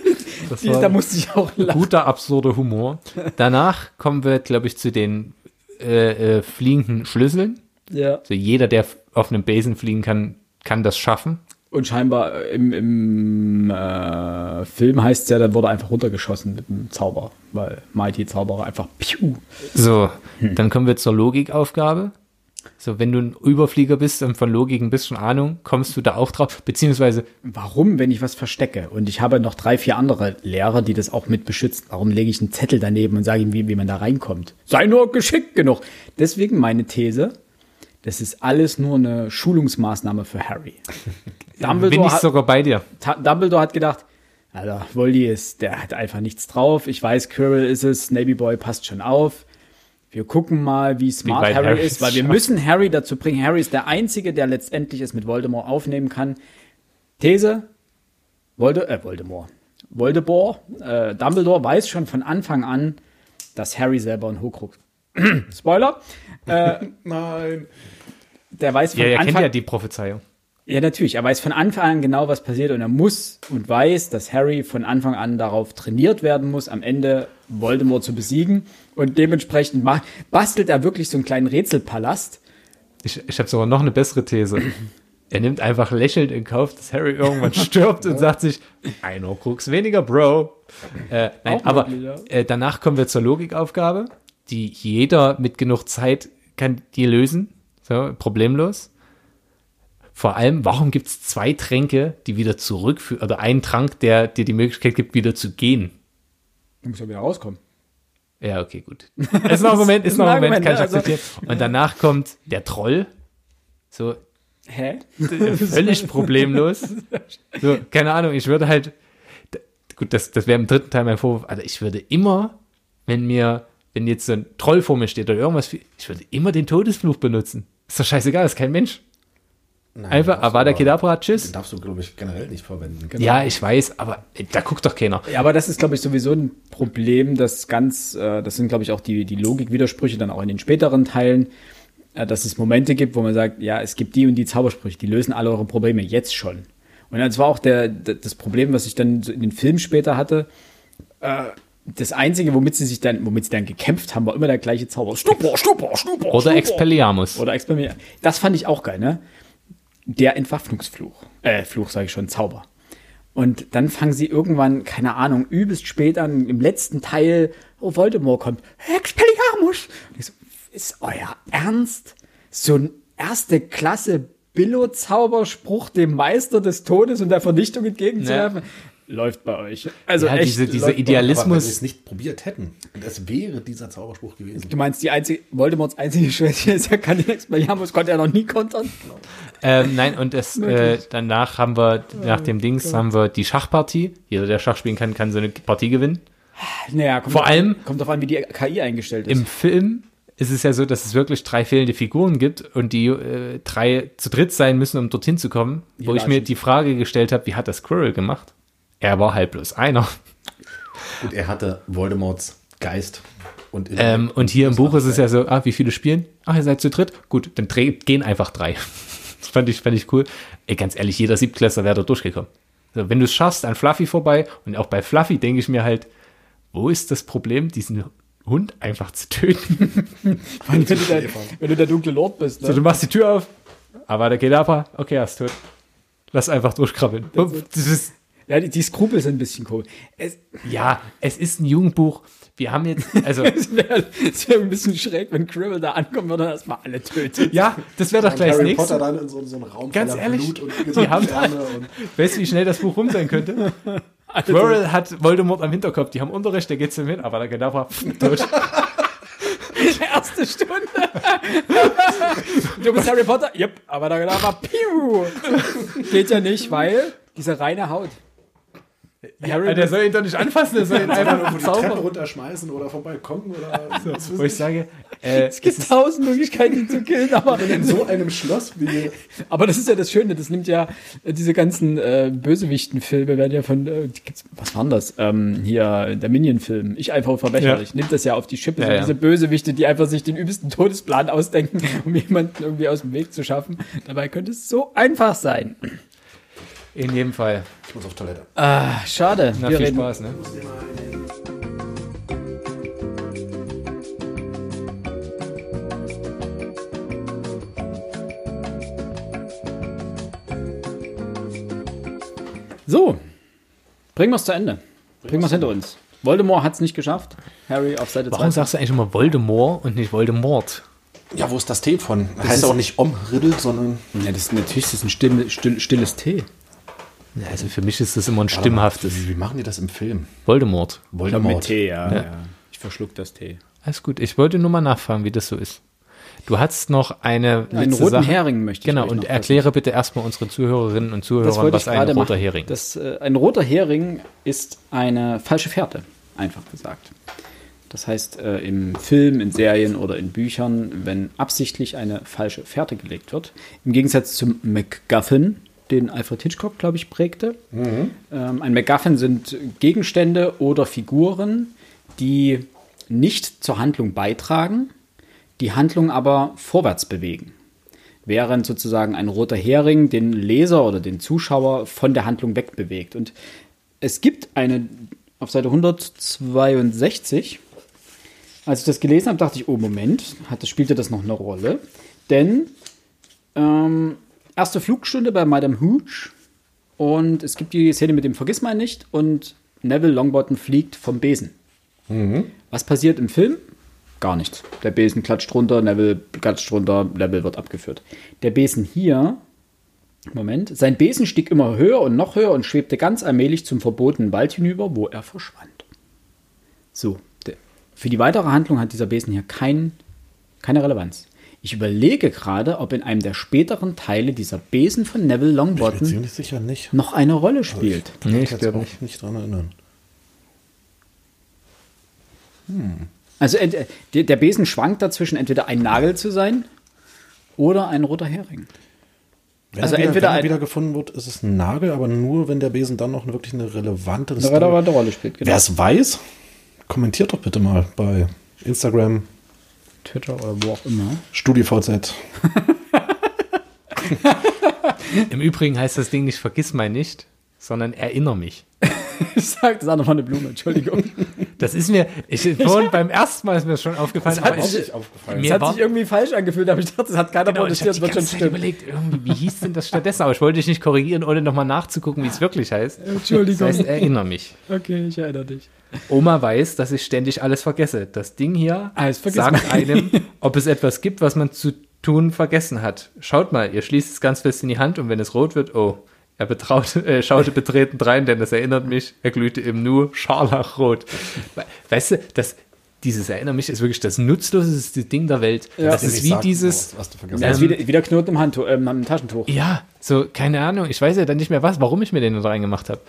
S1: das
S2: Die-
S1: war
S2: da musste ich auch lachen.
S1: guter, absurder Humor. Danach kommen wir, glaube ich, zu den äh, äh, fliegenden Schlüsseln.
S2: Ja.
S1: Also jeder, der auf einem Besen fliegen kann, kann das schaffen.
S2: Und scheinbar im, im äh, Film heißt es ja, da wurde einfach runtergeschossen mit dem Zauber, weil Mighty Zauberer einfach piu.
S1: So,
S2: Hm.
S1: dann kommen wir zur Logikaufgabe. So, wenn du ein Überflieger bist und von Logik ein bisschen Ahnung, kommst du da auch drauf, beziehungsweise
S2: Warum, wenn ich was verstecke und ich habe noch drei, vier andere Lehrer, die das auch mit beschützen, warum lege ich einen Zettel daneben und sage ihm, wie, wie man da reinkommt? Sei nur geschickt genug. Deswegen meine These, das ist alles nur eine Schulungsmaßnahme für Harry.
S1: bin
S2: Dumbledore
S1: ich
S2: hat,
S1: sogar bei dir.
S2: Dumbledore hat gedacht, Alter, Voldy ist, der hat einfach nichts drauf. Ich weiß, Quirrell ist es, Navy Boy passt schon auf. Wir gucken mal, wie smart
S1: weit
S2: Harry
S1: Harry
S2: ist, weil wir müssen Harry dazu bringen. Harry ist der Einzige, der letztendlich es mit Voldemort aufnehmen kann. These, Volde, äh, Voldemort. Voldemort, äh, Dumbledore weiß schon von Anfang an, dass Harry selber ein Horcrux. Spoiler. Äh,
S3: Nein.
S2: der weiß von
S1: Ja, er
S2: Anfang
S1: kennt ja die Prophezeiung.
S2: Ja, natürlich. Er weiß von Anfang an genau, was passiert und er muss und weiß, dass Harry von Anfang an darauf trainiert werden muss, am Ende Voldemort zu besiegen. Und dementsprechend bastelt er wirklich so einen kleinen Rätselpalast.
S1: Ich, ich habe sogar noch eine bessere These. Er nimmt einfach lächelnd in Kauf, dass Harry irgendwann stirbt und sagt sich, ein Horcrux weniger, Bro. Äh, nein,
S2: Auch
S1: aber
S2: möglich, ja.
S1: äh, danach kommen wir zur Logikaufgabe, die jeder mit genug Zeit kann die lösen. So, problemlos. Vor allem, warum gibt es zwei Tränke, die wieder zurückführen, oder einen Trank, der dir die Möglichkeit gibt, wieder zu gehen?
S2: Du musst ja wieder rauskommen.
S1: Ja, okay, gut. Ist noch ein Moment, ist
S2: ist
S1: noch
S2: ein
S1: ein Moment,
S2: Argument,
S1: kann ich?
S2: Also-
S1: akzeptieren. Und danach kommt der Troll. So,
S2: Hä?
S1: völlig problemlos. So, keine Ahnung, ich würde halt, gut, das, das wäre im dritten Teil mein Vorwurf, also ich würde immer, wenn mir, wenn jetzt so ein Troll vor mir steht oder irgendwas, ich würde immer den Todesfluch benutzen. Ist doch scheißegal, ist kein Mensch.
S3: Nein,
S1: Einfach Avada Kedavra,
S3: Den
S1: tschüss.
S3: darfst du, glaube ich, generell nicht verwenden.
S1: Ja, ich weiß, aber da guckt doch keiner.
S2: Ja, aber das ist, glaube ich, sowieso ein Problem, das ganz, äh, das sind, glaube ich, auch die, die Logikwidersprüche dann auch in den späteren Teilen, äh, dass es Momente gibt, wo man sagt, ja, es gibt die und die Zaubersprüche, die lösen alle eure Probleme jetzt schon. Und das war auch der, das Problem, was ich dann in den Filmen später hatte. Äh, das Einzige, womit sie sich dann, womit sie dann gekämpft haben, war immer der gleiche Zauber. Stupor, Stupor, Stupor.
S1: Oder. Expelliarmus.
S2: Oder Experiment. Das fand ich auch geil, ne? Der Entwaffnungsfluch. Äh, Fluch sage ich schon, Zauber. Und dann fangen sie irgendwann, keine Ahnung, übelst spät an, im letzten Teil, oh, Voldemort kommt, Expelliarmus. Und ich so, ist euer Ernst? So ein erste Klasse Billo-Zauberspruch dem Meister des Todes und der Vernichtung entgegenzuwerfen? Läuft bei euch. Also
S1: Ja,
S2: echt.
S1: diese, diese
S2: läuft bei
S3: wenn
S1: Idealismus.
S3: sie es nicht probiert hätten, und es wäre dieser Zauberspruch gewesen.
S2: Du meinst, die einzige, Voldemorts einzige Schwäche ist, er kann den Expelliarmus, konnte er noch nie kontern.
S1: Ähm, nein, und das, äh, danach haben wir, nach dem Dings, haben wir die Schachpartie. Jeder, der Schach spielen kann, kann so eine Partie gewinnen.
S2: Naja, kommt
S1: Vor
S2: drauf-
S1: allem-
S2: kommt darauf an, wie die KI eingestellt ist.
S1: Im Film ist es ja so, dass es wirklich drei fehlende Figuren gibt und die äh, drei zu dritt sein müssen, um dorthin zu kommen. Wo ich mir die Frage gestellt habe, wie hat das Squirrel gemacht? Er war halt bloß einer.
S3: Und er hatte Voldemorts Geist. Und,
S1: Ähm, und hier im Buch ist es ja so, ah, wie viele spielen? Ach, ihr seid zu dritt? Gut, dann gehen einfach drei. Das fand ich, fand ich cool. Ey, ganz ehrlich, jeder Siebtklässler wäre da durchgekommen. So, wenn du es schaffst, an Fluffy vorbei, und auch bei Fluffy denke ich mir halt, wo ist das Problem, diesen Hund einfach zu töten?
S2: wenn, du der, wenn du der dunkle Lord bist.
S1: So,
S2: Ne?
S1: du machst die Tür auf, aber der geht ab, okay, er ist tot. Lass einfach durchkrabbeln. Das ist,
S2: Ja, die, die Skrupel sind ein bisschen komisch. Es,
S1: ja, es ist ein Jugendbuch. Wir haben jetzt, also,
S2: es wäre wär ein bisschen schräg, wenn Cribble da ankommt und dann erstmal alle tötet.
S1: ja, das wäre doch gleich das
S3: Harry
S1: nächste.
S3: Potter dann in so, so einen Raum
S1: Ganz ehrlich,
S3: Blut und
S1: die haben-
S3: und
S1: Weißt du, wie schnell das Buch rum sein könnte? Quirrell hat Voldemort am Hinterkopf. Die haben Unterricht, der geht zum hin, aber der Kedavra pff, tot.
S2: Erste Stunde. du bist Harry Potter? Yep, aber da war Piu. Geht ja nicht, weil diese reine Haut. Harry,
S1: der soll ihn doch nicht anfassen, der soll ihn einfach nur
S3: die Treppe runterschmeißen oder vom Balkon oder was
S1: Wo
S3: weiß
S1: ich sage, äh,
S2: es gibt tausend Möglichkeiten, ihn zu killen, aber,
S3: in so einem Schloss wie
S2: aber das ist ja das Schöne, das nimmt ja äh, diese ganzen äh, Bösewichten-Filme werden ja von, äh, was waren das? Ähm, hier, der Minion-Film, ich einfach verbrecherlich, nimmt das ja auf die Schippe,
S1: Ja,
S2: so
S1: ja.
S2: diese Bösewichte, die einfach sich den übelsten Todesplan ausdenken, um jemanden irgendwie aus dem Weg zu schaffen. Dabei könnte es so einfach sein.
S1: In jedem Fall.
S3: ich muss auf Toilette.
S2: Ah, schade.
S1: Na,
S2: Wir
S1: viel
S2: reden-
S1: Spaß, ne?
S2: So, bringen wir es zu Ende. Bringen wir es hinter uns. Voldemort hat es nicht geschafft. Harry auf Seite
S1: Warum
S2: 2.
S1: sagst du eigentlich immer Voldemort und nicht Voldemort?
S3: Ja, wo ist das T von? Das heißt
S2: ist-
S3: auch nicht Omriddle, sondern
S2: Ja, das ist natürlich das ist ein still, still, stilles T.
S1: Ja, also für mich ist das immer ein stimmhaftes
S3: Wie, wie machen die das im Film?
S1: Voldemort.
S2: Ich glaube mit
S3: Voldemort.
S2: T, ja,
S1: Ja.
S2: ja. Ich verschluck das T.
S1: Alles gut. Ich wollte nur mal nachfragen, wie das so ist. Du hast noch eine
S2: Einen
S1: letzte
S2: roten
S1: Sache.
S2: Hering möchte ich
S1: Genau, und
S2: noch
S1: erkläre bitte erstmal unseren Zuhörerinnen und Zuhörern, was ein roter
S2: machen.
S1: Hering
S2: Das, äh, ein roter Hering ist eine falsche Fährte, einfach gesagt. Das heißt, äh, im Film, in Serien oder in Büchern, wenn absichtlich eine falsche Fährte gelegt wird, im Gegensatz zum MacGuffin, den Alfred Hitchcock, glaube ich, prägte. Ähm, ein MacGuffin sind Gegenstände oder Figuren, die nicht zur Handlung beitragen, die Handlung aber vorwärts bewegen. Während sozusagen ein roter Hering den Leser oder den Zuschauer von der Handlung wegbewegt. Und es gibt eine, auf Seite 162, als ich das gelesen habe, dachte ich, oh Moment, hat, spielte das noch eine Rolle? Denn ähm, erste Flugstunde bei Madame Hooch und es gibt die Szene mit dem Vergissmal nicht und Neville Longbottom fliegt vom Besen. Was passiert im Film? Gar nichts. Der Besen klatscht runter, Neville klatscht runter, Neville wird abgeführt. Der Besen hier, Moment, sein Besen stieg immer höher und noch höher und schwebte ganz allmählich zum verbotenen Wald hinüber, wo er verschwand. So, für die weitere Handlung hat dieser Besen hier kein, keine Relevanz. Ich überlege gerade, ob in einem der späteren Teile dieser Besen von Neville Longbottom noch eine Rolle spielt.
S3: Ich kann
S1: Nee,
S3: mich
S1: ich
S3: jetzt
S1: glaub
S3: auch
S1: nicht.
S3: nicht dran erinnern.
S2: Also ent- der, Besen schwankt dazwischen, entweder ein Nagel zu sein oder ein roter Hering.
S3: Wenn
S2: Also
S3: er wieder,
S2: entweder
S3: wenn er wieder gefunden wird, ist es ein Nagel, aber nur, wenn der Besen dann noch wirklich eine relevante
S2: Eine relevante Rolle spielt, genau.
S3: Wer es weiß, kommentiert doch bitte mal bei Instagram,
S2: Twitter oder wo auch immer.
S3: StudiVZ.
S1: Im Übrigen heißt das Ding nicht vergiss mal nicht, sondern erinnere mich.
S2: Ich sag, das auch nochmal eine Blume, Entschuldigung.
S1: Das ist mir, ich, vorhin beim ersten Mal ist mir das schon aufgefallen,
S2: Das hat
S1: aber
S2: sich-
S1: ich,
S3: aufgefallen.
S1: Mir
S2: Es hat sich irgendwie falsch angefühlt, aber ich dachte, das hat keiner
S1: genau, ich habe
S2: protestiert,
S1: die
S2: wird schon
S1: Zeit überlegt, irgendwie, wie hieß denn das stattdessen, aber ich wollte dich nicht korrigieren, ohne nochmal nachzugucken, wie es wirklich heißt.
S2: Entschuldigung.
S1: Das heißt, erinnere mich.
S2: Okay, ich erinnere dich.
S1: Oma weiß, dass ich ständig alles vergesse. Das Ding hier
S2: Alles
S1: sagt einem, ob es etwas gibt, was man zu tun vergessen hat. Schaut mal, ihr schließt es ganz fest in die Hand und wenn es rot wird, oh, er betraut, äh, schaute betreten rein, denn das erinnert mich, er glühte im Nu scharlachrot. We- Weißt du, das, dieses Erinnere mich ist wirklich das nutzloseste Ding der Welt.
S2: Ja.
S1: Das ist wie dieses,
S3: Was
S2: Das
S3: hast.
S2: ist wieder, wieder Knoten im, Handtuch, ähm, im Taschentuch.
S1: ja, so, keine Ahnung, ich weiß ja dann nicht mehr was, warum ich mir den da reingemacht habe.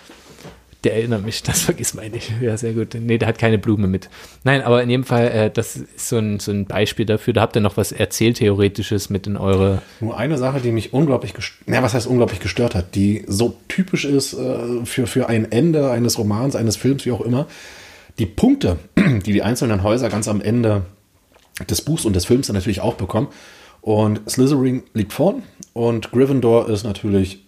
S1: Der erinnert mich, das vergisst man nicht. Ja, sehr gut. Nee, der hat keine Blume mit. Nein, aber in jedem Fall, äh, das ist so ein, so ein Beispiel dafür. Da habt ihr noch was Erzähltheoretisches mit in eure.
S3: Nur eine Sache, die mich unglaublich gestört, ja, was heißt unglaublich gestört hat, die so typisch ist äh, für, für ein Ende eines Romans, eines Films, wie auch immer. Die Punkte, die die einzelnen Häuser ganz am Ende des Buchs und des Films dann natürlich auch bekommen. Und Slytherin liegt vorn und Gryffindor ist natürlich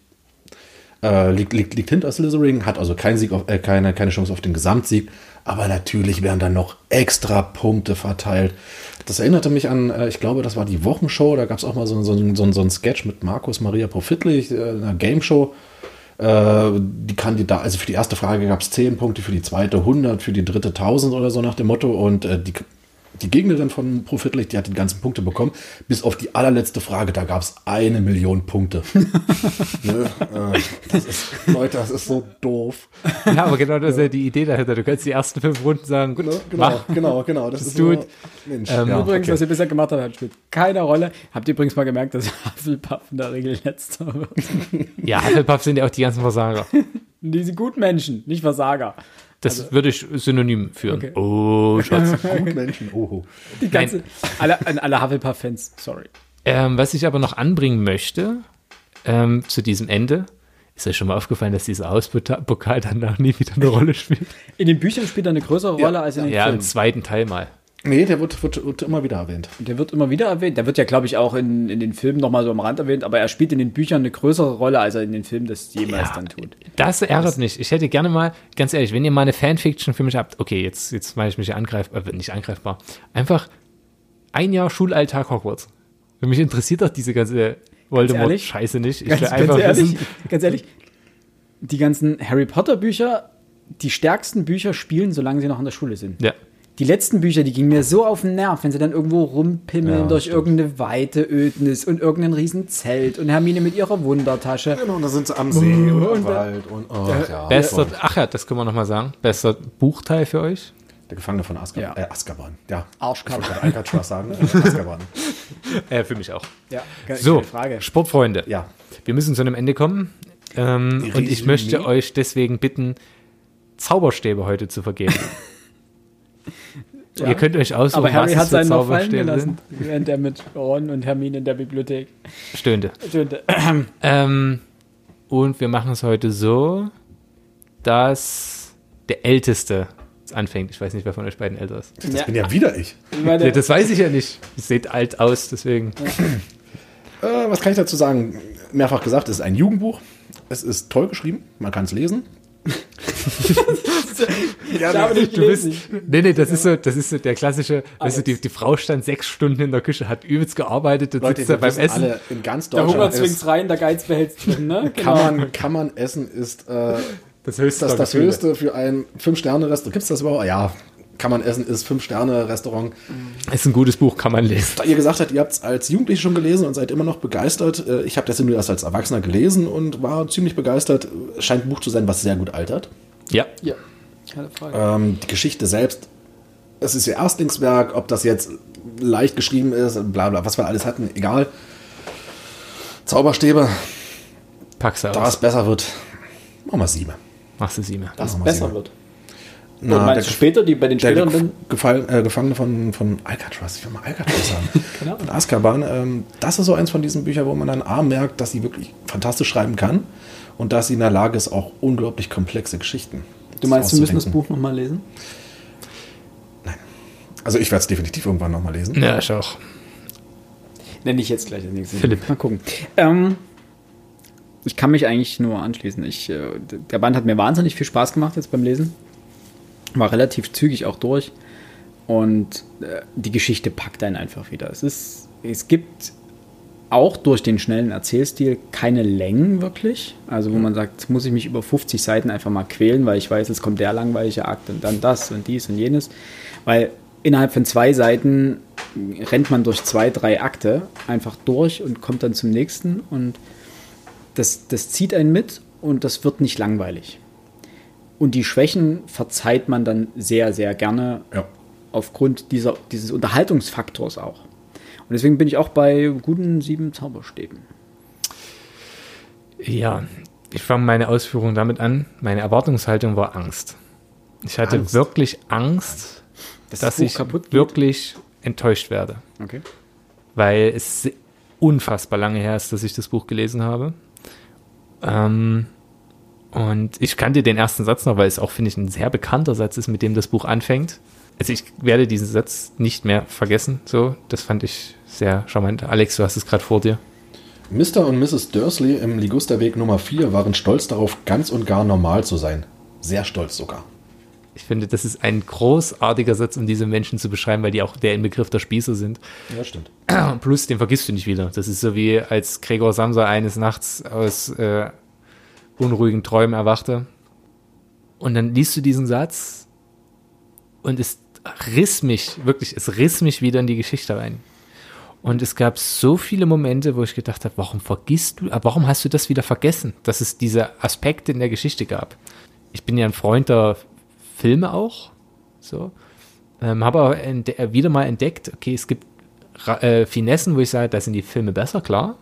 S3: äh, liegt, liegt, liegt hinter Slytherin, hat also keinen Sieg auf, äh, keine, keine Chance auf den Gesamtsieg. Aber natürlich werden dann noch extra Punkte verteilt. Das erinnerte mich an, äh, ich glaube, das war die Wochenshow. Da gab es auch mal so, so, so, so ein Sketch mit Markus Maria Profitlich, äh, einer Game Show. Äh, die Kandidat, also für die erste Frage gab es 10 Punkte, für die zweite 100, für die dritte 1000 oder so nach dem Motto. Und äh, die, die Gegnerin von Profitlich, die hat die ganzen Punkte bekommen, bis auf die allerletzte Frage, da gab es eine Million Punkte. ne? äh, das ist, Leute, das ist so doof.
S1: Ja, aber genau das ist ja die Idee dahinter. Du kannst die ersten fünf Runden sagen, gut,
S3: Genau,
S1: mach.
S3: genau, genau. Das,
S1: Das
S3: ist
S1: tut.
S3: nur- Mensch,
S1: Ähm,
S3: ja,
S2: Übrigens,
S3: okay.
S2: was ihr bisher gemacht habt, spielt keine Rolle. Habt ihr übrigens mal gemerkt, dass Hufflepuff in der Regel letzter wird?
S1: Ja, Hufflepuff sind ja auch die ganzen Versager.
S2: Die sind Gutmenschen, nicht Versager.
S1: Das würde ich synonym führen.
S2: Okay.
S1: Oh, Schatz.
S3: Gut Menschen, oho.
S2: Die ganze, alle, an alle Hufflepuff-Fans, sorry.
S1: Ähm, was ich aber noch anbringen möchte ähm, zu diesem Ende, ist euch schon mal aufgefallen, dass dieser Auspokal danach nie wieder eine Rolle spielt?
S2: In den Büchern spielt er eine größere Rolle als in den
S1: Ja, im
S2: Filmen.
S1: zweiten Teil mal.
S3: Nee, der wird, wird, wird immer wieder erwähnt.
S2: Und Der wird immer wieder erwähnt. Der wird ja, glaube ich, auch in, in den Filmen nochmal so am Rand erwähnt, aber er spielt in den Büchern eine größere Rolle, als er in den Filmen das jemals
S1: Ja.
S2: dann tut.
S1: Das ärgert mich. Ich hätte gerne mal, ganz ehrlich, wenn ihr mal eine Fanfiction für mich habt, okay, jetzt, jetzt mache ich mich angreifbar, äh, nicht angreifbar, einfach ein Jahr Schulalltag Hogwarts. Für mich interessiert doch diese ganze Voldemort-Scheiße nicht. Ich
S2: Ganz,
S1: will
S2: ganz
S1: einfach
S2: ehrlich,
S1: wissen,
S2: ganz ehrlich, die ganzen Harry Potter Bücher, die stärksten Bücher spielen, solange sie noch in der Schule sind.
S1: ja,
S2: Die letzten Bücher, die gingen mir so auf den Nerv, wenn sie dann irgendwo rumpimmeln
S3: Ja,
S2: durch
S3: stimmt.
S2: irgendeine weite Ödnis und irgendein Riesenzelt und Hermine mit ihrer Wundertasche.
S3: Genau, da sind sie am See und,
S2: Und
S3: am
S2: der-
S3: Wald und oh, ja.
S1: bester, ach ja, das können wir nochmal sagen, bester Buchteil für euch.
S3: Der Gefangene von Azkaban.
S2: Ja.
S3: Äh, Azkaban, ja.
S2: Arschkarte.
S3: Ich wollte Alcatraz sagen. äh, Azkaban.
S1: Äh, für mich auch.
S2: Ja, keine,
S1: So,
S2: keine Frage.
S1: Sportfreunde.
S3: Ja.
S1: Wir müssen zu einem Ende kommen. Ähm, und ich möchte euch deswegen bitten, Zauberstäbe heute zu vergeben.
S2: Ja.
S1: Ihr könnt euch aussuchen,
S2: Aber Harry
S1: was
S2: hat seinen noch fallen gelassen,
S1: sind.
S2: während er mit Ron und Hermine in der Bibliothek
S1: Stöhnte.
S2: stünde.
S1: Ähm, Und wir machen es heute so, dass der Älteste anfängt. Ich weiß nicht, wer von euch beiden älter ist.
S3: Das
S2: Ja.
S3: bin ja wieder ich.
S2: Ich meine,
S1: Ja, das weiß ich ja nicht. Ihr seht alt aus, deswegen.
S3: Äh, was kann ich dazu sagen? Mehrfach gesagt, es ist ein Jugendbuch. Es ist toll geschrieben, man kann es lesen.
S2: ich habe nicht
S1: Du bist, nee, nee, das ist so, das ist so der klassische, weißt du, die, die Frau stand sechs Stunden in der Küche, hat übelst gearbeitet und
S3: Leute,
S1: sitzt da beim Essen.
S3: alle in ganz
S2: Der Hunger
S3: Deutschland ist,
S2: rein, der Geiz behält's drin, ne?
S3: kann, man, kann man essen, ist äh,
S1: Das höchste
S3: das, das höchste für ein Fünf-Sterne-Restaurant. Gibt es das überhaupt? Ja, kann man essen, ist Fünf-Sterne-Restaurant.
S1: Ist ein gutes Buch, kann man lesen.
S3: Da ihr gesagt habt, ihr habt es als Jugendliche schon gelesen und seid immer noch begeistert. äh, Ich habe das nur erst als Erwachsener gelesen und war ziemlich begeistert. Scheint ein Buch zu sein, was sehr gut altert.
S1: Ja.
S2: Ja, keine Frage.
S3: Ähm, die Geschichte selbst, es ist ihr Erstlingswerk, ob das jetzt leicht geschrieben ist, bla bla, was wir alles hatten, egal. Zauberstäbe,
S1: Pack's aus.
S3: da es besser wird, machen wir sieben.
S1: Machst du sie mir.
S2: Dass es besser
S3: sieben.
S2: wird.
S3: Na,
S2: meinst du
S3: der-
S2: später, die bei den
S3: Der
S2: späteren dann?
S3: Gefall, äh, Gefangene von, von Alcatraz, ich will mal Alcatraz sagen.
S2: Genau.
S3: Von Azkaban. Ähm, das ist so eins von diesen Büchern, wo man dann A merkt, dass sie wirklich fantastisch schreiben kann und dass sie in der Lage ist, auch unglaublich komplexe Geschichten
S2: Du meinst, wir müssen das. Buch nochmal lesen?
S3: Also ich werde es definitiv irgendwann nochmal lesen.
S1: Ja, ich auch.
S2: Nenne ich jetzt gleich das nächste.
S1: Philipp.
S2: Mal gucken. Ähm, ich kann mich eigentlich nur anschließen. Ich, äh, der Band hat mir wahnsinnig viel Spaß gemacht jetzt beim Lesen. War relativ zügig auch durch. Und äh, die Geschichte packt einen einfach wieder. Es, ist, es gibt auch durch den schnellen Erzählstil keine Längen wirklich. Also wo man sagt, muss ich mich über 50 Seiten einfach mal quälen, weil ich weiß, es kommt der langweilige Akt und dann das und dies und jenes. Weil innerhalb von zwei Seiten rennt man durch zwei, drei Akte einfach durch und kommt dann zum nächsten und das, das zieht einen mit und das wird nicht langweilig. Und die Schwächen verzeiht man dann sehr, sehr gerne
S3: Ja.
S2: aufgrund dieser, dieses Unterhaltungsfaktors auch. Und deswegen bin ich auch bei guten sieben Zauberstäben.
S1: Ja, ich fange meine Ausführung damit an. Meine Erwartungshaltung war Angst. Ich hatte
S3: Angst.
S1: wirklich Angst,
S2: Dass
S1: dass
S2: das Buch
S1: ich wirklich enttäuscht werde.
S2: Okay.
S1: weil es unfassbar lange her ist, dass ich das Buch gelesen habe. Ähm, und ich kannte den ersten Satz noch, weil es auch, finde ich, ein sehr bekannter Satz ist, mit dem das Buch anfängt. Also ich werde diesen Satz nicht mehr vergessen. So, das fand ich sehr charmant. Alex, du hast es gerade vor dir.
S3: Mr. und Mrs. Dursley im Ligusterweg Nummer 4 waren stolz darauf, ganz und gar normal zu sein. Sehr stolz sogar.
S1: Ich finde, das ist ein großartiger Satz, um diese Menschen zu beschreiben, weil die auch der Inbegriff der Spießer sind.
S3: Ja, stimmt.
S1: Plus, den vergisst du nicht wieder. Das ist so wie als Gregor Samsa eines Nachts aus äh, unruhigen Träumen erwachte. Und dann liest du diesen Satz und es riss mich, wirklich, es riss mich wieder in die Geschichte rein. Und es gab so viele Momente, wo ich gedacht habe, warum vergisst du, äh, warum hast du das wieder vergessen, dass es diese Aspekte in der Geschichte gab? Ich bin ja ein Freund der Filme auch, so. Ähm, habe aber äh, wieder mal entdeckt, okay, es gibt äh, Finessen, wo ich sage, da sind die Filme besser, klar.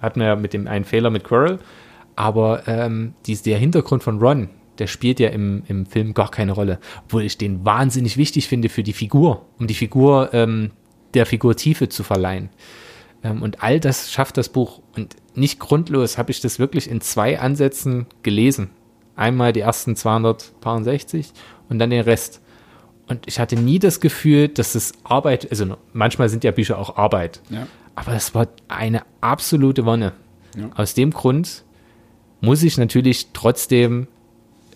S1: Hatten wir ja mit dem einen Fehler mit Quirrell. Aber ähm, dies, der Hintergrund von Ron, der spielt ja im, im Film gar keine Rolle. Obwohl ich den wahnsinnig wichtig finde für die Figur, um die Figur, ähm, der Figur Tiefe zu verleihen. Ähm, und all das schafft das Buch. Und nicht grundlos habe ich das wirklich in zwei Ansätzen gelesen. Einmal die ersten 260 und dann den Rest. Und ich hatte nie das Gefühl, dass es Arbeit, also manchmal sind ja Bücher auch Arbeit.
S2: Ja.
S1: Aber es war eine absolute Wonne.
S2: Ja.
S1: Aus dem Grund muss ich natürlich trotzdem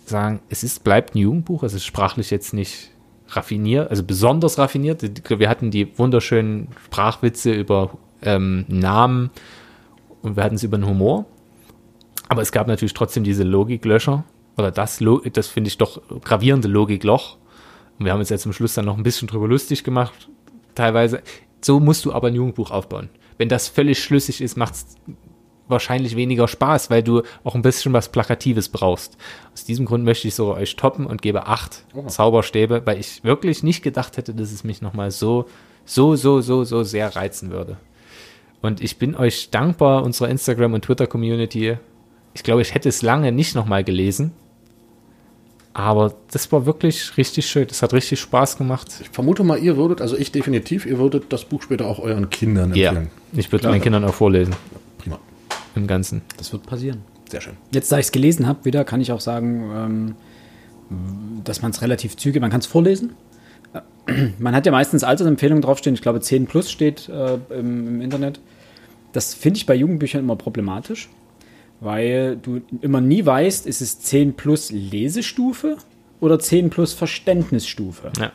S1: sagen, es ist, bleibt ein Jugendbuch, es ist sprachlich jetzt nicht raffiniert, also besonders raffiniert. Wir hatten die wunderschönen Sprachwitze über ähm, Namen und wir hatten es über den Humor. Aber es gab natürlich trotzdem diese Logiklöcher oder das, das finde ich doch gravierende Logikloch. Und wir haben uns jetzt zum Schluss dann noch ein bisschen drüber lustig gemacht, teilweise. So musst du aber ein Jugendbuch aufbauen. Wenn das völlig schlüssig ist, macht es wahrscheinlich weniger Spaß, weil du auch ein bisschen was Plakatives brauchst. Aus diesem Grund möchte ich so euch toppen und gebe acht Zauberstäbe, weil ich wirklich nicht gedacht hätte, dass es mich nochmal so, so, so, so, so sehr reizen würde. Und ich bin euch dankbar, unserer Instagram- und Twitter-Community. Ich glaube, ich hätte es lange nicht nochmal gelesen. Aber das war wirklich richtig schön. Das hat richtig Spaß gemacht.
S3: Ich vermute mal, ihr würdet, also ich definitiv, ihr würdet das Buch später auch euren Kindern
S1: Ja,
S3: empfehlen.
S1: ich würde meinen Kindern auch vorlesen. Im Ganzen.
S2: Das wird passieren.
S3: Sehr schön.
S2: Jetzt, da ich es gelesen habe, wieder kann ich auch sagen, ähm, dass man es relativ zügig, man kann es vorlesen. Äh, Man hat ja meistens Altersempfehlungen draufstehen, ich glaube 10 plus steht äh, im, im Internet. Das finde ich bei Jugendbüchern immer problematisch, weil du immer nie weißt, ist es 10 plus Lesestufe oder 10 plus Verständnisstufe.
S1: Ja.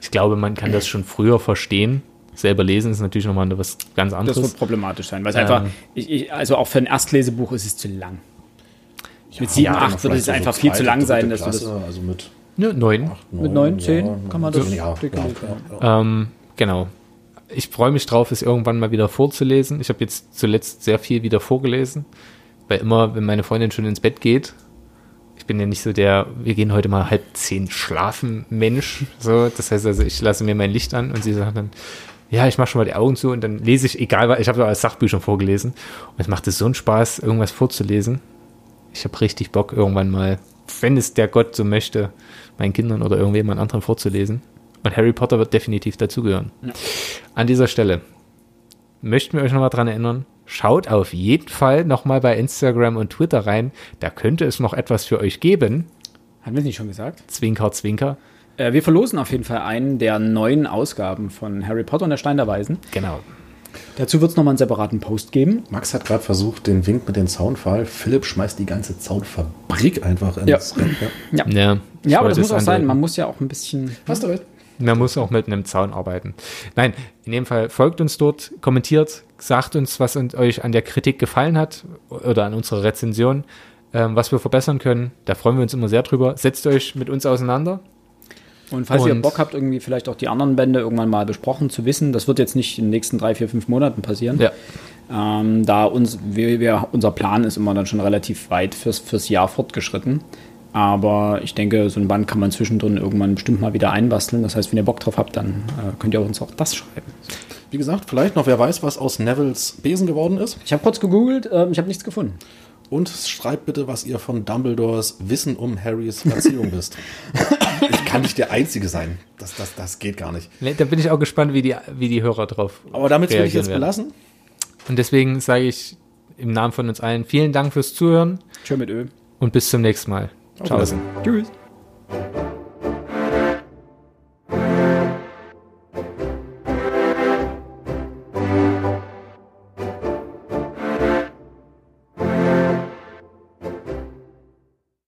S1: Ich glaube, man kann das schon früher verstehen. Selber lesen ist natürlich nochmal was ganz
S2: Das
S1: anderes.
S2: wird problematisch sein, weil es
S1: Ähm.
S2: einfach, ich, ich, also auch für ein Erstlesebuch ist es zu lang. mit 7,
S3: Ja,
S2: 8 würde
S3: vielleicht
S2: es
S3: so
S2: einfach
S3: so
S2: viel zu lang sein, dass du das
S3: Klasse, Also mit
S1: Ne, neun.
S2: mit 9, 10 kann man das
S3: ja, ja, ja, ja.
S1: Ähm, genau. Ich freue mich drauf, es irgendwann mal wieder vorzulesen. Ich habe jetzt zuletzt sehr viel wieder vorgelesen, weil immer, wenn meine Freundin schon ins Bett geht, ich bin ja nicht so der, wir gehen heute mal halb zehn schlafen Mensch. So, das heißt also, ich lasse mir mein Licht an und sie sagt dann, ja, ich mache schon mal die Augen zu und dann lese ich, egal was, ich habe als Sachbücher vorgelesen und es macht es so einen Spaß, irgendwas vorzulesen. Ich habe richtig Bock, irgendwann mal, wenn es der Gott so möchte, meinen Kindern oder irgendjemand anderen vorzulesen. Und Harry Potter wird definitiv dazugehören. An dieser Stelle möchten wir euch nochmal dran erinnern, schaut auf jeden Fall nochmal bei Instagram und Twitter rein. Da könnte es noch etwas für euch geben.
S2: Haben wir es nicht schon gesagt?
S1: Zwinker, zwinker.
S2: Äh, wir verlosen auf jeden Fall einen der neuen Ausgaben von Harry Potter und der Stein der Weisen.
S1: Genau.
S2: Dazu wird es nochmal einen separaten Post geben.
S3: Max hat gerade versucht, den Wink mit dem Zaunfall. Philipp schmeißt die ganze Zaunfabrik einfach ins
S2: Ja.
S3: Rennen. Ja.
S1: Ja, ich
S2: Ja, aber das muss auch sein. Man muss ja auch ein bisschen.
S3: Hast du recht.
S1: Man muss auch mit einem Zaun arbeiten. Nein, in dem Fall folgt uns dort, kommentiert, sagt uns, was euch an der Kritik gefallen hat oder an unserer Rezension, ähm, was wir verbessern können. Da freuen wir uns immer sehr drüber. Setzt euch mit uns auseinander.
S2: Und falls ihr
S1: Und-
S2: Bock habt, irgendwie vielleicht auch die anderen Bände irgendwann mal besprochen zu wissen, das wird jetzt nicht in den nächsten drei, vier, fünf Monaten passieren.
S1: Ja.
S2: Ähm, da uns, wir, wir, unser Plan ist immer dann schon relativ weit fürs, fürs Jahr fortgeschritten. Aber ich denke, so ein Band kann man zwischendrin irgendwann bestimmt mal wieder einbasteln. Das heißt, wenn ihr Bock drauf habt, dann äh, könnt ihr uns auch das schreiben.
S3: Wie gesagt, vielleicht noch, wer weiß, was aus Nevilles Besen geworden ist.
S2: Ich habe kurz gegoogelt, ähm, ich habe nichts gefunden.
S3: Und schreibt bitte, was ihr von Dumbledores Wissen um Harrys Erziehung wisst. Ich kann nicht der Einzige sein. Das, das, das geht gar nicht.
S1: Nee, Da bin ich auch gespannt, wie die, wie die Hörer drauf
S3: Aber damit will ich jetzt
S1: werden.
S3: belassen.
S1: Und deswegen sage ich im Namen von uns allen vielen Dank fürs Zuhören
S2: Tschö mit Ö.
S1: und bis zum nächsten Mal. Ciao.
S2: Tschüss.